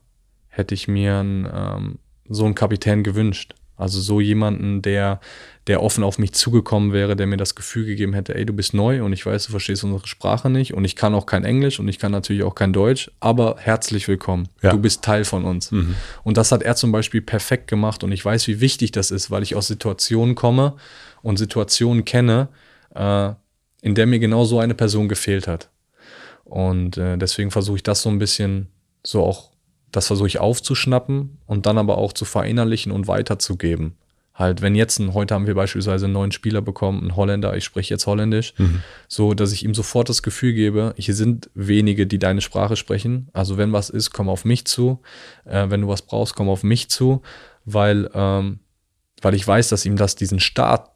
hätte ich mir einen, ähm, so einen Kapitän gewünscht. Also so jemanden, der, der offen auf mich zugekommen wäre, der mir das Gefühl gegeben hätte, ey, du bist neu und ich weiß, du verstehst unsere Sprache nicht und ich kann auch kein Englisch und ich kann natürlich auch kein Deutsch, aber herzlich willkommen. Ja. Du bist Teil von uns. Mhm. Und das hat er zum Beispiel perfekt gemacht und ich weiß, wie wichtig das ist, weil ich aus Situationen komme und Situationen kenne, äh, in der mir genau so eine Person gefehlt hat. Und äh, deswegen versuche ich das so ein bisschen so auch das versuche ich aufzuschnappen und dann aber auch zu verinnerlichen und weiterzugeben. Halt, wenn jetzt ein, heute haben wir beispielsweise einen neuen Spieler bekommen, einen Holländer, ich spreche jetzt Holländisch, mhm. so dass ich ihm sofort das Gefühl gebe, hier sind wenige, die deine Sprache sprechen. Also wenn was ist, komm auf mich zu. Äh, wenn du was brauchst, komm auf mich zu, weil, ähm, weil ich weiß, dass ihm das diesen Start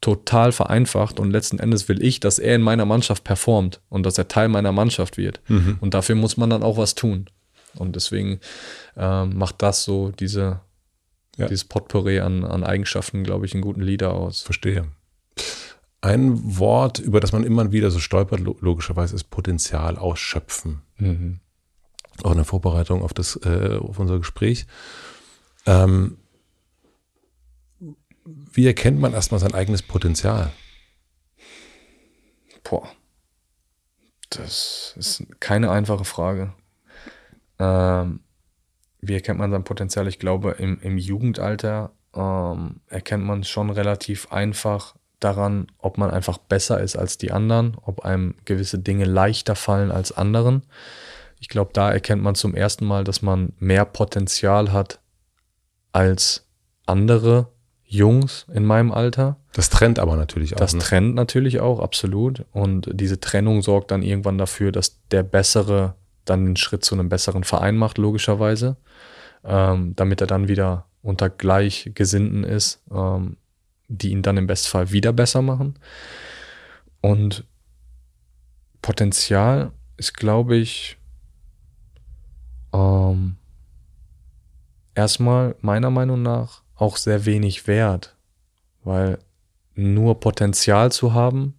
total vereinfacht und letzten Endes will ich, dass er in meiner Mannschaft performt und dass er Teil meiner Mannschaft wird. Mhm. Und dafür muss man dann auch was tun. Und deswegen ähm, macht das so diese, ja. dieses Potpourri an, an Eigenschaften, glaube ich, einen guten Leader aus. Verstehe. Ein Wort, über das man immer wieder so stolpert, logischerweise, ist Potenzial ausschöpfen. Mhm. Auch in der Vorbereitung auf, das, äh, auf unser Gespräch. Ähm, wie erkennt man erstmal sein eigenes Potenzial? Boah, das ist keine einfache Frage. Ähm, wie erkennt man sein Potenzial? Ich glaube, im, im Jugendalter ähm, erkennt man schon relativ einfach daran, ob man einfach besser ist als die anderen, ob einem gewisse Dinge leichter fallen als anderen. Ich glaube, da erkennt man zum ersten Mal, dass man mehr Potenzial hat als andere Jungs in meinem Alter. Das trennt aber natürlich auch. Das ne? trennt natürlich auch, absolut. Und diese Trennung sorgt dann irgendwann dafür, dass der Bessere dann den Schritt zu einem besseren Verein macht, logischerweise, ähm, damit er dann wieder unter Gleichgesinnten ist, ähm, die ihn dann im Bestfall wieder besser machen. Und Potenzial ist, glaube ich, ähm, erstmal meiner Meinung nach auch sehr wenig wert, weil nur Potenzial zu haben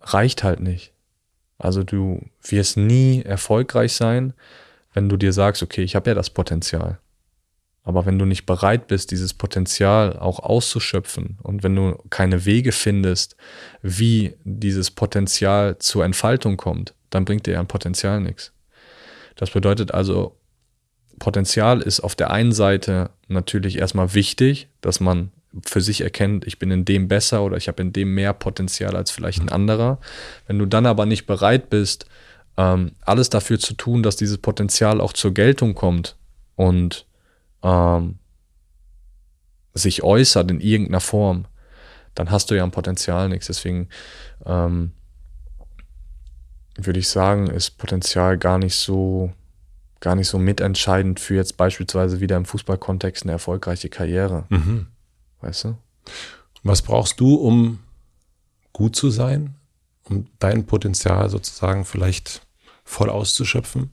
reicht halt nicht. Also du wirst nie erfolgreich sein, wenn du dir sagst, okay, ich habe ja das Potenzial. Aber wenn du nicht bereit bist, dieses Potenzial auch auszuschöpfen und wenn du keine Wege findest, wie dieses Potenzial zur Entfaltung kommt, dann bringt dir ein Potenzial nichts. Das bedeutet also, Potenzial ist auf der einen Seite natürlich erstmal wichtig, dass man für sich erkennt, ich bin in dem besser oder ich habe in dem mehr Potenzial als vielleicht ein anderer. Wenn du dann aber nicht bereit bist, ähm, alles dafür zu tun, dass dieses Potenzial auch zur Geltung kommt und ähm, sich äußert in irgendeiner Form, dann hast du ja am Potenzial nichts. Deswegen ähm, würde ich sagen, ist Potenzial gar nicht so gar nicht so mitentscheidend für jetzt beispielsweise wieder im Fußballkontext eine erfolgreiche Karriere. Mhm. Weißt du? Was brauchst du, um gut zu sein, um dein Potenzial sozusagen vielleicht voll auszuschöpfen?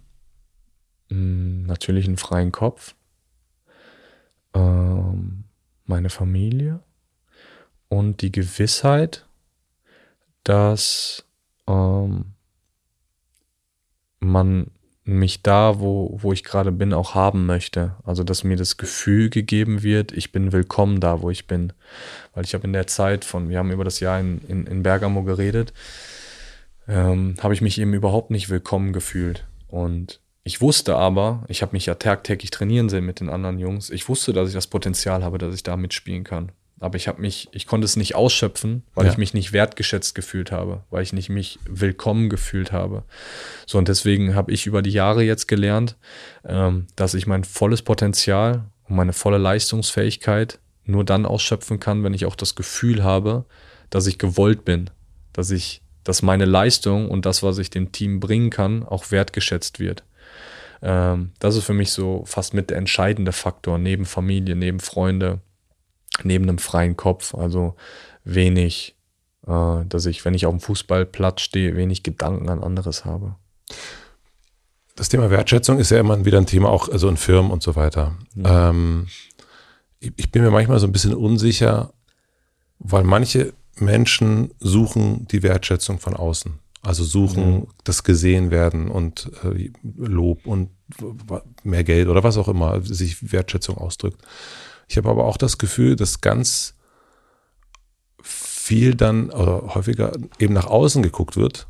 Mm, Natürlich einen freien Kopf, ähm, meine Familie und die Gewissheit, dass ähm, man mich da, wo, wo ich gerade bin, auch haben möchte. Also, dass mir das Gefühl gegeben wird, ich bin willkommen da, wo ich bin. Weil ich habe in der Zeit von, wir haben über das Jahr in, in, in Bergamo geredet, ähm, habe ich mich eben überhaupt nicht willkommen gefühlt. Und ich wusste aber, ich habe mich ja tagtäglich trainieren sehen mit den anderen Jungs, ich wusste, dass ich das Potenzial habe, dass ich da mitspielen kann. Aber ich habe mich, ich konnte es nicht ausschöpfen, weil Ja. ich mich nicht wertgeschätzt gefühlt habe, weil ich nicht mich willkommen gefühlt habe. So, und deswegen habe ich über die Jahre jetzt gelernt, ähm, dass ich mein volles Potenzial und meine volle Leistungsfähigkeit nur dann ausschöpfen kann, wenn ich auch das Gefühl habe, dass ich gewollt bin, dass ich, dass meine Leistung und das, was ich dem Team bringen kann, auch wertgeschätzt wird. Ähm, das ist für mich so fast mit der entscheidende Faktor, neben Familie, neben Freunde, neben einem freien Kopf. Also wenig, äh, dass ich, wenn ich auf dem Fußballplatz stehe, wenig Gedanken an anderes habe. Das Thema Wertschätzung ist ja immer wieder ein Thema, auch also in Firmen und so weiter. Ähm, ich, ich bin mir manchmal so ein bisschen unsicher, weil manche Menschen suchen die Wertschätzung von außen. Also suchen Mhm. das gesehen werden und äh, Lob und mehr Geld oder was auch immer sich Wertschätzung ausdrückt. Ich habe aber auch das Gefühl, dass ganz viel dann oder häufiger eben nach außen geguckt wird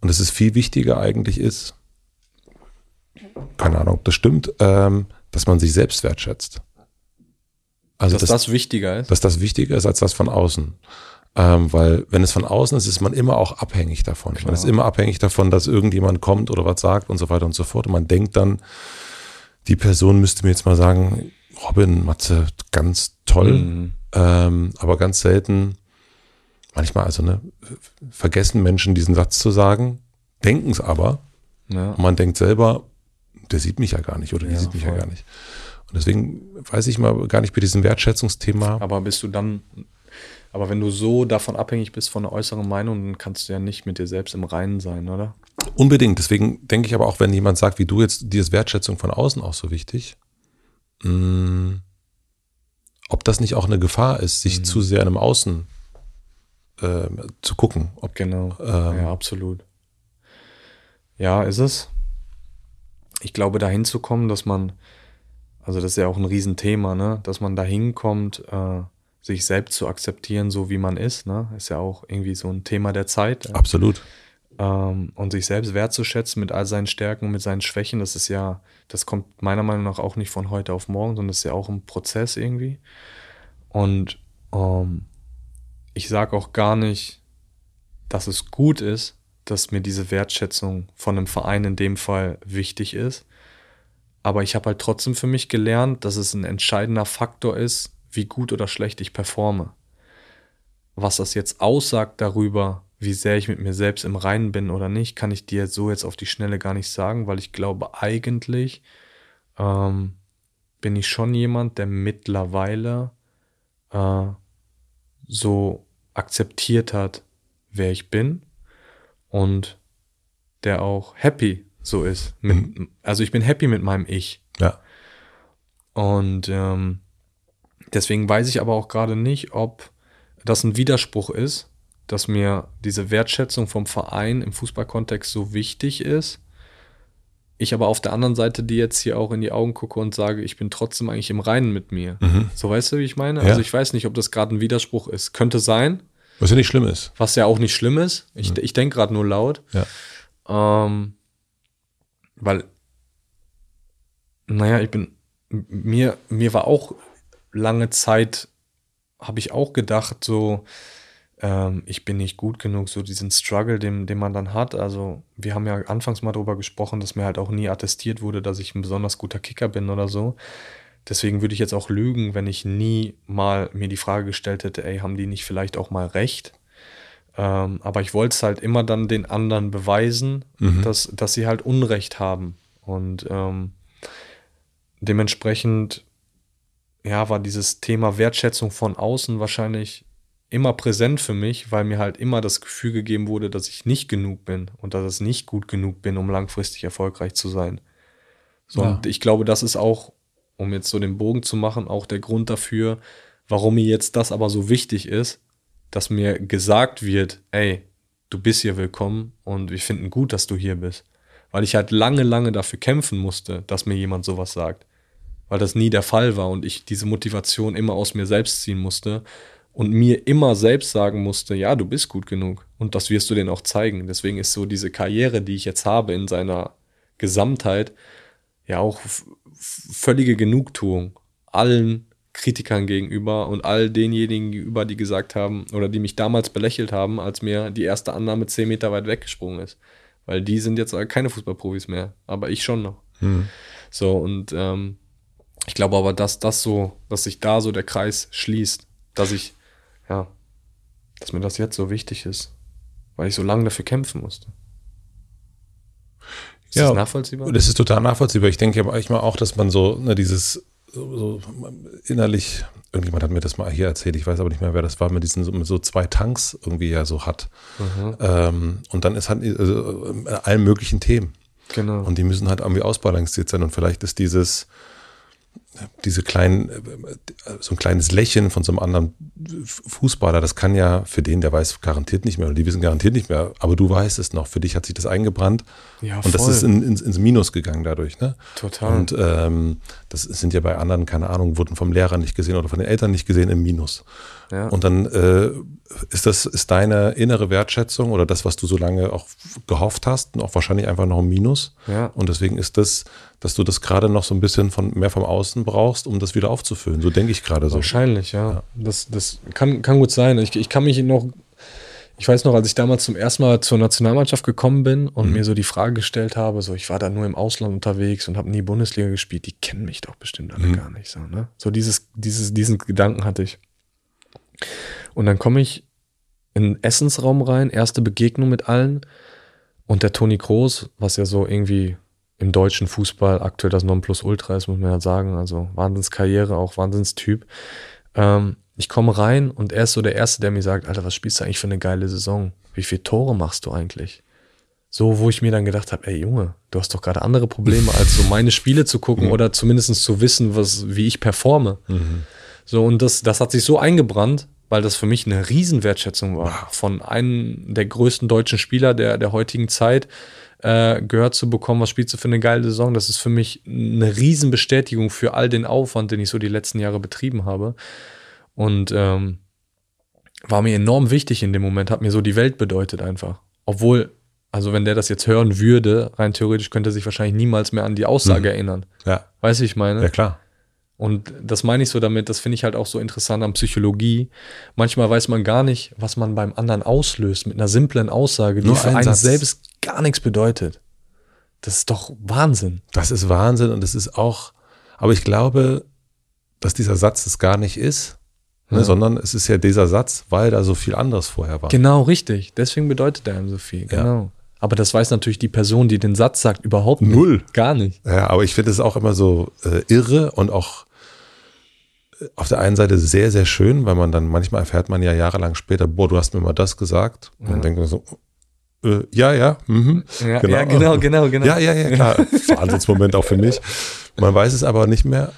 und dass es viel wichtiger eigentlich ist, keine Ahnung, ob das stimmt, ähm, dass man sich selbst wertschätzt. Also dass das, wichtiger ist. dass das wichtiger ist als das von außen. Ähm, weil wenn es von außen ist, ist man immer auch abhängig davon. Man Klar. ist immer abhängig davon, dass irgendjemand kommt oder was sagt und so weiter und so fort. Und man denkt dann, die Person müsste mir jetzt mal sagen, Robin, Matze, ganz toll. Mhm. Ähm, aber ganz selten, manchmal also, ne, vergessen Menschen diesen Satz zu sagen, denken es aber. Ja. Und man denkt selber, der sieht mich ja gar nicht oder die Ja, sieht mich ja voll. gar nicht. Und deswegen weiß ich mal gar nicht bei diesem Wertschätzungsthema. Aber bist du dann, aber wenn du so davon abhängig bist von der äußeren Meinung, dann kannst du ja nicht mit dir selbst im Reinen sein, oder? Unbedingt. Deswegen denke ich aber auch, wenn jemand sagt, wie du jetzt, dir ist Wertschätzung von außen auch so wichtig, mh, ob das nicht auch eine Gefahr ist, sich zu sehr einem Außen äh, zu gucken. Ob, Genau. Ähm. ja, absolut. Ja, ist es. Ich glaube, dahin zu kommen, dass man, also das ist ja auch ein Riesenthema, ne, dass man dahin kommt, äh, sich selbst zu akzeptieren, so wie man ist, ne, ist ja auch irgendwie so ein Thema der Zeit. absolut. ähm, und sich selbst wertzuschätzen mit all seinen Stärken und mit seinen Schwächen, das ist ja, das kommt meiner Meinung nach auch nicht von heute auf morgen, sondern das ist ja auch ein Prozess irgendwie. Und ähm, ich sage auch gar nicht, dass es gut ist, dass mir diese Wertschätzung von einem Verein in dem Fall wichtig ist. Aber ich habe halt trotzdem für mich gelernt, dass es ein entscheidender Faktor ist, wie gut oder schlecht ich performe. Was das jetzt aussagt darüber, wie sehr ich mit mir selbst im Reinen bin oder nicht, kann ich dir so jetzt auf die Schnelle gar nicht sagen, weil ich glaube, eigentlich ähm, bin ich schon jemand, der mittlerweile äh, so akzeptiert hat, wer ich bin und der auch happy so ist. Mit, mhm. Also ich bin happy mit meinem Ich. Ja. Und ähm, deswegen weiß ich aber auch gerade nicht, ob das ein Widerspruch ist, dass mir diese Wertschätzung vom Verein im Fußballkontext so wichtig ist. Ich aber auf der anderen Seite die jetzt hier auch in die Augen gucke und sage, ich bin trotzdem eigentlich im Reinen mit mir. Mhm. So weißt du, wie ich meine? Ja. Also ich weiß nicht, ob das gerade ein Widerspruch ist. Könnte sein. Was ja nicht schlimm ist. Was ja auch nicht schlimm ist. Ich, mhm. ich denke gerade nur laut. Ja. Ähm, weil, naja, ich bin, mir, mir war auch lange Zeit, habe ich auch gedacht, so, ähm, ich bin nicht gut genug, so diesen Struggle, den, den man dann hat. Also, wir haben ja anfangs mal darüber gesprochen, dass mir halt auch nie attestiert wurde, dass ich ein besonders guter Kicker bin oder so. Deswegen würde ich jetzt auch lügen, wenn ich nie mal mir die Frage gestellt hätte, ey, haben die nicht vielleicht auch mal recht? Ähm, aber ich wollte es halt immer dann den anderen beweisen, mhm. dass, dass sie halt Unrecht haben. Und ähm, dementsprechend, ja, war dieses Thema Wertschätzung von außen wahrscheinlich immer präsent für mich, weil mir halt immer das Gefühl gegeben wurde, dass ich nicht genug bin und dass ich nicht gut genug bin, um langfristig erfolgreich zu sein. So, ja. und ich glaube, das ist auch um jetzt so den Bogen zu machen, auch der Grund dafür, warum mir jetzt das aber so wichtig ist, dass mir gesagt wird, ey, du bist hier willkommen und wir finden gut, dass du hier bist. Weil ich halt lange, lange dafür kämpfen musste, dass mir jemand sowas sagt. Weil das nie der Fall war und ich diese Motivation immer aus mir selbst ziehen musste und mir immer selbst sagen musste, ja, du bist gut genug und das wirst du denen auch zeigen. Deswegen ist so diese Karriere, die ich jetzt habe in seiner Gesamtheit, ja auch völlige Genugtuung allen Kritikern gegenüber und all denjenigen gegenüber, die gesagt haben oder die mich damals belächelt haben, als mir die erste Annahme zehn Meter weit weggesprungen ist. Weil die sind jetzt keine Fußballprofis mehr, aber ich schon noch. Mhm. So, und ähm, ich glaube aber, dass das so, dass sich da so der Kreis schließt, dass ich, ja, dass mir das jetzt so wichtig ist, weil ich so lange dafür kämpfen musste. Ist ja, das nachvollziehbar? Das ist total nachvollziehbar. Ich denke manchmal auch, dass man so ne, dieses so, so, innerlich, irgendjemand hat mir das mal hier erzählt, ich weiß aber nicht mehr, wer das war, mit diesen mit so zwei Tanks irgendwie ja so hat. Mhm. Ähm, und dann ist halt also, äh, allen möglichen Themen. Genau. Und die müssen halt irgendwie ausbalanciert sein. Und vielleicht ist dieses, diese kleinen, so ein kleines Lächeln von so einem anderen Fußballer, das kann ja für den, der weiß garantiert nicht mehr, oder die wissen garantiert nicht mehr, aber du weißt es noch, für dich hat sich das eingebrannt ja, und das ist in, ins, ins, Minus gegangen dadurch. Ne? Total. Und ähm, das sind ja bei anderen, keine Ahnung, wurden vom Lehrer nicht gesehen oder von den Eltern nicht gesehen im Minus. Ja. Und dann äh, ist das ist deine innere Wertschätzung oder das, was du so lange auch gehofft hast, auch wahrscheinlich einfach noch ein Minus. Ja. Und deswegen ist das, dass du das gerade noch so ein bisschen von mehr vom Außen brauchst, um das wieder aufzufüllen. So denke ich gerade so. Wahrscheinlich, ja. ja. Das, das kann, kann gut sein. Ich, ich kann mich noch, ich weiß noch, als ich damals zum ersten Mal zur Nationalmannschaft gekommen bin und mhm. mir so die Frage gestellt habe, so ich war da nur im Ausland unterwegs und habe nie Bundesliga gespielt, die kennen mich doch bestimmt alle mhm. gar nicht so, ne? So dieses, dieses, diesen Gedanken hatte ich. Und dann komme ich in den Essensraum rein, erste Begegnung mit allen. Und der Toni Kroos, was ja so irgendwie im deutschen Fußball aktuell das Nonplusultra ist, muss man ja sagen. Also Wahnsinnskarriere, auch Wahnsinnstyp. Ähm, ich komme rein und er ist so der Erste, der mir sagt, Alter, was spielst du eigentlich für eine geile Saison? Wie viele Tore machst du eigentlich? So, wo ich mir dann gedacht habe, ey Junge, du hast doch gerade andere Probleme, als so meine Spiele zu gucken mhm. oder zumindest zu wissen, was, wie ich performe. Mhm. So, und das, das hat sich so eingebrannt, weil das für mich eine Riesenwertschätzung war, von einem der größten deutschen Spieler der, der heutigen Zeit äh, gehört zu bekommen, was spielst du für eine geile Saison. Das ist für mich eine Riesenbestätigung für all den Aufwand, den ich so die letzten Jahre betrieben habe. Und ähm, war mir enorm wichtig in dem Moment, hat mir so die Welt bedeutet einfach. Obwohl also wenn der das jetzt hören würde, rein theoretisch könnte er sich wahrscheinlich niemals mehr an die Aussage Mhm. erinnern. Ja, Weißt du, wie ich meine? ja klar. Und das meine ich so damit, das finde ich halt auch so interessant an Psychologie. Manchmal weiß man gar nicht, was man beim anderen auslöst mit einer simplen Aussage, die Nur für ein einen selbst gar nichts bedeutet. Das ist doch Wahnsinn. Das ist Wahnsinn und es ist auch, aber ich glaube, dass dieser Satz es gar nicht ist, ne, Ja. sondern es ist ja dieser Satz, weil da so viel anderes vorher war. Genau, richtig. Deswegen bedeutet er einem so viel. Ja. Genau. Aber das weiß natürlich die Person, die den Satz sagt, überhaupt nicht. Null. Gar nicht. Ja, aber ich finde es auch immer so äh, irre und auch äh, auf der einen Seite sehr, sehr schön, weil man dann manchmal erfährt man ja jahrelang später, boah, du hast mir mal das gesagt. Und dann Ja. denkt man so, äh, ja, ja, mhm. Ja, ja, genau, genau, genau. Ja, ja, ja, klar. Wahnsinnsmoment auch für mich. Man weiß es aber nicht mehr.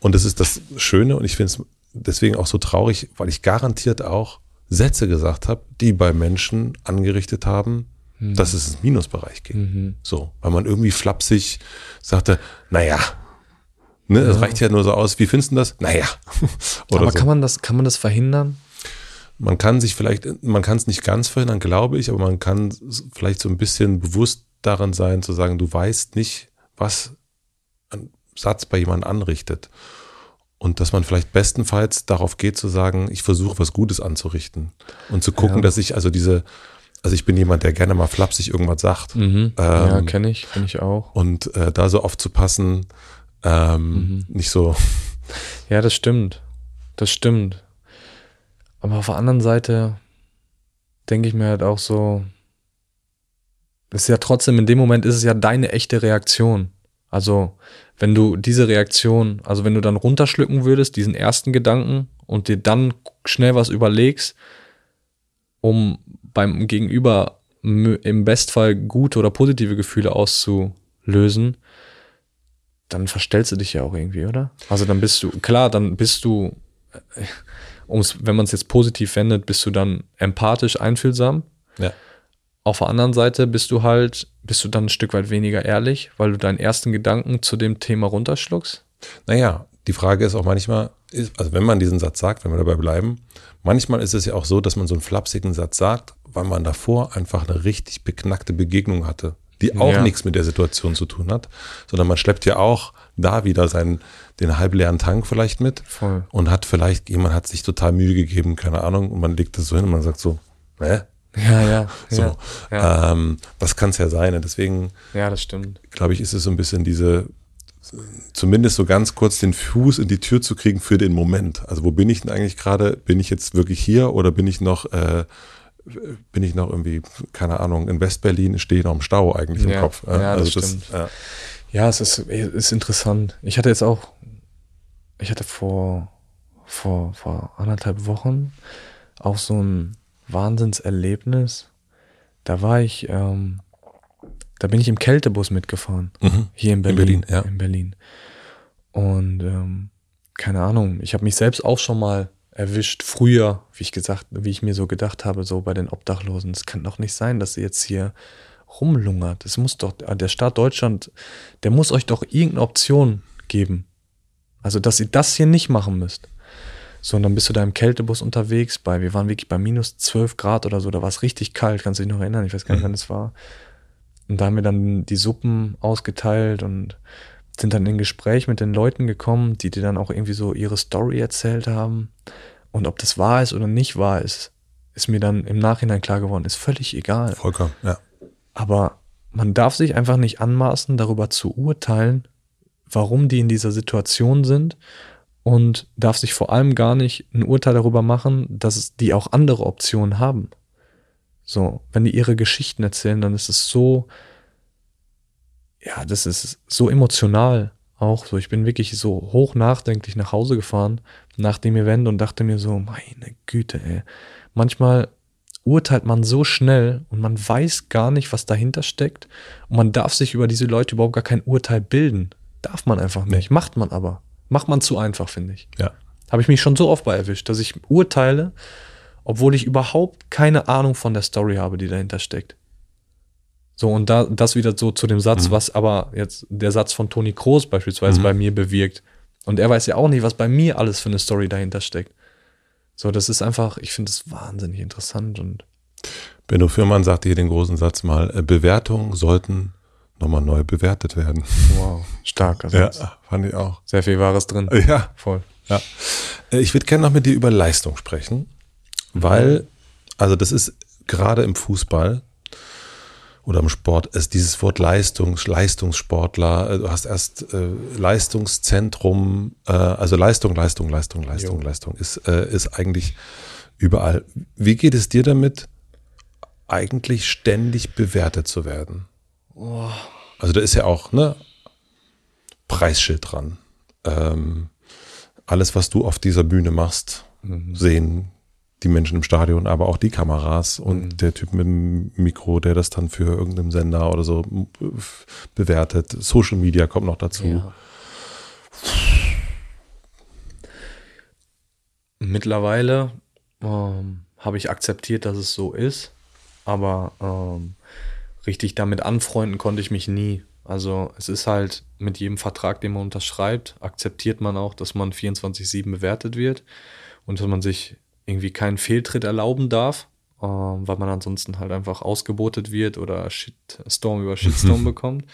Und das ist das Schöne und ich finde es deswegen auch so traurig, weil ich garantiert auch Sätze gesagt habe, die bei Menschen angerichtet haben, dass es ins Minusbereich ging. Mhm. So, weil man irgendwie flapsig sagte, naja, ne, es reicht ja nur so aus, wie findest du das? Naja. Oder Aber so. kann man das, kann man das verhindern? Man kann sich vielleicht, man kann es nicht ganz verhindern, glaube ich, aber man kann vielleicht so ein bisschen bewusst daran sein, zu sagen, du weißt nicht, was ein Satz bei jemandem anrichtet. Und dass man vielleicht bestenfalls darauf geht zu sagen, ich versuche was Gutes anzurichten. Und zu gucken, Ja. dass ich also diese, also ich bin jemand, der gerne mal flapsig irgendwas sagt. Mhm. ja, Ähm, kenne ich, kenne ich auch. Und äh, da so aufzupassen, ähm, nicht so, Ja, das stimmt. Das stimmt. Aber auf der anderen Seite denke ich mir halt auch so, ist ja trotzdem, in dem Moment ist es ja deine echte Reaktion. Also, wenn du diese Reaktion, also wenn du dann runterschlucken würdest, diesen ersten Gedanken und dir dann schnell was überlegst, um beim Gegenüber im Bestfall gute oder positive Gefühle auszulösen, dann verstellst du dich ja auch irgendwie, oder? Also dann bist du, klar, dann bist du, um's, wenn man es jetzt positiv wendet, bist du dann empathisch, einfühlsam. ja. Auf der anderen Seite bist du halt, bist du dann ein Stück weit weniger ehrlich, weil du deinen ersten Gedanken zu dem Thema runterschluckst. Naja, die Frage ist auch manchmal, ist, also wenn man diesen Satz sagt, wenn wir dabei bleiben, manchmal ist es ja auch so, dass man so einen flapsigen Satz sagt, weil man davor einfach eine richtig beknackte Begegnung hatte, die auch Ja. nichts mit der Situation zu tun hat, sondern man schleppt ja auch da wieder seinen, den halbleeren Tank vielleicht mit Voll. und hat vielleicht, jemand hat sich total Mühe gegeben, keine Ahnung, und man legt das so hin und man sagt so, hä? Ja, ja. So, Ja, ja, Ähm, das kann es ja sein. Und deswegen ja das stimmt. glaube ich, ist es so ein bisschen diese, zumindest so ganz kurz den Fuß in die Tür zu kriegen für den Moment. Also wo bin ich denn eigentlich gerade? Bin ich jetzt wirklich hier oder bin ich noch, äh, bin ich noch irgendwie, keine Ahnung, in Westberlin, stehe ich noch im Stau eigentlich im Ja, Kopf. ja, das stimmt. ja. Ja, es ist, ist interessant. Ich hatte jetzt auch, ich hatte vor, vor, vor anderthalb Wochen auch so ein Wahnsinnserlebnis. Da war ich, ähm, da bin ich im Kältebus mitgefahren. Mhm. Hier in Berlin. Berlin, ja. In Berlin. Und ähm, keine Ahnung, ich habe mich selbst auch schon mal erwischt, früher, wie ich gesagt, wie ich mir so gedacht habe, so bei den Obdachlosen. Es kann doch nicht sein, dass ihr jetzt hier rumlungert. Es muss doch, der Staat Deutschland, der muss euch doch irgendeine Option geben. Also, dass ihr das hier nicht machen müsst. So, und dann bist du da im Kältebus unterwegs, bei, wir waren wirklich bei minus 12 Grad oder so, da war es richtig kalt, kannst du dich noch erinnern, ich weiß gar nicht, wann es war. Und da haben wir dann die Suppen ausgeteilt und sind dann in Gespräch mit den Leuten gekommen, die dir dann auch irgendwie so ihre Story erzählt haben. Und ob das wahr ist oder nicht wahr ist, ist mir dann im Nachhinein klar geworden, ist völlig egal. Vollkommen, ja. Aber man darf sich einfach nicht anmaßen, darüber zu urteilen, warum die in dieser Situation sind und darf sich vor allem gar nicht ein Urteil darüber machen, dass die auch andere Optionen haben. So, wenn die ihre Geschichten erzählen, dann ist es so, ja, das ist so emotional auch so. Ich bin wirklich so hoch nachdenklich nach Hause gefahren nach dem Event und dachte mir so, meine Güte, ey. Manchmal urteilt man so schnell und man weiß gar nicht, was dahinter steckt. Und man darf sich über diese Leute überhaupt gar kein Urteil bilden. Darf man einfach nicht. Macht man aber. Macht man zu einfach, finde ich. Ja. Habe ich mich schon so oft bei erwischt, dass ich urteile, obwohl ich überhaupt keine Ahnung von der Story habe, die dahinter steckt. So, und da, das wieder so zu dem Satz, was aber jetzt der Satz von Toni Kroos beispielsweise bei mir bewirkt. Und er weiß ja auch nicht, was bei mir alles für eine Story dahinter steckt. So, das ist einfach, ich finde es wahnsinnig interessant und Benno Fürmann sagte hier den großen Satz mal, äh, Bewertungen sollten nochmal neu bewertet werden. Wow, stark. Also ja, fand ich auch. Sehr viel Wahres drin. Ja, voll. Ja. Äh, ich würde gerne noch mit dir über Leistung sprechen, weil, also das ist gerade im Fußball oder im Sport ist dieses Wort Leistungs, Leistungssportler, äh, du hast erst äh, Leistungszentrum, äh, also Leistung, Leistung, Leistung, Leistung, jo. Leistung ist, äh, ist eigentlich überall. Wie geht es dir damit, eigentlich ständig bewertet zu werden? Oh. Also da ist ja auch ne Preisschild dran. Ähm, alles, was du auf dieser Bühne machst, mhm. sehen die Menschen im Stadion, aber auch die Kameras und mhm. der Typ mit dem Mikro, der das dann für irgendeinen Sender oder so bewertet. Social Media kommt noch dazu. Ja. Mittlerweile ähm, habe ich akzeptiert, dass es so ist, aber ähm, richtig damit anfreunden konnte ich mich nie. Also es ist halt mit jedem Vertrag, den man unterschreibt, akzeptiert man auch, dass man 24-7 bewertet wird und dass man sich irgendwie keinen Fehltritt erlauben darf, äh, weil man ansonsten halt einfach ausgebotet wird oder Shitstorm über Shitstorm bekommt.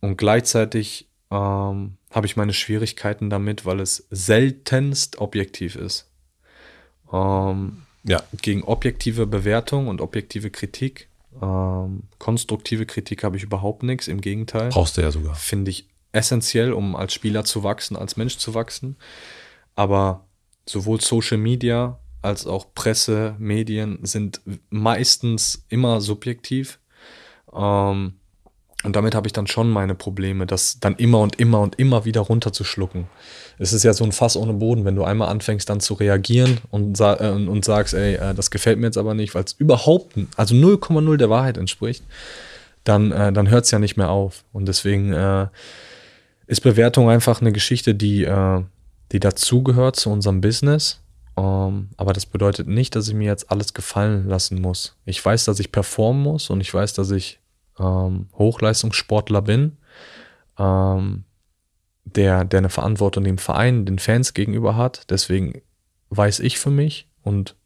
Und gleichzeitig ähm, habe ich meine Schwierigkeiten damit, weil es seltenst objektiv ist. Ähm, ja. Gegen objektive Bewertung und objektive Kritik ähm, konstruktive Kritik habe ich überhaupt nichts, im Gegenteil. Brauchst du ja sogar. Finde ich essentiell, um als Spieler zu wachsen, als Mensch zu wachsen. Aber sowohl Social Media als auch Presse, Medien sind meistens immer subjektiv. Ähm, und damit habe ich dann schon meine Probleme, das dann immer und immer und immer wieder runterzuschlucken. Es ist ja so ein Fass ohne Boden, wenn du einmal anfängst dann zu reagieren und, äh, und sagst, ey, äh, das gefällt mir jetzt aber nicht, weil es überhaupt, also 0,0 der Wahrheit entspricht, dann, äh, dann hört es ja nicht mehr auf. Und deswegen äh, ist Bewertung einfach eine Geschichte, die, äh, die dazugehört zu unserem Business. Um, ähm, aber das bedeutet nicht, dass ich mir jetzt alles gefallen lassen muss. Ich weiß, dass ich performen muss und ich weiß, dass ich ähm, Hochleistungssportler bin, ähm, der, der eine Verantwortung dem Verein, den Fans gegenüber hat. Deswegen weiß ich für mich und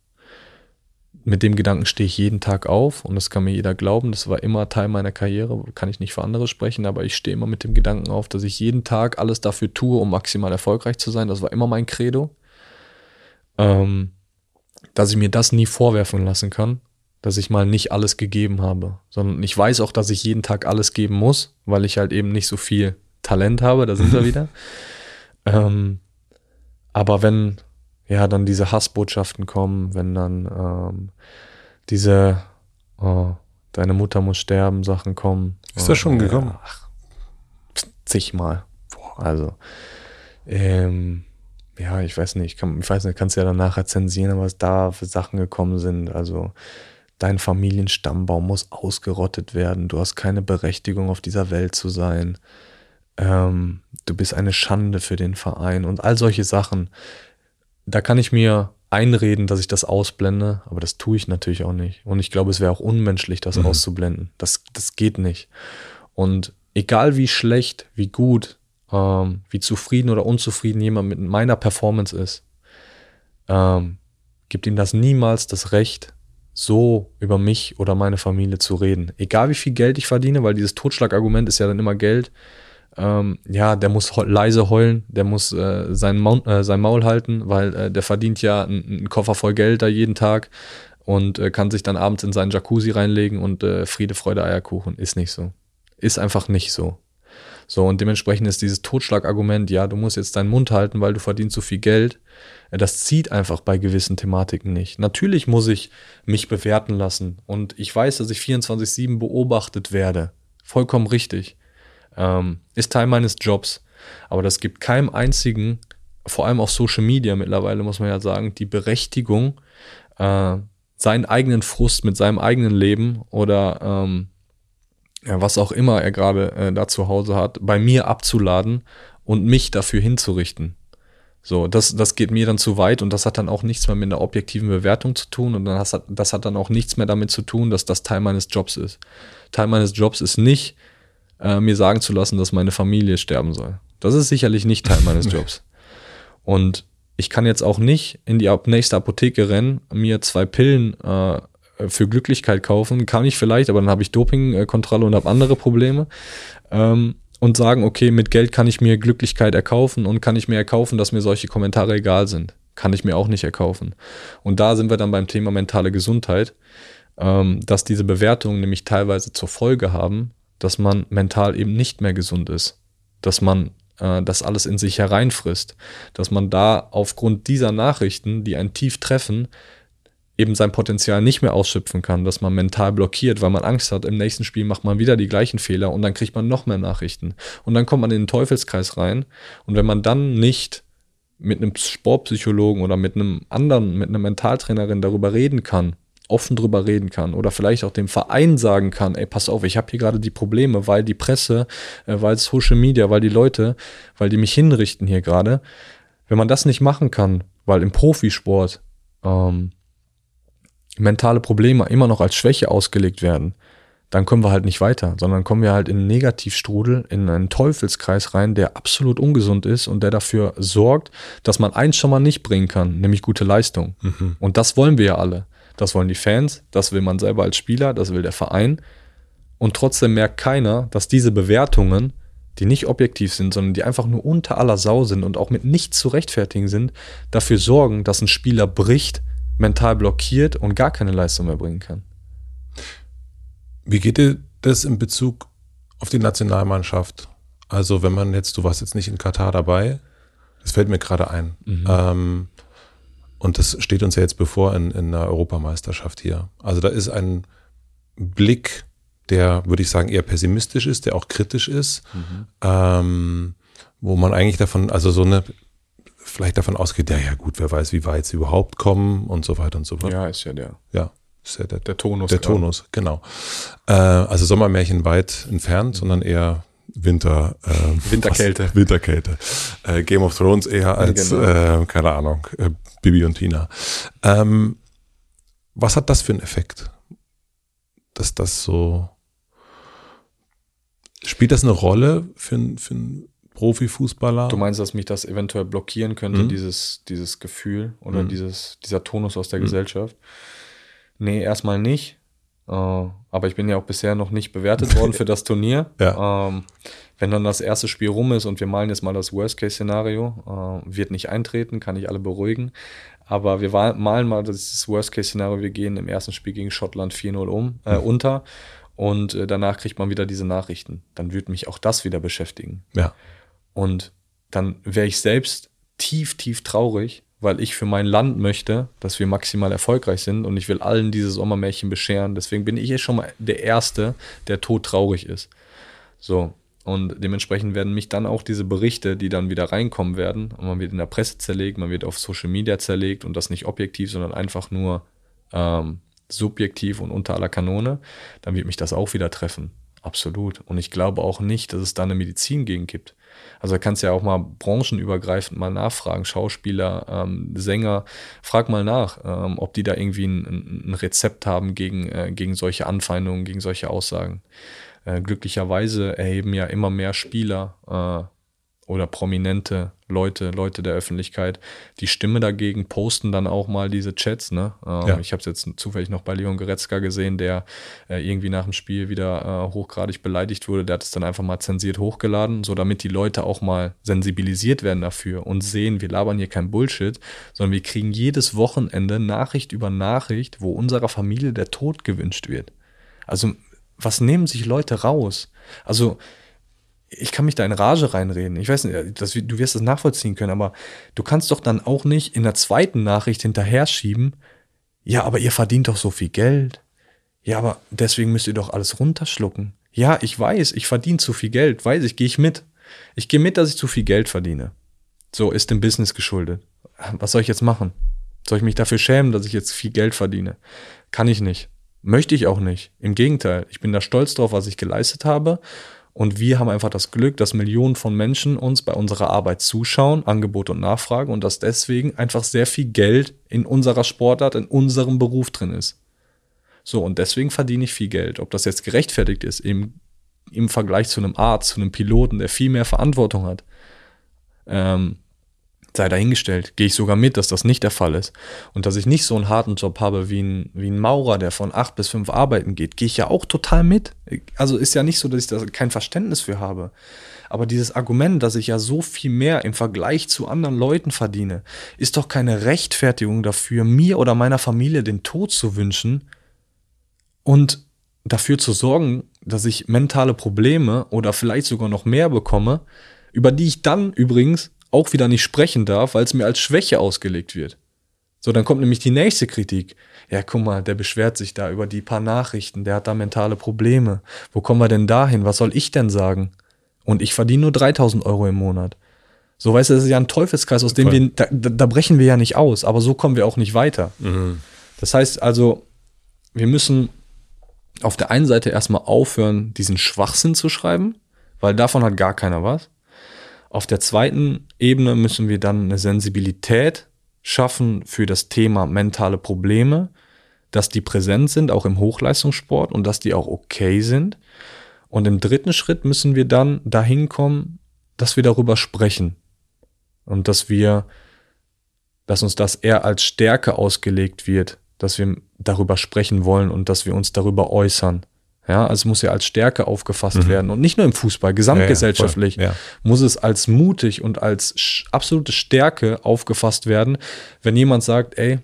mit dem Gedanken stehe ich jeden Tag auf und das kann mir jeder glauben. Das war immer Teil meiner Karriere, kann ich nicht für andere sprechen, aber ich stehe immer mit dem Gedanken auf, dass ich jeden Tag alles dafür tue, um maximal erfolgreich zu sein. Das war immer mein Credo. Ähm, dass ich mir das nie vorwerfen lassen kann, dass ich mal nicht alles gegeben habe, sondern ich weiß auch, dass ich jeden Tag alles geben muss, weil ich halt eben nicht so viel Talent habe, da sind wir wieder. Ähm, aber wenn ja dann diese Hassbotschaften kommen, wenn dann ähm, diese oh, deine Mutter muss sterben Sachen kommen. Ist das schon gekommen? Ach, zigmal. Also ähm, ja, ich weiß nicht, ich, kann, ich weiß nicht, kannst ja dann nachher zensieren, was da für Sachen gekommen sind. Also dein Familienstammbaum muss ausgerottet werden, du hast keine Berechtigung auf dieser Welt zu sein, ähm, du bist eine Schande für den Verein und all solche Sachen. Da kann ich mir einreden, dass ich das ausblende, aber das tue ich natürlich auch nicht. Und ich glaube, es wäre auch unmenschlich, das mhm. auszublenden. Das, das geht nicht. Und egal wie schlecht, wie gut, ähm, wie zufrieden oder unzufrieden jemand mit meiner Performance ist, ähm, gibt ihm das niemals das Recht, so über mich oder meine Familie zu reden. Egal wie viel Geld ich verdiene, weil dieses Totschlagargument ist ja dann immer Geld. Ähm, ja, der muss leise heulen, der muss äh, sein, Maul, äh, sein Maul halten, weil äh, der verdient ja einen Koffer voll Geld da jeden Tag und äh, kann sich dann abends in seinen Jacuzzi reinlegen und äh, Friede, Freude, Eierkuchen. Ist nicht so. Ist einfach nicht so. So, und dementsprechend ist dieses Totschlagargument, ja, du musst jetzt deinen Mund halten, weil du verdienst so viel Geld, das zieht einfach bei gewissen Thematiken nicht. Natürlich muss ich mich bewerten lassen und ich weiß, dass ich 24-7 beobachtet werde. Vollkommen richtig. Ähm, ist Teil meines Jobs. Aber das gibt keinem einzigen, vor allem auf Social Media mittlerweile, muss man ja sagen, die Berechtigung, äh, seinen eigenen Frust mit seinem eigenen Leben oder ähm, ja, was auch immer er gerade äh, da zu Hause hat, bei mir abzuladen und mich dafür hinzurichten. So, das, das geht mir dann zu weit und das hat dann auch nichts mehr mit einer objektiven Bewertung zu tun und dann hat, das hat dann auch nichts mehr damit zu tun, dass das Teil meines Jobs ist. Teil meines Jobs ist nicht, äh, mir sagen zu lassen, dass meine Familie sterben soll. Das ist sicherlich nicht Teil meines Jobs. Und ich kann jetzt auch nicht in die nächste Apotheke rennen, mir zwei Pillen äh, für Glücklichkeit kaufen, kann ich vielleicht, aber dann habe ich Dopingkontrolle und habe andere Probleme. Ähm, und sagen, okay, mit Geld kann ich mir Glücklichkeit erkaufen und kann ich mir erkaufen, dass mir solche Kommentare egal sind. Kann ich mir auch nicht erkaufen. Und da sind wir dann beim Thema mentale Gesundheit, ähm, dass diese Bewertungen nämlich teilweise zur Folge haben, dass man mental eben nicht mehr gesund ist. Dass man äh, das alles in sich hereinfrisst. Dass man da aufgrund dieser Nachrichten, die einen tief treffen, eben sein Potenzial nicht mehr ausschöpfen kann, dass man mental blockiert, weil man Angst hat, im nächsten Spiel macht man wieder die gleichen Fehler und dann kriegt man noch mehr Nachrichten. Und dann kommt man in den Teufelskreis rein. Und wenn man dann nicht mit einem Sportpsychologen oder mit einem anderen, mit einer Mentaltrainerin darüber reden kann, offen drüber reden kann oder vielleicht auch dem Verein sagen kann, ey, pass auf, ich habe hier gerade die Probleme, weil die Presse, äh, weil Social Media, weil die Leute, weil die mich hinrichten hier gerade. Wenn man das nicht machen kann, weil im Profisport ähm, mentale Probleme immer noch als Schwäche ausgelegt werden, dann kommen wir halt nicht weiter, sondern kommen wir halt in einen Negativstrudel, in einen Teufelskreis rein, der absolut ungesund ist und der dafür sorgt, dass man eins schon mal nicht bringen kann, nämlich gute Leistung. Mhm. Und das wollen wir ja alle. Das wollen die Fans, das will man selber als Spieler, das will der Verein. Und trotzdem merkt keiner, dass diese Bewertungen, die nicht objektiv sind, sondern die einfach nur unter aller Sau sind und auch mit nichts zu rechtfertigen sind, dafür sorgen, dass ein Spieler bricht, mental blockiert und gar keine Leistung mehr bringen kann. Wie geht dir das in Bezug auf die Nationalmannschaft? Also wenn man jetzt, du warst jetzt nicht in Katar dabei, das fällt mir gerade ein. Mhm. Ähm, und das steht uns ja jetzt bevor in, in einer Europameisterschaft hier. Also da ist ein Blick, der, würde ich sagen, eher pessimistisch ist, der auch kritisch ist, mhm. ähm, wo man eigentlich davon, also so eine vielleicht davon ausgeht, ja, ja gut, wer weiß, wie weit sie überhaupt kommen und so weiter und so fort. Ja, ist ja der. Ja, ist ja der, der Tonus. Der Tonus, genau. Äh, also Sommermärchen weit entfernt, mhm. sondern eher Winter. Äh, Winterkälte. Was, Winterkälte. Äh, Game of Thrones eher als, genau. äh, keine Ahnung, äh, Bibi und Tina. Ähm, was hat das für einen Effekt? Dass das so. Spielt das eine Rolle für, für einen Profifußballer. Du meinst, dass mich das eventuell blockieren könnte, mhm. dieses, dieses Gefühl oder mhm. dieses, dieser Tonus aus der mhm. Gesellschaft? Nee, erstmal nicht. Äh, aber ich bin ja auch bisher noch nicht bewertet worden für das Turnier. Ja. Ähm, wenn dann das erste Spiel rum ist und wir malen jetzt mal das Worst-Case-Szenario, äh, wird nicht eintreten, kann ich alle beruhigen. Aber wir malen mal das Worst-Case-Szenario, wir gehen im ersten Spiel gegen Schottland 4-0 um, äh, mhm. unter und äh, danach kriegt man wieder diese Nachrichten. Dann würde mich auch das wieder beschäftigen. Ja. Und dann wäre ich selbst tief, tief traurig, weil ich für mein Land möchte, dass wir maximal erfolgreich sind und ich will allen dieses Sommermärchen bescheren. Deswegen bin ich jetzt schon mal der Erste, der todtraurig ist. So. Und dementsprechend werden mich dann auch diese Berichte, die dann wieder reinkommen werden, und man wird in der Presse zerlegt, man wird auf Social Media zerlegt und das nicht objektiv, sondern einfach nur ähm, subjektiv und unter aller Kanone, dann wird mich das auch wieder treffen. Absolut. Und ich glaube auch nicht, dass es da eine Medizin gegen gibt. Also da kannst du ja auch mal branchenübergreifend mal nachfragen, Schauspieler, ähm, Sänger, frag mal nach, ähm, ob die da irgendwie ein, ein Rezept haben gegen, äh, gegen solche Anfeindungen, gegen solche Aussagen. Äh, glücklicherweise erheben ja immer mehr Spieler äh, oder prominente Leute, Leute der Öffentlichkeit, die Stimme dagegen posten dann auch mal diese Chats. Ne? Ähm, ja. Ich habe es jetzt zufällig noch bei Leon Goretzka gesehen, der äh, irgendwie nach dem Spiel wieder äh, hochgradig beleidigt wurde. Der hat es dann einfach mal zensiert hochgeladen, so damit die Leute auch mal sensibilisiert werden dafür und sehen, wir labern hier kein Bullshit, sondern wir kriegen jedes Wochenende Nachricht über Nachricht, wo unserer Familie der Tod gewünscht wird. Also was nehmen sich Leute raus? Also ich kann mich da in Rage reinreden. Ich weiß nicht, das, du wirst das nachvollziehen können, aber du kannst doch dann auch nicht in der zweiten Nachricht hinterher schieben, ja, aber ihr verdient doch so viel Geld. Ja, aber deswegen müsst ihr doch alles runterschlucken. Ja, ich weiß, ich verdiene zu viel Geld, weiß ich, gehe ich mit. Ich gehe mit, dass ich zu viel Geld verdiene. So ist dem Business geschuldet. Was soll ich jetzt machen? Soll ich mich dafür schämen, dass ich jetzt viel Geld verdiene? Kann ich nicht. Möchte ich auch nicht. Im Gegenteil, ich bin da stolz drauf, was ich geleistet habe und wir haben einfach das Glück, dass Millionen von Menschen uns bei unserer Arbeit zuschauen, Angebot und Nachfrage und dass deswegen einfach sehr viel Geld in unserer Sportart, in unserem Beruf drin ist. So, und deswegen verdiene ich viel Geld. Ob das jetzt gerechtfertigt ist, im, im Vergleich zu einem Arzt, zu einem Piloten, der viel mehr Verantwortung hat, ähm, sei dahingestellt. Gehe ich sogar mit, dass das nicht der Fall ist. Und dass ich nicht so einen harten Job habe wie ein, wie ein Maurer, der von acht bis fünf arbeiten geht, gehe ich ja auch total mit. Also ist ja nicht so, dass ich da kein Verständnis für habe. Aber dieses Argument, dass ich ja so viel mehr im Vergleich zu anderen Leuten verdiene, ist doch keine Rechtfertigung dafür, mir oder meiner Familie den Tod zu wünschen und dafür zu sorgen, dass ich mentale Probleme oder vielleicht sogar noch mehr bekomme, über die ich dann übrigens auch wieder nicht sprechen darf, weil es mir als Schwäche ausgelegt wird. So, dann kommt nämlich die nächste Kritik. Ja, guck mal, der beschwert sich da über die paar Nachrichten, der hat da mentale Probleme. Wo kommen wir denn dahin? Was soll ich denn sagen? Und ich verdiene nur 3000 Euro im Monat. So, weißt du, das ist ja ein Teufelskreis, aus dem wir, da, da, brechen wir ja nicht aus, aber so kommen wir auch nicht weiter. Mhm. Das heißt also, wir müssen auf der einen Seite erstmal aufhören, diesen Schwachsinn zu schreiben, weil davon hat gar keiner was. Auf der zweiten Ebene müssen wir dann eine Sensibilität schaffen für das Thema mentale Probleme, dass die präsent sind, auch im Hochleistungssport und dass die auch okay sind. Und im dritten Schritt müssen wir dann dahin kommen, dass wir darüber sprechen und dass wir, dass uns das eher als Stärke ausgelegt wird, dass wir darüber sprechen wollen und dass wir uns darüber äußern. Ja, also es muss ja als Stärke aufgefasst mhm. werden und nicht nur im Fußball, gesamtgesellschaftlich ja, ja, muss es als mutig und als absolute Stärke aufgefasst werden, wenn jemand sagt, ey,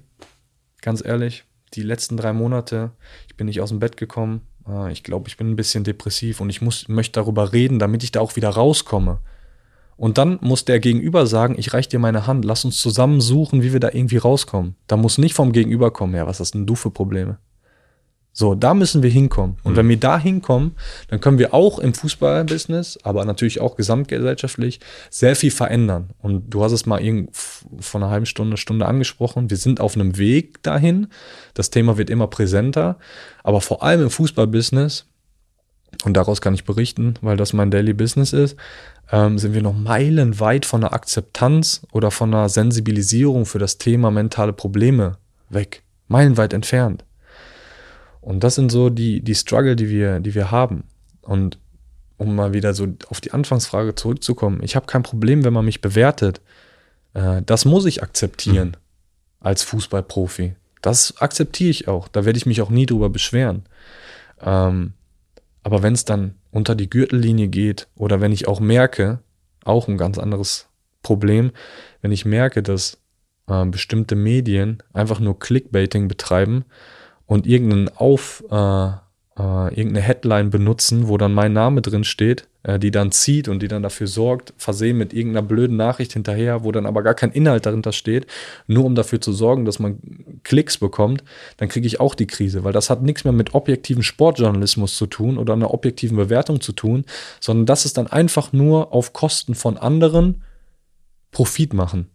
ganz ehrlich, die letzten drei Monate, ich bin nicht aus dem Bett gekommen, ah, ich glaube, ich bin ein bisschen depressiv und ich muss, möchte darüber reden, damit ich da auch wieder rauskomme. Und dann muss der Gegenüber sagen, ich reich dir meine Hand, lass uns zusammen suchen, wie wir da irgendwie rauskommen. Da muss nicht vom Gegenüber kommen, ja, was hast denn du für Probleme? So, da müssen wir hinkommen. Und mhm. wenn wir da hinkommen, dann können wir auch im Fußballbusiness, aber natürlich auch gesamtgesellschaftlich sehr viel verändern. Und du hast es mal vor einer halben Stunde, Stunde angesprochen. Wir sind auf einem Weg dahin. Das Thema wird immer präsenter. Aber vor allem im Fußballbusiness, und daraus kann ich berichten, weil das mein Daily Business ist, ähm, sind wir noch meilenweit von der Akzeptanz oder von einer Sensibilisierung für das Thema mentale Probleme weg. Meilenweit entfernt. Und das sind so die, die Struggle, die wir, die wir haben. Und um mal wieder so auf die Anfangsfrage zurückzukommen, ich habe kein Problem, wenn man mich bewertet. Äh, das muss ich akzeptieren mhm. als Fußballprofi. Das akzeptiere ich auch. Da werde ich mich auch nie drüber beschweren. Ähm, aber wenn es dann unter die Gürtellinie geht oder wenn ich auch merke, auch ein ganz anderes Problem, wenn ich merke, dass äh, bestimmte Medien einfach nur Clickbaiting betreiben und irgendeinen Auf, äh, äh, irgendeine Headline benutzen, wo dann mein Name drin steht, äh, die dann zieht und die dann dafür sorgt, versehen mit irgendeiner blöden Nachricht hinterher, wo dann aber gar kein Inhalt dahinter steht, nur um dafür zu sorgen, dass man Klicks bekommt, dann kriege ich auch die Krise, weil das hat nichts mehr mit objektivem Sportjournalismus zu tun oder einer objektiven Bewertung zu tun, sondern das ist dann einfach nur auf Kosten von anderen Profit machen.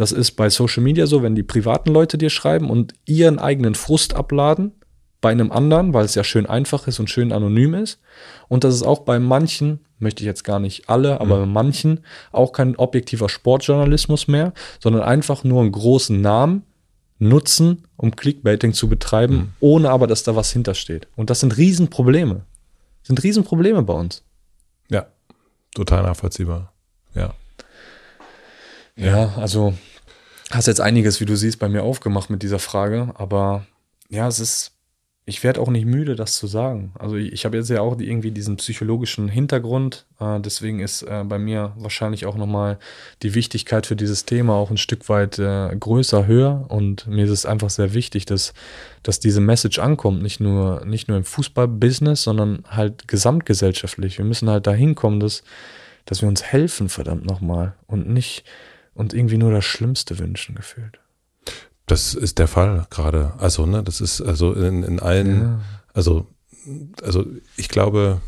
Das ist bei Social Media so, wenn die privaten Leute dir schreiben und ihren eigenen Frust abladen bei einem anderen, weil es ja schön einfach ist und schön anonym ist. Und das ist auch bei manchen, möchte ich jetzt gar nicht alle, aber mhm. bei manchen auch kein objektiver Sportjournalismus mehr, sondern einfach nur einen großen Namen nutzen, um Clickbaiting zu betreiben, mhm. ohne aber, dass da was hintersteht. Und das sind Riesenprobleme. Das sind Riesenprobleme bei uns. Ja, total nachvollziehbar. Ja. Ja, also hast jetzt einiges, wie du siehst, bei mir aufgemacht mit dieser Frage, aber ja, es ist, ich werde auch nicht müde, das zu sagen. Also ich, ich habe jetzt ja auch irgendwie diesen psychologischen Hintergrund, äh, deswegen ist äh, bei mir wahrscheinlich auch nochmal die Wichtigkeit für dieses Thema auch ein Stück weit äh, größer, höher und mir ist es einfach sehr wichtig, dass, dass diese Message ankommt, nicht nur, nicht nur im Fußballbusiness, sondern halt gesamtgesellschaftlich. Wir müssen halt dahin kommen, dass, dass wir uns helfen, verdammt nochmal und nicht und irgendwie nur das Schlimmste wünschen gefühlt. Das ist der Fall gerade. Also, ne, das ist also in, in allen, ja. also, also ich glaube,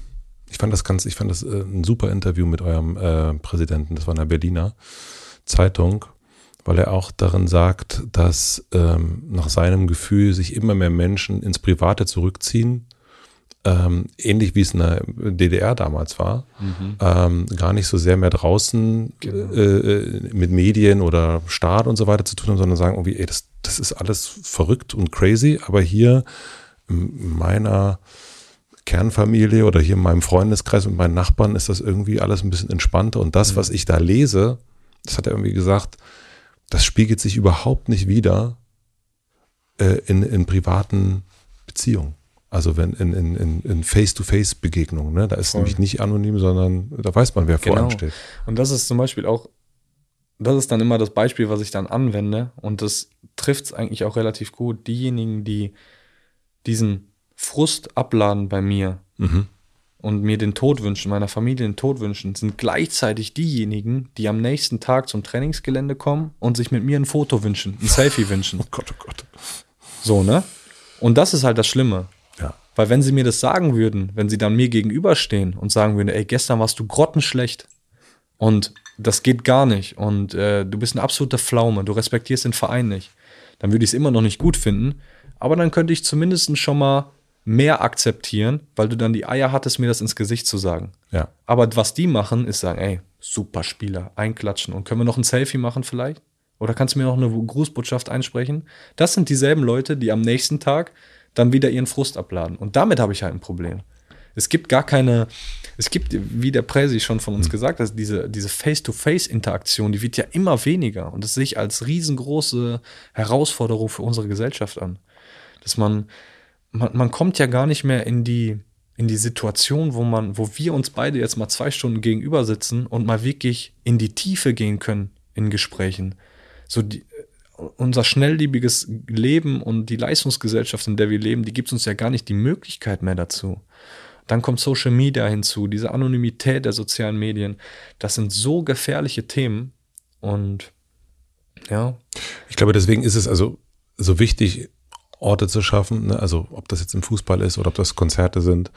ich fand das ganz, ich fand das äh, ein super Interview mit eurem äh, Präsidenten, das war in der Berliner Zeitung, weil er auch darin sagt, dass ähm, nach seinem Gefühl sich immer mehr Menschen ins Private zurückziehen ähm, ähnlich wie es in der DDR damals war, mhm. ähm, gar nicht so sehr mehr draußen genau. äh, mit Medien oder Staat und so weiter zu tun haben, sondern sagen irgendwie, ey, das, das ist alles verrückt und crazy, aber hier in meiner Kernfamilie oder hier in meinem Freundeskreis und meinen Nachbarn ist das irgendwie alles ein bisschen entspannter und das, mhm. was ich da lese, das hat er irgendwie gesagt, das spiegelt sich überhaupt nicht wieder äh, in, in privaten Beziehungen. Also wenn in, in, in, in Face-to-Face-Begegnungen, ne? da ist Voll. nämlich nicht anonym, sondern da weiß man, wer genau. vor einem steht. Und das ist zum Beispiel auch, das ist dann immer das Beispiel, was ich dann anwende. Und das trifft es eigentlich auch relativ gut. Diejenigen, die diesen Frust abladen bei mir mhm. und mir den Tod wünschen, meiner Familie den Tod wünschen, sind gleichzeitig diejenigen, die am nächsten Tag zum Trainingsgelände kommen und sich mit mir ein Foto wünschen, ein Selfie wünschen. Oh Gott, oh Gott. So, ne? Und das ist halt das Schlimme. Weil wenn sie mir das sagen würden, wenn sie dann mir gegenüberstehen und sagen würden, ey, gestern warst du grottenschlecht und das geht gar nicht und äh, du bist ein absoluter Pflaume, du respektierst den Verein nicht, dann würde ich es immer noch nicht gut finden. Aber dann könnte ich zumindest schon mal mehr akzeptieren, weil du dann die Eier hattest, mir das ins Gesicht zu sagen. Ja. Aber was die machen, ist sagen, ey, super Spieler, einklatschen und können wir noch ein Selfie machen vielleicht? Oder kannst du mir noch eine Grußbotschaft einsprechen? Das sind dieselben Leute, die am nächsten Tag dann wieder ihren Frust abladen. Und damit habe ich halt ein Problem. Es gibt gar keine, es gibt, wie der Präsi schon von uns mhm. gesagt hat, diese, diese Face-to-Face-Interaktion, die wird ja immer weniger. Und das sehe ich als riesengroße Herausforderung für unsere Gesellschaft an. Dass man, man, man kommt ja gar nicht mehr in die, in die Situation, wo man, wo wir uns beide jetzt mal zwei Stunden gegenüber sitzen und mal wirklich in die Tiefe gehen können in Gesprächen so die, unser schnelllebiges Leben und die Leistungsgesellschaft, in der wir leben, die gibt uns ja gar nicht die Möglichkeit mehr dazu. Dann kommt Social Media hinzu, diese Anonymität der sozialen Medien. Das sind so gefährliche Themen und ja. Ich glaube, deswegen ist es also so wichtig, Orte zu schaffen, ne? also ob das jetzt im Fußball ist oder ob das Konzerte sind,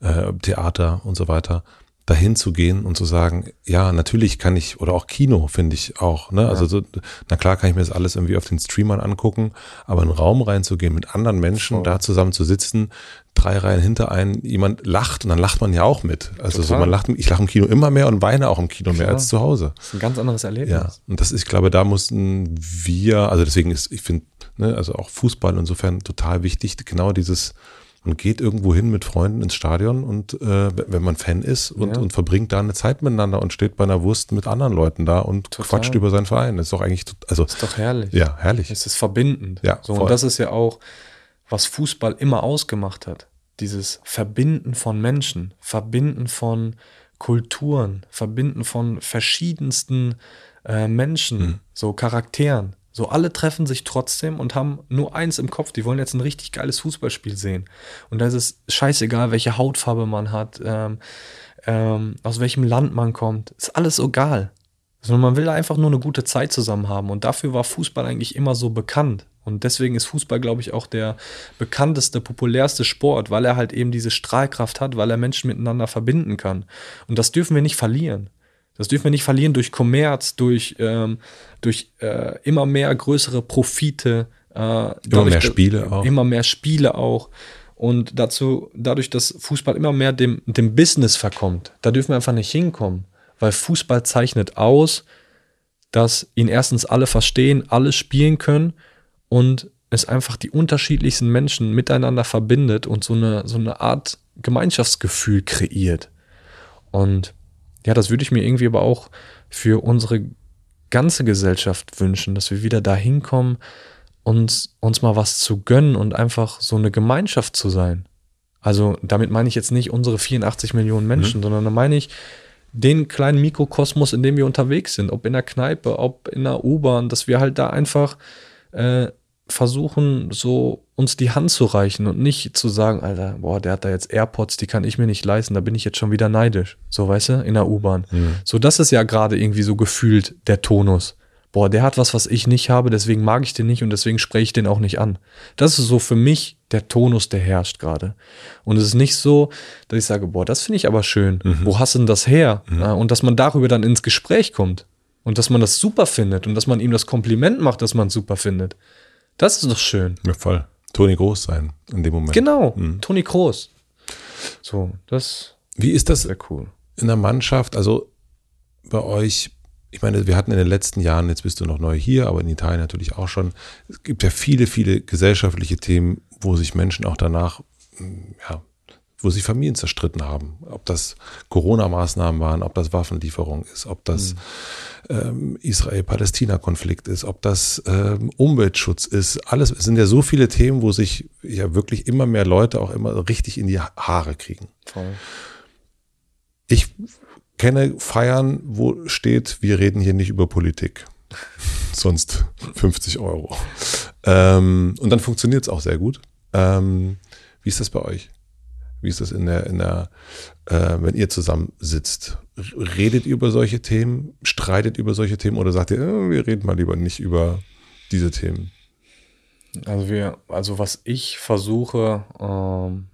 äh, Theater und so weiter, dahin zu gehen und zu sagen, ja, natürlich kann ich, oder auch Kino finde ich auch, ne? Also so, na klar kann ich mir das alles irgendwie auf den Streamern angucken, aber in einen Raum reinzugehen mit anderen Menschen, Voll. da zusammen zu sitzen, drei Reihen hinter einen, jemand lacht und dann lacht man ja auch mit. Also Total. so man lacht, ich lache im Kino immer mehr und weine auch im Kino klar. mehr als zu Hause. Das ist ein ganz anderes Erlebnis. Ja, und das ist, ich glaube, da mussten wir, also deswegen ist, ich finde, ne, also auch Fußball insofern total wichtig, genau dieses, man geht irgendwo hin mit Freunden ins Stadion und äh, wenn man Fan ist und, ja. und verbringt da eine Zeit miteinander und steht bei einer Wurst mit anderen Leuten da und Total. quatscht über seinen Verein. Das ist doch eigentlich, also. Das ist doch herrlich. Ja, herrlich. Es ist verbindend. Ja, so, und das ist ja auch, was Fußball immer ausgemacht hat. Dieses Verbinden von Menschen, Verbinden von Kulturen, Verbinden von verschiedensten äh, Menschen, mhm. so Charakteren. So, alle treffen sich trotzdem und haben nur eins im Kopf. Die wollen jetzt ein richtig geiles Fußballspiel sehen. Und da ist es scheißegal, welche Hautfarbe man hat, ähm, ähm, aus welchem Land man kommt. Ist alles egal. Sondern man will einfach nur eine gute Zeit zusammen haben. Und dafür war Fußball eigentlich immer so bekannt. Und deswegen ist Fußball, glaube ich, auch der bekannteste, populärste Sport, weil er halt eben diese Strahlkraft hat, weil er Menschen miteinander verbinden kann. Und das dürfen wir nicht verlieren. Das dürfen wir nicht verlieren durch Kommerz, durch, ähm, durch äh, immer mehr größere Profite. Äh, immer mehr Spiele auch. Immer mehr Spiele auch. Und dazu, dadurch, dass Fußball immer mehr dem, dem Business verkommt, da dürfen wir einfach nicht hinkommen. Weil Fußball zeichnet aus, dass ihn erstens alle verstehen, alle spielen können und es einfach die unterschiedlichsten Menschen miteinander verbindet und so eine, so eine Art Gemeinschaftsgefühl kreiert. Und ja, das würde ich mir irgendwie aber auch für unsere ganze Gesellschaft wünschen, dass wir wieder dahin kommen, uns, uns mal was zu gönnen und einfach so eine Gemeinschaft zu sein. Also damit meine ich jetzt nicht unsere 84 Millionen Menschen, mhm. sondern da meine ich den kleinen Mikrokosmos, in dem wir unterwegs sind, ob in der Kneipe, ob in der U-Bahn, dass wir halt da einfach äh, versuchen, so uns die Hand zu reichen und nicht zu sagen, Alter, boah, der hat da jetzt AirPods, die kann ich mir nicht leisten, da bin ich jetzt schon wieder neidisch. So, weißt du, in der U-Bahn. Mhm. So, das ist ja gerade irgendwie so gefühlt der Tonus. Boah, der hat was, was ich nicht habe, deswegen mag ich den nicht und deswegen spreche ich den auch nicht an. Das ist so für mich der Tonus, der herrscht gerade. Und es ist nicht so, dass ich sage, boah, das finde ich aber schön. Mhm. Wo hast du denn das her? Mhm. und dass man darüber dann ins Gespräch kommt. Und dass man das super findet und dass man ihm das Kompliment macht, dass man es super findet. Das ist doch schön. Ja, voll. Toni Groß sein in dem Moment. Genau, mhm. Toni Groß. So, das. Wie ist das cool. in der Mannschaft? Also bei euch, ich meine, wir hatten in den letzten Jahren, jetzt bist du noch neu hier, aber in Italien natürlich auch schon. Es gibt ja viele, viele gesellschaftliche Themen, wo sich Menschen auch danach, ja, wo sich Familien zerstritten haben. Ob das Corona-Maßnahmen waren, ob das Waffenlieferung ist, ob das mhm. ähm, Israel-Palästina-Konflikt ist, ob das ähm, Umweltschutz ist. Alles, es sind ja so viele Themen, wo sich ja wirklich immer mehr Leute auch immer richtig in die Haare kriegen. Voll. Ich kenne Feiern, wo steht, wir reden hier nicht über Politik. Sonst 50 Euro. Ähm, und dann funktioniert es auch sehr gut. Ähm, wie ist das bei euch? Wie ist das in der, in der, äh, wenn ihr zusammen sitzt? Redet ihr über solche Themen? Streitet über solche Themen oder sagt ihr, äh, wir reden mal lieber nicht über diese Themen? Also wir, also was ich versuche, ähm,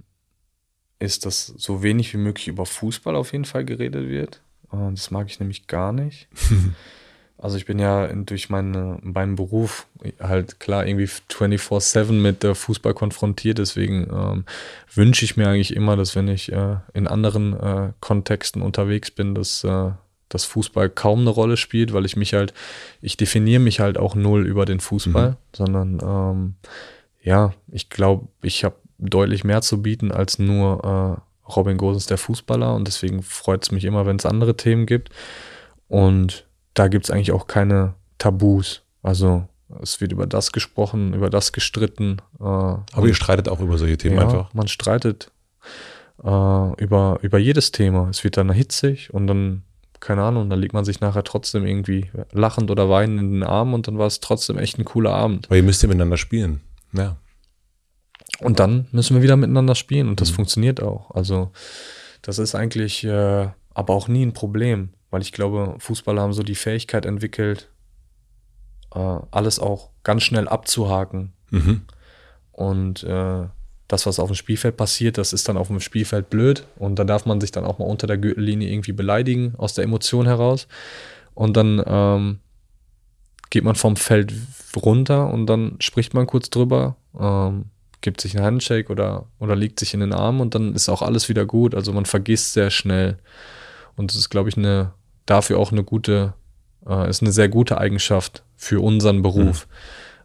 ist, dass so wenig wie möglich über Fußball auf jeden Fall geredet wird. Äh, das mag ich nämlich gar nicht. Also ich bin ja durch meine, meinen Beruf halt klar irgendwie 24-7 mit der Fußball konfrontiert. Deswegen ähm, wünsche ich mir eigentlich immer, dass wenn ich äh, in anderen äh, Kontexten unterwegs bin, dass äh, das Fußball kaum eine Rolle spielt, weil ich mich halt, ich definiere mich halt auch null über den Fußball, mhm. sondern ähm, ja, ich glaube, ich habe deutlich mehr zu bieten als nur äh, Robin Gosens der Fußballer und deswegen freut es mich immer, wenn es andere Themen gibt. Und da gibt es eigentlich auch keine Tabus. Also es wird über das gesprochen, über das gestritten. Äh, Aber ihr streitet auch über solche Themen ja, einfach? Man streitet äh, über, über jedes Thema. Es wird dann hitzig und dann, keine Ahnung, dann liegt man sich nachher trotzdem irgendwie lachend oder weinend in den Armen und dann war es trotzdem echt ein cooler Abend. Weil ihr müsst ja miteinander spielen. Ja. Und dann müssen wir wieder miteinander spielen und das mhm. funktioniert auch. Also das ist eigentlich äh, aber auch nie ein Problem weil ich glaube, Fußballer haben so die Fähigkeit entwickelt, äh, alles auch ganz schnell abzuhaken. Mhm. Und äh, das, was auf dem Spielfeld passiert, das ist dann auf dem Spielfeld blöd und da darf man sich dann auch mal unter der Gürtellinie irgendwie beleidigen, aus der Emotion heraus. Und dann ähm, geht man vom Feld runter und dann spricht man kurz drüber, ähm, gibt sich einen Handshake oder, oder liegt sich in den Arm und dann ist auch alles wieder gut. Also man vergisst sehr schnell. Und das ist, glaube ich, eine dafür auch eine gute, äh, ist eine sehr gute Eigenschaft für unseren Beruf.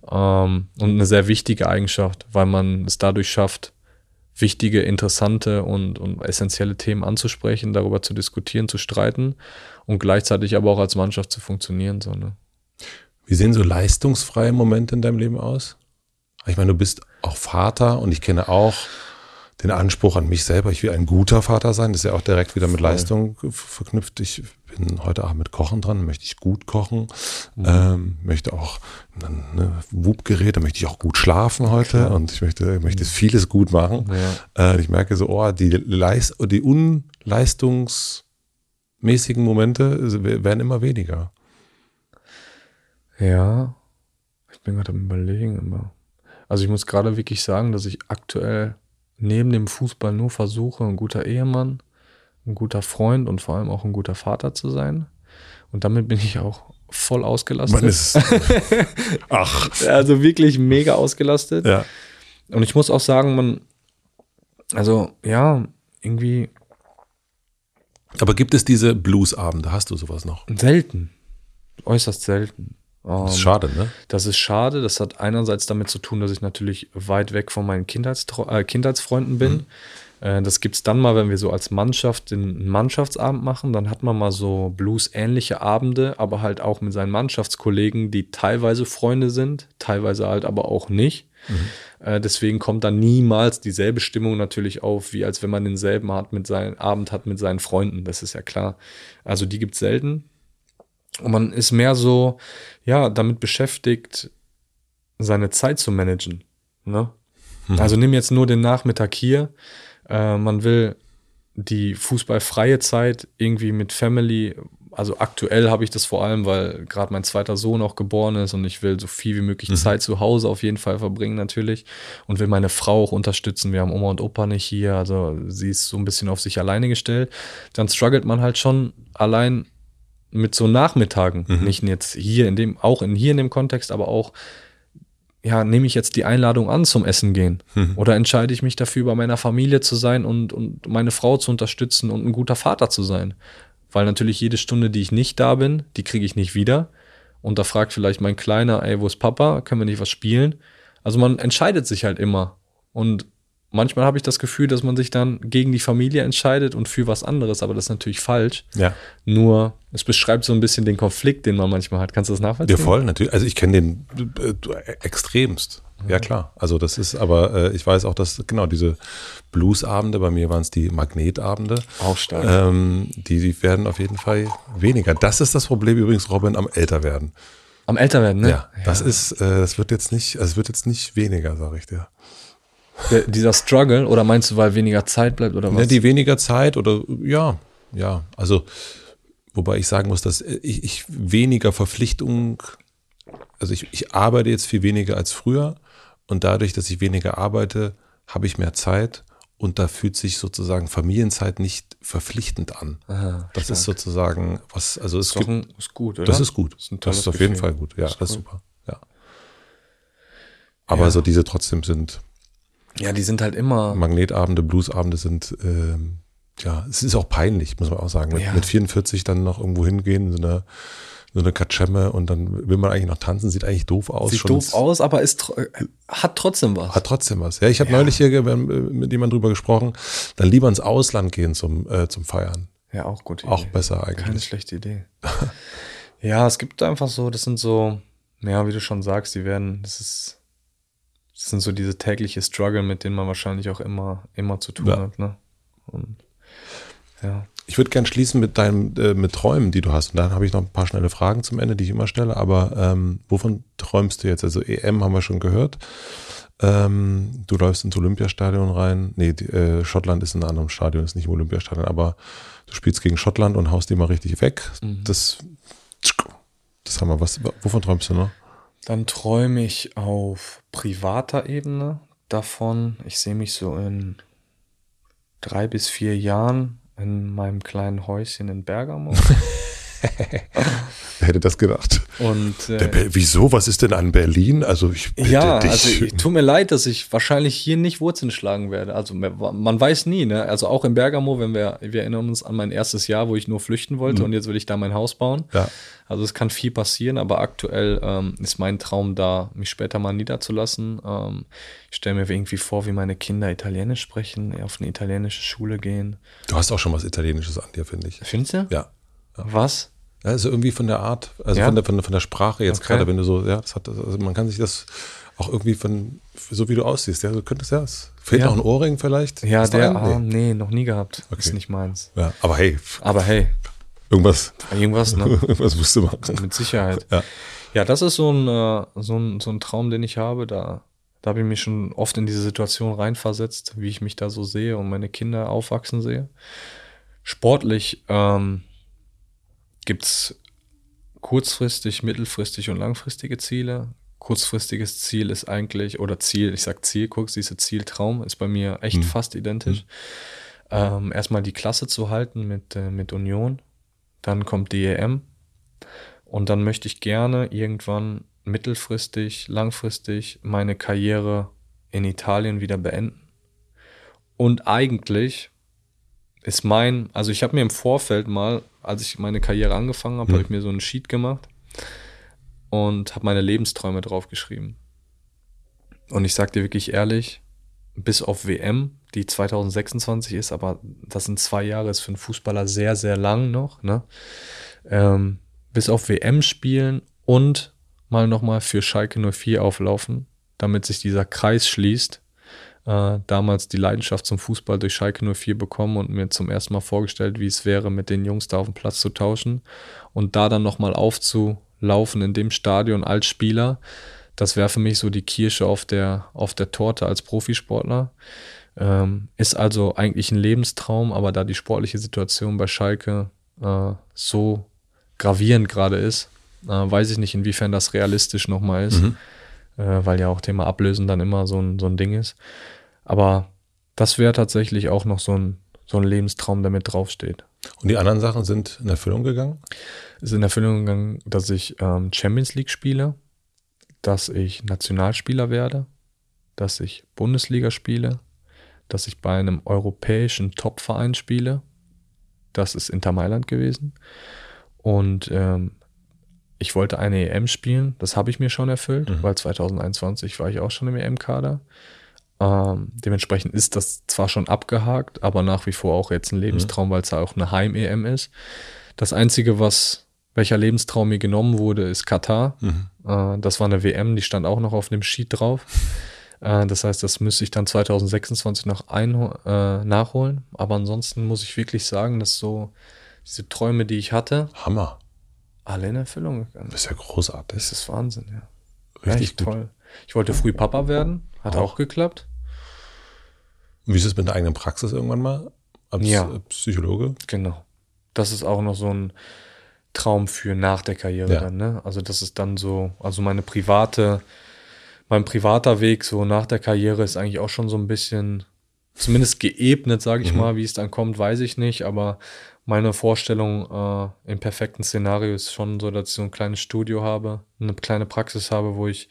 Mhm. Ähm, und eine sehr wichtige Eigenschaft, weil man es dadurch schafft, wichtige, interessante und, und essentielle Themen anzusprechen, darüber zu diskutieren, zu streiten und gleichzeitig aber auch als Mannschaft zu funktionieren. So, ne? Wie sehen so leistungsfreie Momente in deinem Leben aus? Ich meine, du bist auch Vater und ich kenne auch den Anspruch an mich selber, ich will ein guter Vater sein. Das ist ja auch direkt wieder mit Leistung verknüpft. Ich bin heute Abend mit Kochen dran, möchte ich gut kochen, mhm. ähm, möchte auch ne, Wub-Geräte, möchte ich auch gut schlafen heute Klar. und ich möchte, möchte mhm. vieles gut machen. Ja. Äh, ich merke so, oh, die, Leist die unleistungsmäßigen Momente werden immer weniger. Ja, ich bin gerade am überlegen immer. Also ich muss gerade wirklich sagen, dass ich aktuell neben dem Fußball nur versuche, ein guter Ehemann, ein guter Freund und vor allem auch ein guter Vater zu sein. Und damit bin ich auch voll ausgelastet. Man ist, ach. Also wirklich mega ausgelastet. Ja. Und ich muss auch sagen, man, also ja, irgendwie. Aber gibt es diese Bluesabende? Hast du sowas noch? Selten. Äußerst selten. Das ist ähm, schade, ne? Das ist schade. Das hat einerseits damit zu tun, dass ich natürlich weit weg von meinen Kindheitstro äh, Kindheitsfreunden bin. Mhm. Äh, das gibt es dann mal, wenn wir so als Mannschaft den Mannschaftsabend machen. Dann hat man mal so Blues-ähnliche Abende, aber halt auch mit seinen Mannschaftskollegen, die teilweise Freunde sind, teilweise halt aber auch nicht. Mhm. Äh, deswegen kommt dann niemals dieselbe Stimmung natürlich auf, wie als wenn man denselben hat mit seinen, Abend hat mit seinen Freunden. Das ist ja klar. Also die gibt es selten. Und man ist mehr so, ja, damit beschäftigt, seine Zeit zu managen. Ne? Hm. Also nimm jetzt nur den Nachmittag hier. Äh, man will die fußballfreie Zeit irgendwie mit Family, also aktuell habe ich das vor allem, weil gerade mein zweiter Sohn auch geboren ist und ich will so viel wie möglich mhm. Zeit zu Hause auf jeden Fall verbringen natürlich und will meine Frau auch unterstützen. Wir haben Oma und Opa nicht hier, also sie ist so ein bisschen auf sich alleine gestellt. Dann struggelt man halt schon allein mit so Nachmittagen, mhm. nicht jetzt hier in dem, auch in hier in dem Kontext, aber auch, ja, nehme ich jetzt die Einladung an zum Essen gehen? Mhm. Oder entscheide ich mich dafür, bei meiner Familie zu sein und, und meine Frau zu unterstützen und ein guter Vater zu sein? Weil natürlich jede Stunde, die ich nicht da bin, die kriege ich nicht wieder. Und da fragt vielleicht mein Kleiner, ey, wo ist Papa? Können wir nicht was spielen? Also man entscheidet sich halt immer. Und manchmal habe ich das Gefühl, dass man sich dann gegen die Familie entscheidet und für was anderes, aber das ist natürlich falsch. Ja. Nur, es beschreibt so ein bisschen den Konflikt, den man manchmal hat. Kannst du das nachvollziehen? Ja, voll, natürlich. Also ich kenne den äh, extremst. Ja, klar. Also das ist, aber äh, ich weiß auch, dass genau diese Bluesabende, bei mir waren es die Magnetabende. Auch stark. Ähm, die, die werden auf jeden Fall weniger. Das ist das Problem übrigens, Robin, am älter werden. Am älter werden, ne? Ja, das ist, äh, das wird jetzt nicht, also es wird jetzt nicht weniger, sag ich dir. Der, dieser Struggle, oder meinst du, weil weniger Zeit bleibt oder was? Ja, die weniger Zeit oder ja, ja. Also, wobei ich sagen muss, dass ich, ich weniger Verpflichtung, also ich, ich arbeite jetzt viel weniger als früher und dadurch, dass ich weniger arbeite, habe ich mehr Zeit und da fühlt sich sozusagen Familienzeit nicht verpflichtend an. Aha, das stark. ist sozusagen was, also es ist, gibt, ein, ist gut, oder? das ist gut. Das ist, Das ist auf jeden Gefühl. Fall gut. Ja, Das das ist ist cool. super. Ja. Aber Ja. so diese trotzdem sind Ja, die sind halt immer. Magnetabende, Bluesabende sind, ähm, ja, es ist auch peinlich, muss man auch sagen. Mit, Ja. mit 44 dann noch irgendwo hingehen, so eine, so eine Katschemme und dann will man eigentlich noch tanzen, sieht eigentlich doof aus. Sieht schon doof aus, aber ist, hat trotzdem was. Hat trotzdem was. Ja, ich habe Ja. neulich hier äh, mit jemandem drüber gesprochen, dann lieber ins Ausland gehen zum, äh, zum Feiern. ja, auch gut. Auch besser eigentlich. Keine schlechte Idee. ja, es gibt einfach so, das sind so, ja, wie du schon sagst, die werden, das ist, das sind so diese tägliche Struggle, mit denen man wahrscheinlich auch immer, immer zu tun Ja. hat, ne? Und ja. Ich würde gern schließen mit deinem, äh, mit Träumen, die du hast. Und dann habe ich noch ein paar schnelle Fragen zum Ende, die ich immer stelle. Aber ähm, wovon träumst du jetzt? Also EM haben wir schon gehört. Ähm, du läufst ins Olympiastadion rein. Nee, die, äh, Schottland ist in einem anderen Stadion, ist nicht im Olympiastadion, aber du spielst gegen Schottland und haust die mal richtig weg. Mhm. Das, das haben wir. Was, wovon träumst du noch? Dann träume ich auf privater Ebene davon. Ich sehe mich so in drei bis vier Jahren in meinem kleinen Häuschen in Bergamo. Wer hätte das gedacht? Und äh, Wieso? Was ist denn an Berlin? Also ich ja, dich. also ich, tut mir leid, dass ich wahrscheinlich hier nicht Wurzeln schlagen werde. Also man weiß nie, ne? Also auch in Bergamo, wenn wir, wir erinnern uns an mein erstes Jahr, wo ich nur flüchten wollte und jetzt will ich da mein Haus bauen. ja. Also es kann viel passieren, aber aktuell ähm, ist mein Traum da, mich später mal niederzulassen. Ähm, ich stelle mir irgendwie vor, wie meine Kinder Italienisch sprechen, auf eine italienische Schule gehen. Du hast auch schon was Italienisches an dir, finde ich. Findest du? Ja. Was? Ja, also irgendwie von der Art, also Ja? von, der, von, der, von der Sprache jetzt Okay. gerade, wenn du so, ja, das hat, also man kann sich das auch irgendwie von, so wie du aussiehst, ja, du könntest ja, es fehlt Ja. noch ein Ohrring vielleicht. Ja, der einen? Arm, nee, noch nie gehabt. Okay. Ist nicht meins. Ja, aber hey, Aber hey, irgendwas, irgendwas, ne? irgendwas musst du machen. Mit Sicherheit. Ja. Ja, das ist so ein, äh, so ein, so ein Traum, den ich habe. Da, da habe ich mich schon oft in diese Situation reinversetzt, wie ich mich da so sehe und meine Kinder aufwachsen sehe. Sportlich ähm, gibt es kurzfristig, mittelfristig und langfristige Ziele. Kurzfristiges Ziel ist eigentlich, oder Ziel, ich sag Ziel, guck, siehst du, Ziel, Traum, ist bei mir echt Hm. fast identisch. Ähm, erstmal die Klasse zu halten mit, äh, mit Union. Dann kommt die EM. Und dann möchte ich gerne irgendwann mittelfristig, langfristig meine Karriere in Italien wieder beenden. Und eigentlich ist mein, also ich habe mir im Vorfeld mal, als ich meine Karriere angefangen habe, Hm. habe ich mir so einen Sheet gemacht und habe meine Lebensträume draufgeschrieben. Und ich sag dir wirklich ehrlich, bis auf WM, die 2026 ist, aber das sind zwei Jahre, ist für einen Fußballer sehr, sehr lang noch, ne? Ähm, bis auf WM spielen und mal nochmal für Schalke 04 auflaufen, damit sich dieser Kreis schließt. Äh, damals die Leidenschaft zum Fußball durch Schalke 04 bekommen und mir zum ersten Mal vorgestellt, wie es wäre, mit den Jungs da auf dem Platz zu tauschen und da dann nochmal aufzulaufen in dem Stadion als Spieler. Das wäre für mich so die Kirsche auf der, auf der Torte als Profisportler. Ähm, ist also eigentlich ein Lebenstraum, aber da die sportliche Situation bei Schalke äh, so gravierend gerade ist, äh, weiß ich nicht, inwiefern das realistisch nochmal ist, Mhm. äh, weil ja auch Thema Ablösen dann immer so ein, so ein Ding ist. Aber das wäre tatsächlich auch noch so ein, so ein Lebenstraum, der mit draufsteht. Und die anderen Sachen sind in Erfüllung gegangen? ist in Erfüllung gegangen, dass ich ähm, Champions League spiele, dass ich Nationalspieler werde, dass ich Bundesliga spiele, dass ich bei einem europäischen Topverein spiele. Das ist Inter Mailand gewesen. Und ähm, ich wollte eine EM spielen, das habe ich mir schon erfüllt, Mhm. weil 2021 war ich auch schon im EM-Kader. Ähm, dementsprechend ist das zwar schon abgehakt, aber nach wie vor auch jetzt ein Lebenstraum, mhm. weil es ja auch eine Heim-EM ist. Das Einzige, was, welcher Lebenstraum mir genommen wurde, ist Katar. Mhm. Äh, das war eine WM, die stand auch noch auf dem Sheet drauf. Äh, das heißt, das müsste ich dann 2026 noch ein, äh, nachholen. Aber ansonsten muss ich wirklich sagen, dass so diese Träume, die ich hatte, Hammer. alle in Erfüllung gegangen. Das ist ja großartig. Das ist Wahnsinn, ja. Richtig Echt toll. Ich wollte früh Papa werden, hat auch, auch geklappt. Wie ist es mit der eigenen Praxis irgendwann mal? Als ja. Psychologe? Genau. Das ist auch noch so ein Traum für nach der Karriere ja. dann, ne? Also das ist dann so, also meine private, mein privater Weg so nach der Karriere ist eigentlich auch schon so ein bisschen, zumindest geebnet, sage ich mhm. mal. Wie es dann kommt, weiß ich nicht, aber meine Vorstellung äh, im perfekten Szenario ist schon so, dass ich so ein kleines Studio habe, eine kleine Praxis habe, wo ich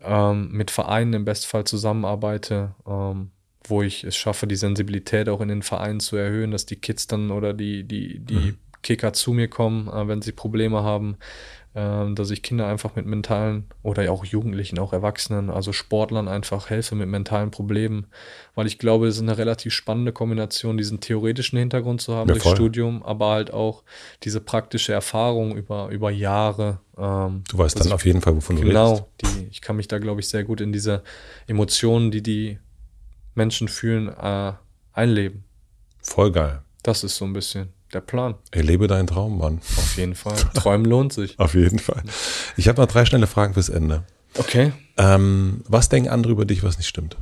ähm, mit Vereinen im Bestfall zusammenarbeite, ähm, wo ich es schaffe, die Sensibilität auch in den Vereinen zu erhöhen, dass die Kids dann oder die, die, die mhm. Kicker zu mir kommen, äh, wenn sie Probleme haben, dass ich Kinder einfach mit mentalen oder auch Jugendlichen, auch Erwachsenen, also Sportlern einfach helfe mit mentalen Problemen, weil ich glaube, es ist eine relativ spannende Kombination, diesen theoretischen Hintergrund zu haben ja, durch Studium, aber halt auch diese praktische Erfahrung über, über Jahre. Ähm, du weißt dann auf jeden Fall, wovon genau, du redest. Genau, ich kann mich da, glaube ich, sehr gut in diese Emotionen, die die Menschen fühlen, äh, einleben. Voll geil. Das ist so ein bisschen der Plan. Erlebe deinen Traum, Mann. Auf jeden Fall. Träumen lohnt sich. Auf jeden Fall. Ich habe noch drei schnelle Fragen fürs Ende. Okay. Ähm, was denken andere über dich, was nicht stimmt?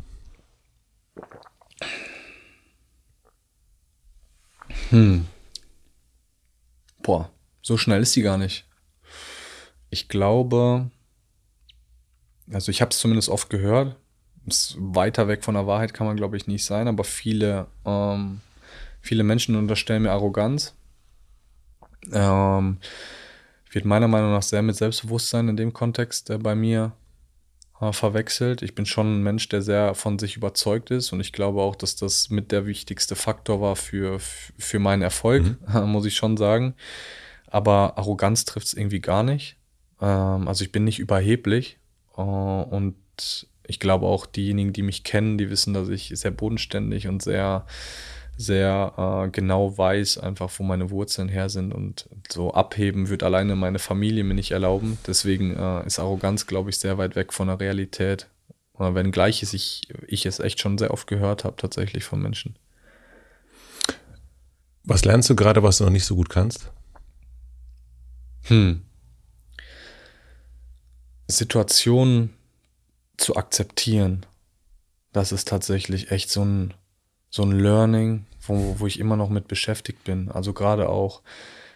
Hm. Boah, so schnell ist sie gar nicht. Ich glaube, also ich habe es zumindest oft gehört, ist weiter weg von der Wahrheit kann man, glaube ich, nicht sein, aber viele, ähm, viele Menschen unterstellen mir Arroganz. Ähm, wird meiner Meinung nach sehr mit Selbstbewusstsein in dem Kontext äh, bei mir äh, verwechselt. Ich bin schon ein Mensch, der sehr von sich überzeugt ist und ich glaube auch, dass das mit der wichtigste Faktor war für, für meinen Erfolg, mhm. muss ich schon sagen. Aber Arroganz trifft es irgendwie gar nicht. Ähm, also ich bin nicht überheblich äh, und ich glaube auch diejenigen, die mich kennen, die wissen, dass ich sehr bodenständig und sehr, sehr äh, genau weiß, einfach wo meine Wurzeln her sind und so abheben wird alleine meine Familie mir nicht erlauben. Deswegen äh, ist Arroganz, glaube ich, sehr weit weg von der Realität. Oder wenn gleich ist, ich, ich es echt schon sehr oft gehört habe, tatsächlich von Menschen. Was lernst du gerade, was du noch nicht so gut kannst? Hm. Situationen zu akzeptieren. Das ist tatsächlich echt so ein, so ein Learning, wo, wo ich immer noch mit beschäftigt bin. Also gerade auch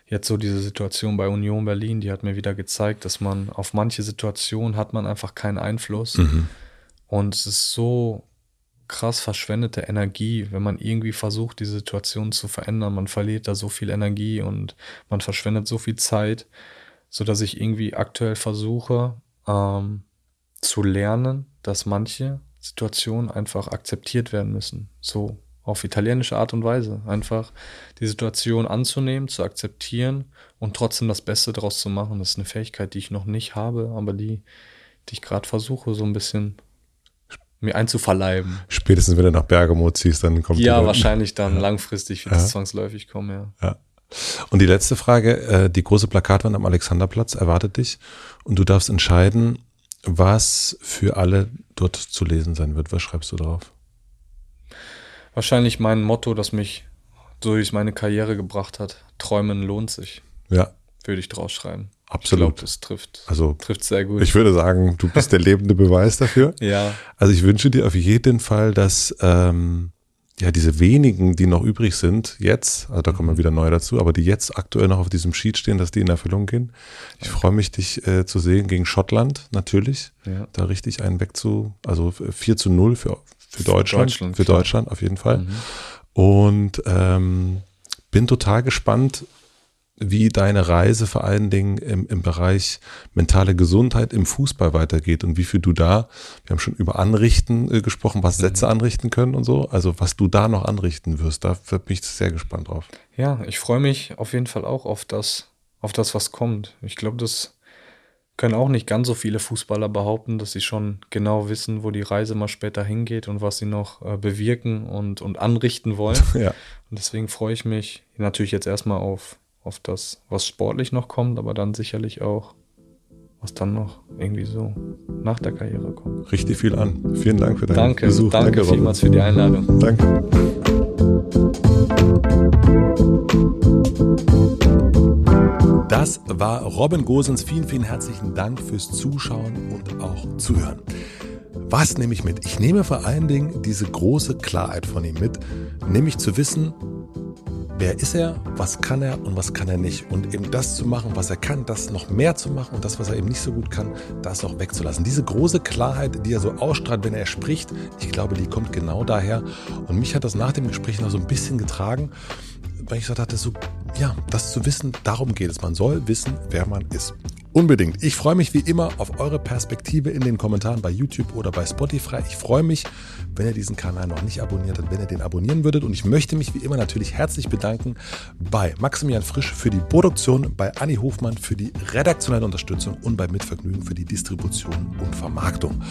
jetzt so diese Situation bei Union Berlin, die hat mir wieder gezeigt, dass man auf manche Situationen hat man einfach keinen Einfluss. Mhm. Und es ist so krass verschwendete Energie, wenn man irgendwie versucht, die Situation zu verändern. Man verliert da so viel Energie und man verschwendet so viel Zeit, so dass ich irgendwie aktuell versuche, ähm, zu lernen, dass manche Situationen einfach akzeptiert werden müssen. So auf italienische Art und Weise. Einfach die Situation anzunehmen, zu akzeptieren und trotzdem das Beste daraus zu machen. Das ist eine Fähigkeit, die ich noch nicht habe, aber die, die ich gerade versuche, so ein bisschen mir einzuverleiben. Spätestens, wenn du nach Bergamo ziehst, dann kommt Ja, wahrscheinlich dann ja. langfristig wird es ja. zwangsläufig kommen, ja. ja. Und die letzte Frage, äh, die große Plakatwand am Alexanderplatz erwartet dich und du darfst entscheiden, was für alle dort zu lesen sein wird. Was schreibst du drauf? Wahrscheinlich mein Motto, das mich durch meine Karriere gebracht hat. Träumen lohnt sich. Ja. Würde ich draus schreiben. Absolut. Glaub, das trifft, also, trifft sehr gut. Ich würde sagen, du bist der lebende Beweis dafür. ja. Also ich wünsche dir auf jeden Fall, dass ähm, ja, diese wenigen, die noch übrig sind, jetzt, also da kommen wir mhm. wieder neu dazu, aber die jetzt aktuell noch auf diesem Sheet stehen, dass die in Erfüllung gehen. Ich okay. freue mich, dich äh, zu sehen gegen Schottland, natürlich. Ja. Da richtig einen weg zu, also 4 zu 0 für, für Deutschland. Für Deutschland, für Deutschland auf jeden Fall. Mhm. Und ähm, bin total gespannt, wie deine Reise vor allen Dingen im, im Bereich mentale Gesundheit im Fußball weitergeht und wie viel du da, wir haben schon über Anrichten äh, gesprochen, was Sätze mhm. anrichten können und so, also was du da noch anrichten wirst, da bin ich sehr gespannt drauf. Ja, ich freue mich auf jeden Fall auch auf das, auf das, was kommt. Ich glaube, das können auch nicht ganz so viele Fußballer behaupten, dass sie schon genau wissen, wo die Reise mal später hingeht und was sie noch äh, bewirken und, und anrichten wollen. Ja. Und deswegen freue ich mich natürlich jetzt erstmal auf, auf das, was sportlich noch kommt, aber dann sicherlich auch, was dann noch irgendwie so nach der Karriere kommt. Richtig viel an. Vielen Dank für deinen danke, Besuch. Danke, danke vielmals für die Einladung. Danke. Das war Robin Gosens. Vielen, vielen herzlichen Dank fürs Zuschauen und auch Zuhören. Was nehme ich mit? Ich nehme vor allen Dingen diese große Klarheit von ihm mit, nämlich zu wissen, wer ist er, was kann er und was kann er nicht. Und eben das zu machen, was er kann, das noch mehr zu machen und das, was er eben nicht so gut kann, das auch wegzulassen. Diese große Klarheit, die er so ausstrahlt, wenn er spricht, ich glaube, die kommt genau daher. Und mich hat das nach dem Gespräch noch so ein bisschen getragen weil ich gesagt hatte, so, ja, das zu wissen, darum geht es. Man soll wissen, wer man ist. Unbedingt. Ich freue mich wie immer auf eure Perspektive in den Kommentaren bei YouTube oder bei Spotify. Ich freue mich, wenn ihr diesen Kanal noch nicht abonniert habt, wenn ihr den abonnieren würdet. Und ich möchte mich wie immer natürlich herzlich bedanken bei Maximilian Frisch für die Produktion, bei Anni Hofmann für die redaktionelle Unterstützung und bei Mitvergnügen für die Distribution und Vermarktung.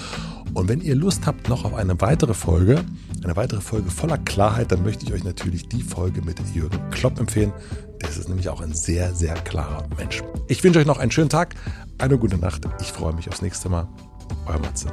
Und wenn ihr Lust habt noch auf eine weitere Folge, eine weitere Folge voller Klarheit, dann möchte ich euch natürlich die Folge mit Jürgen Klopp empfehlen. Der ist nämlich auch ein sehr, sehr klarer Mensch. Ich wünsche euch noch einen schönen Tag, eine gute Nacht. Ich freue mich aufs nächste Mal. Euer Matze.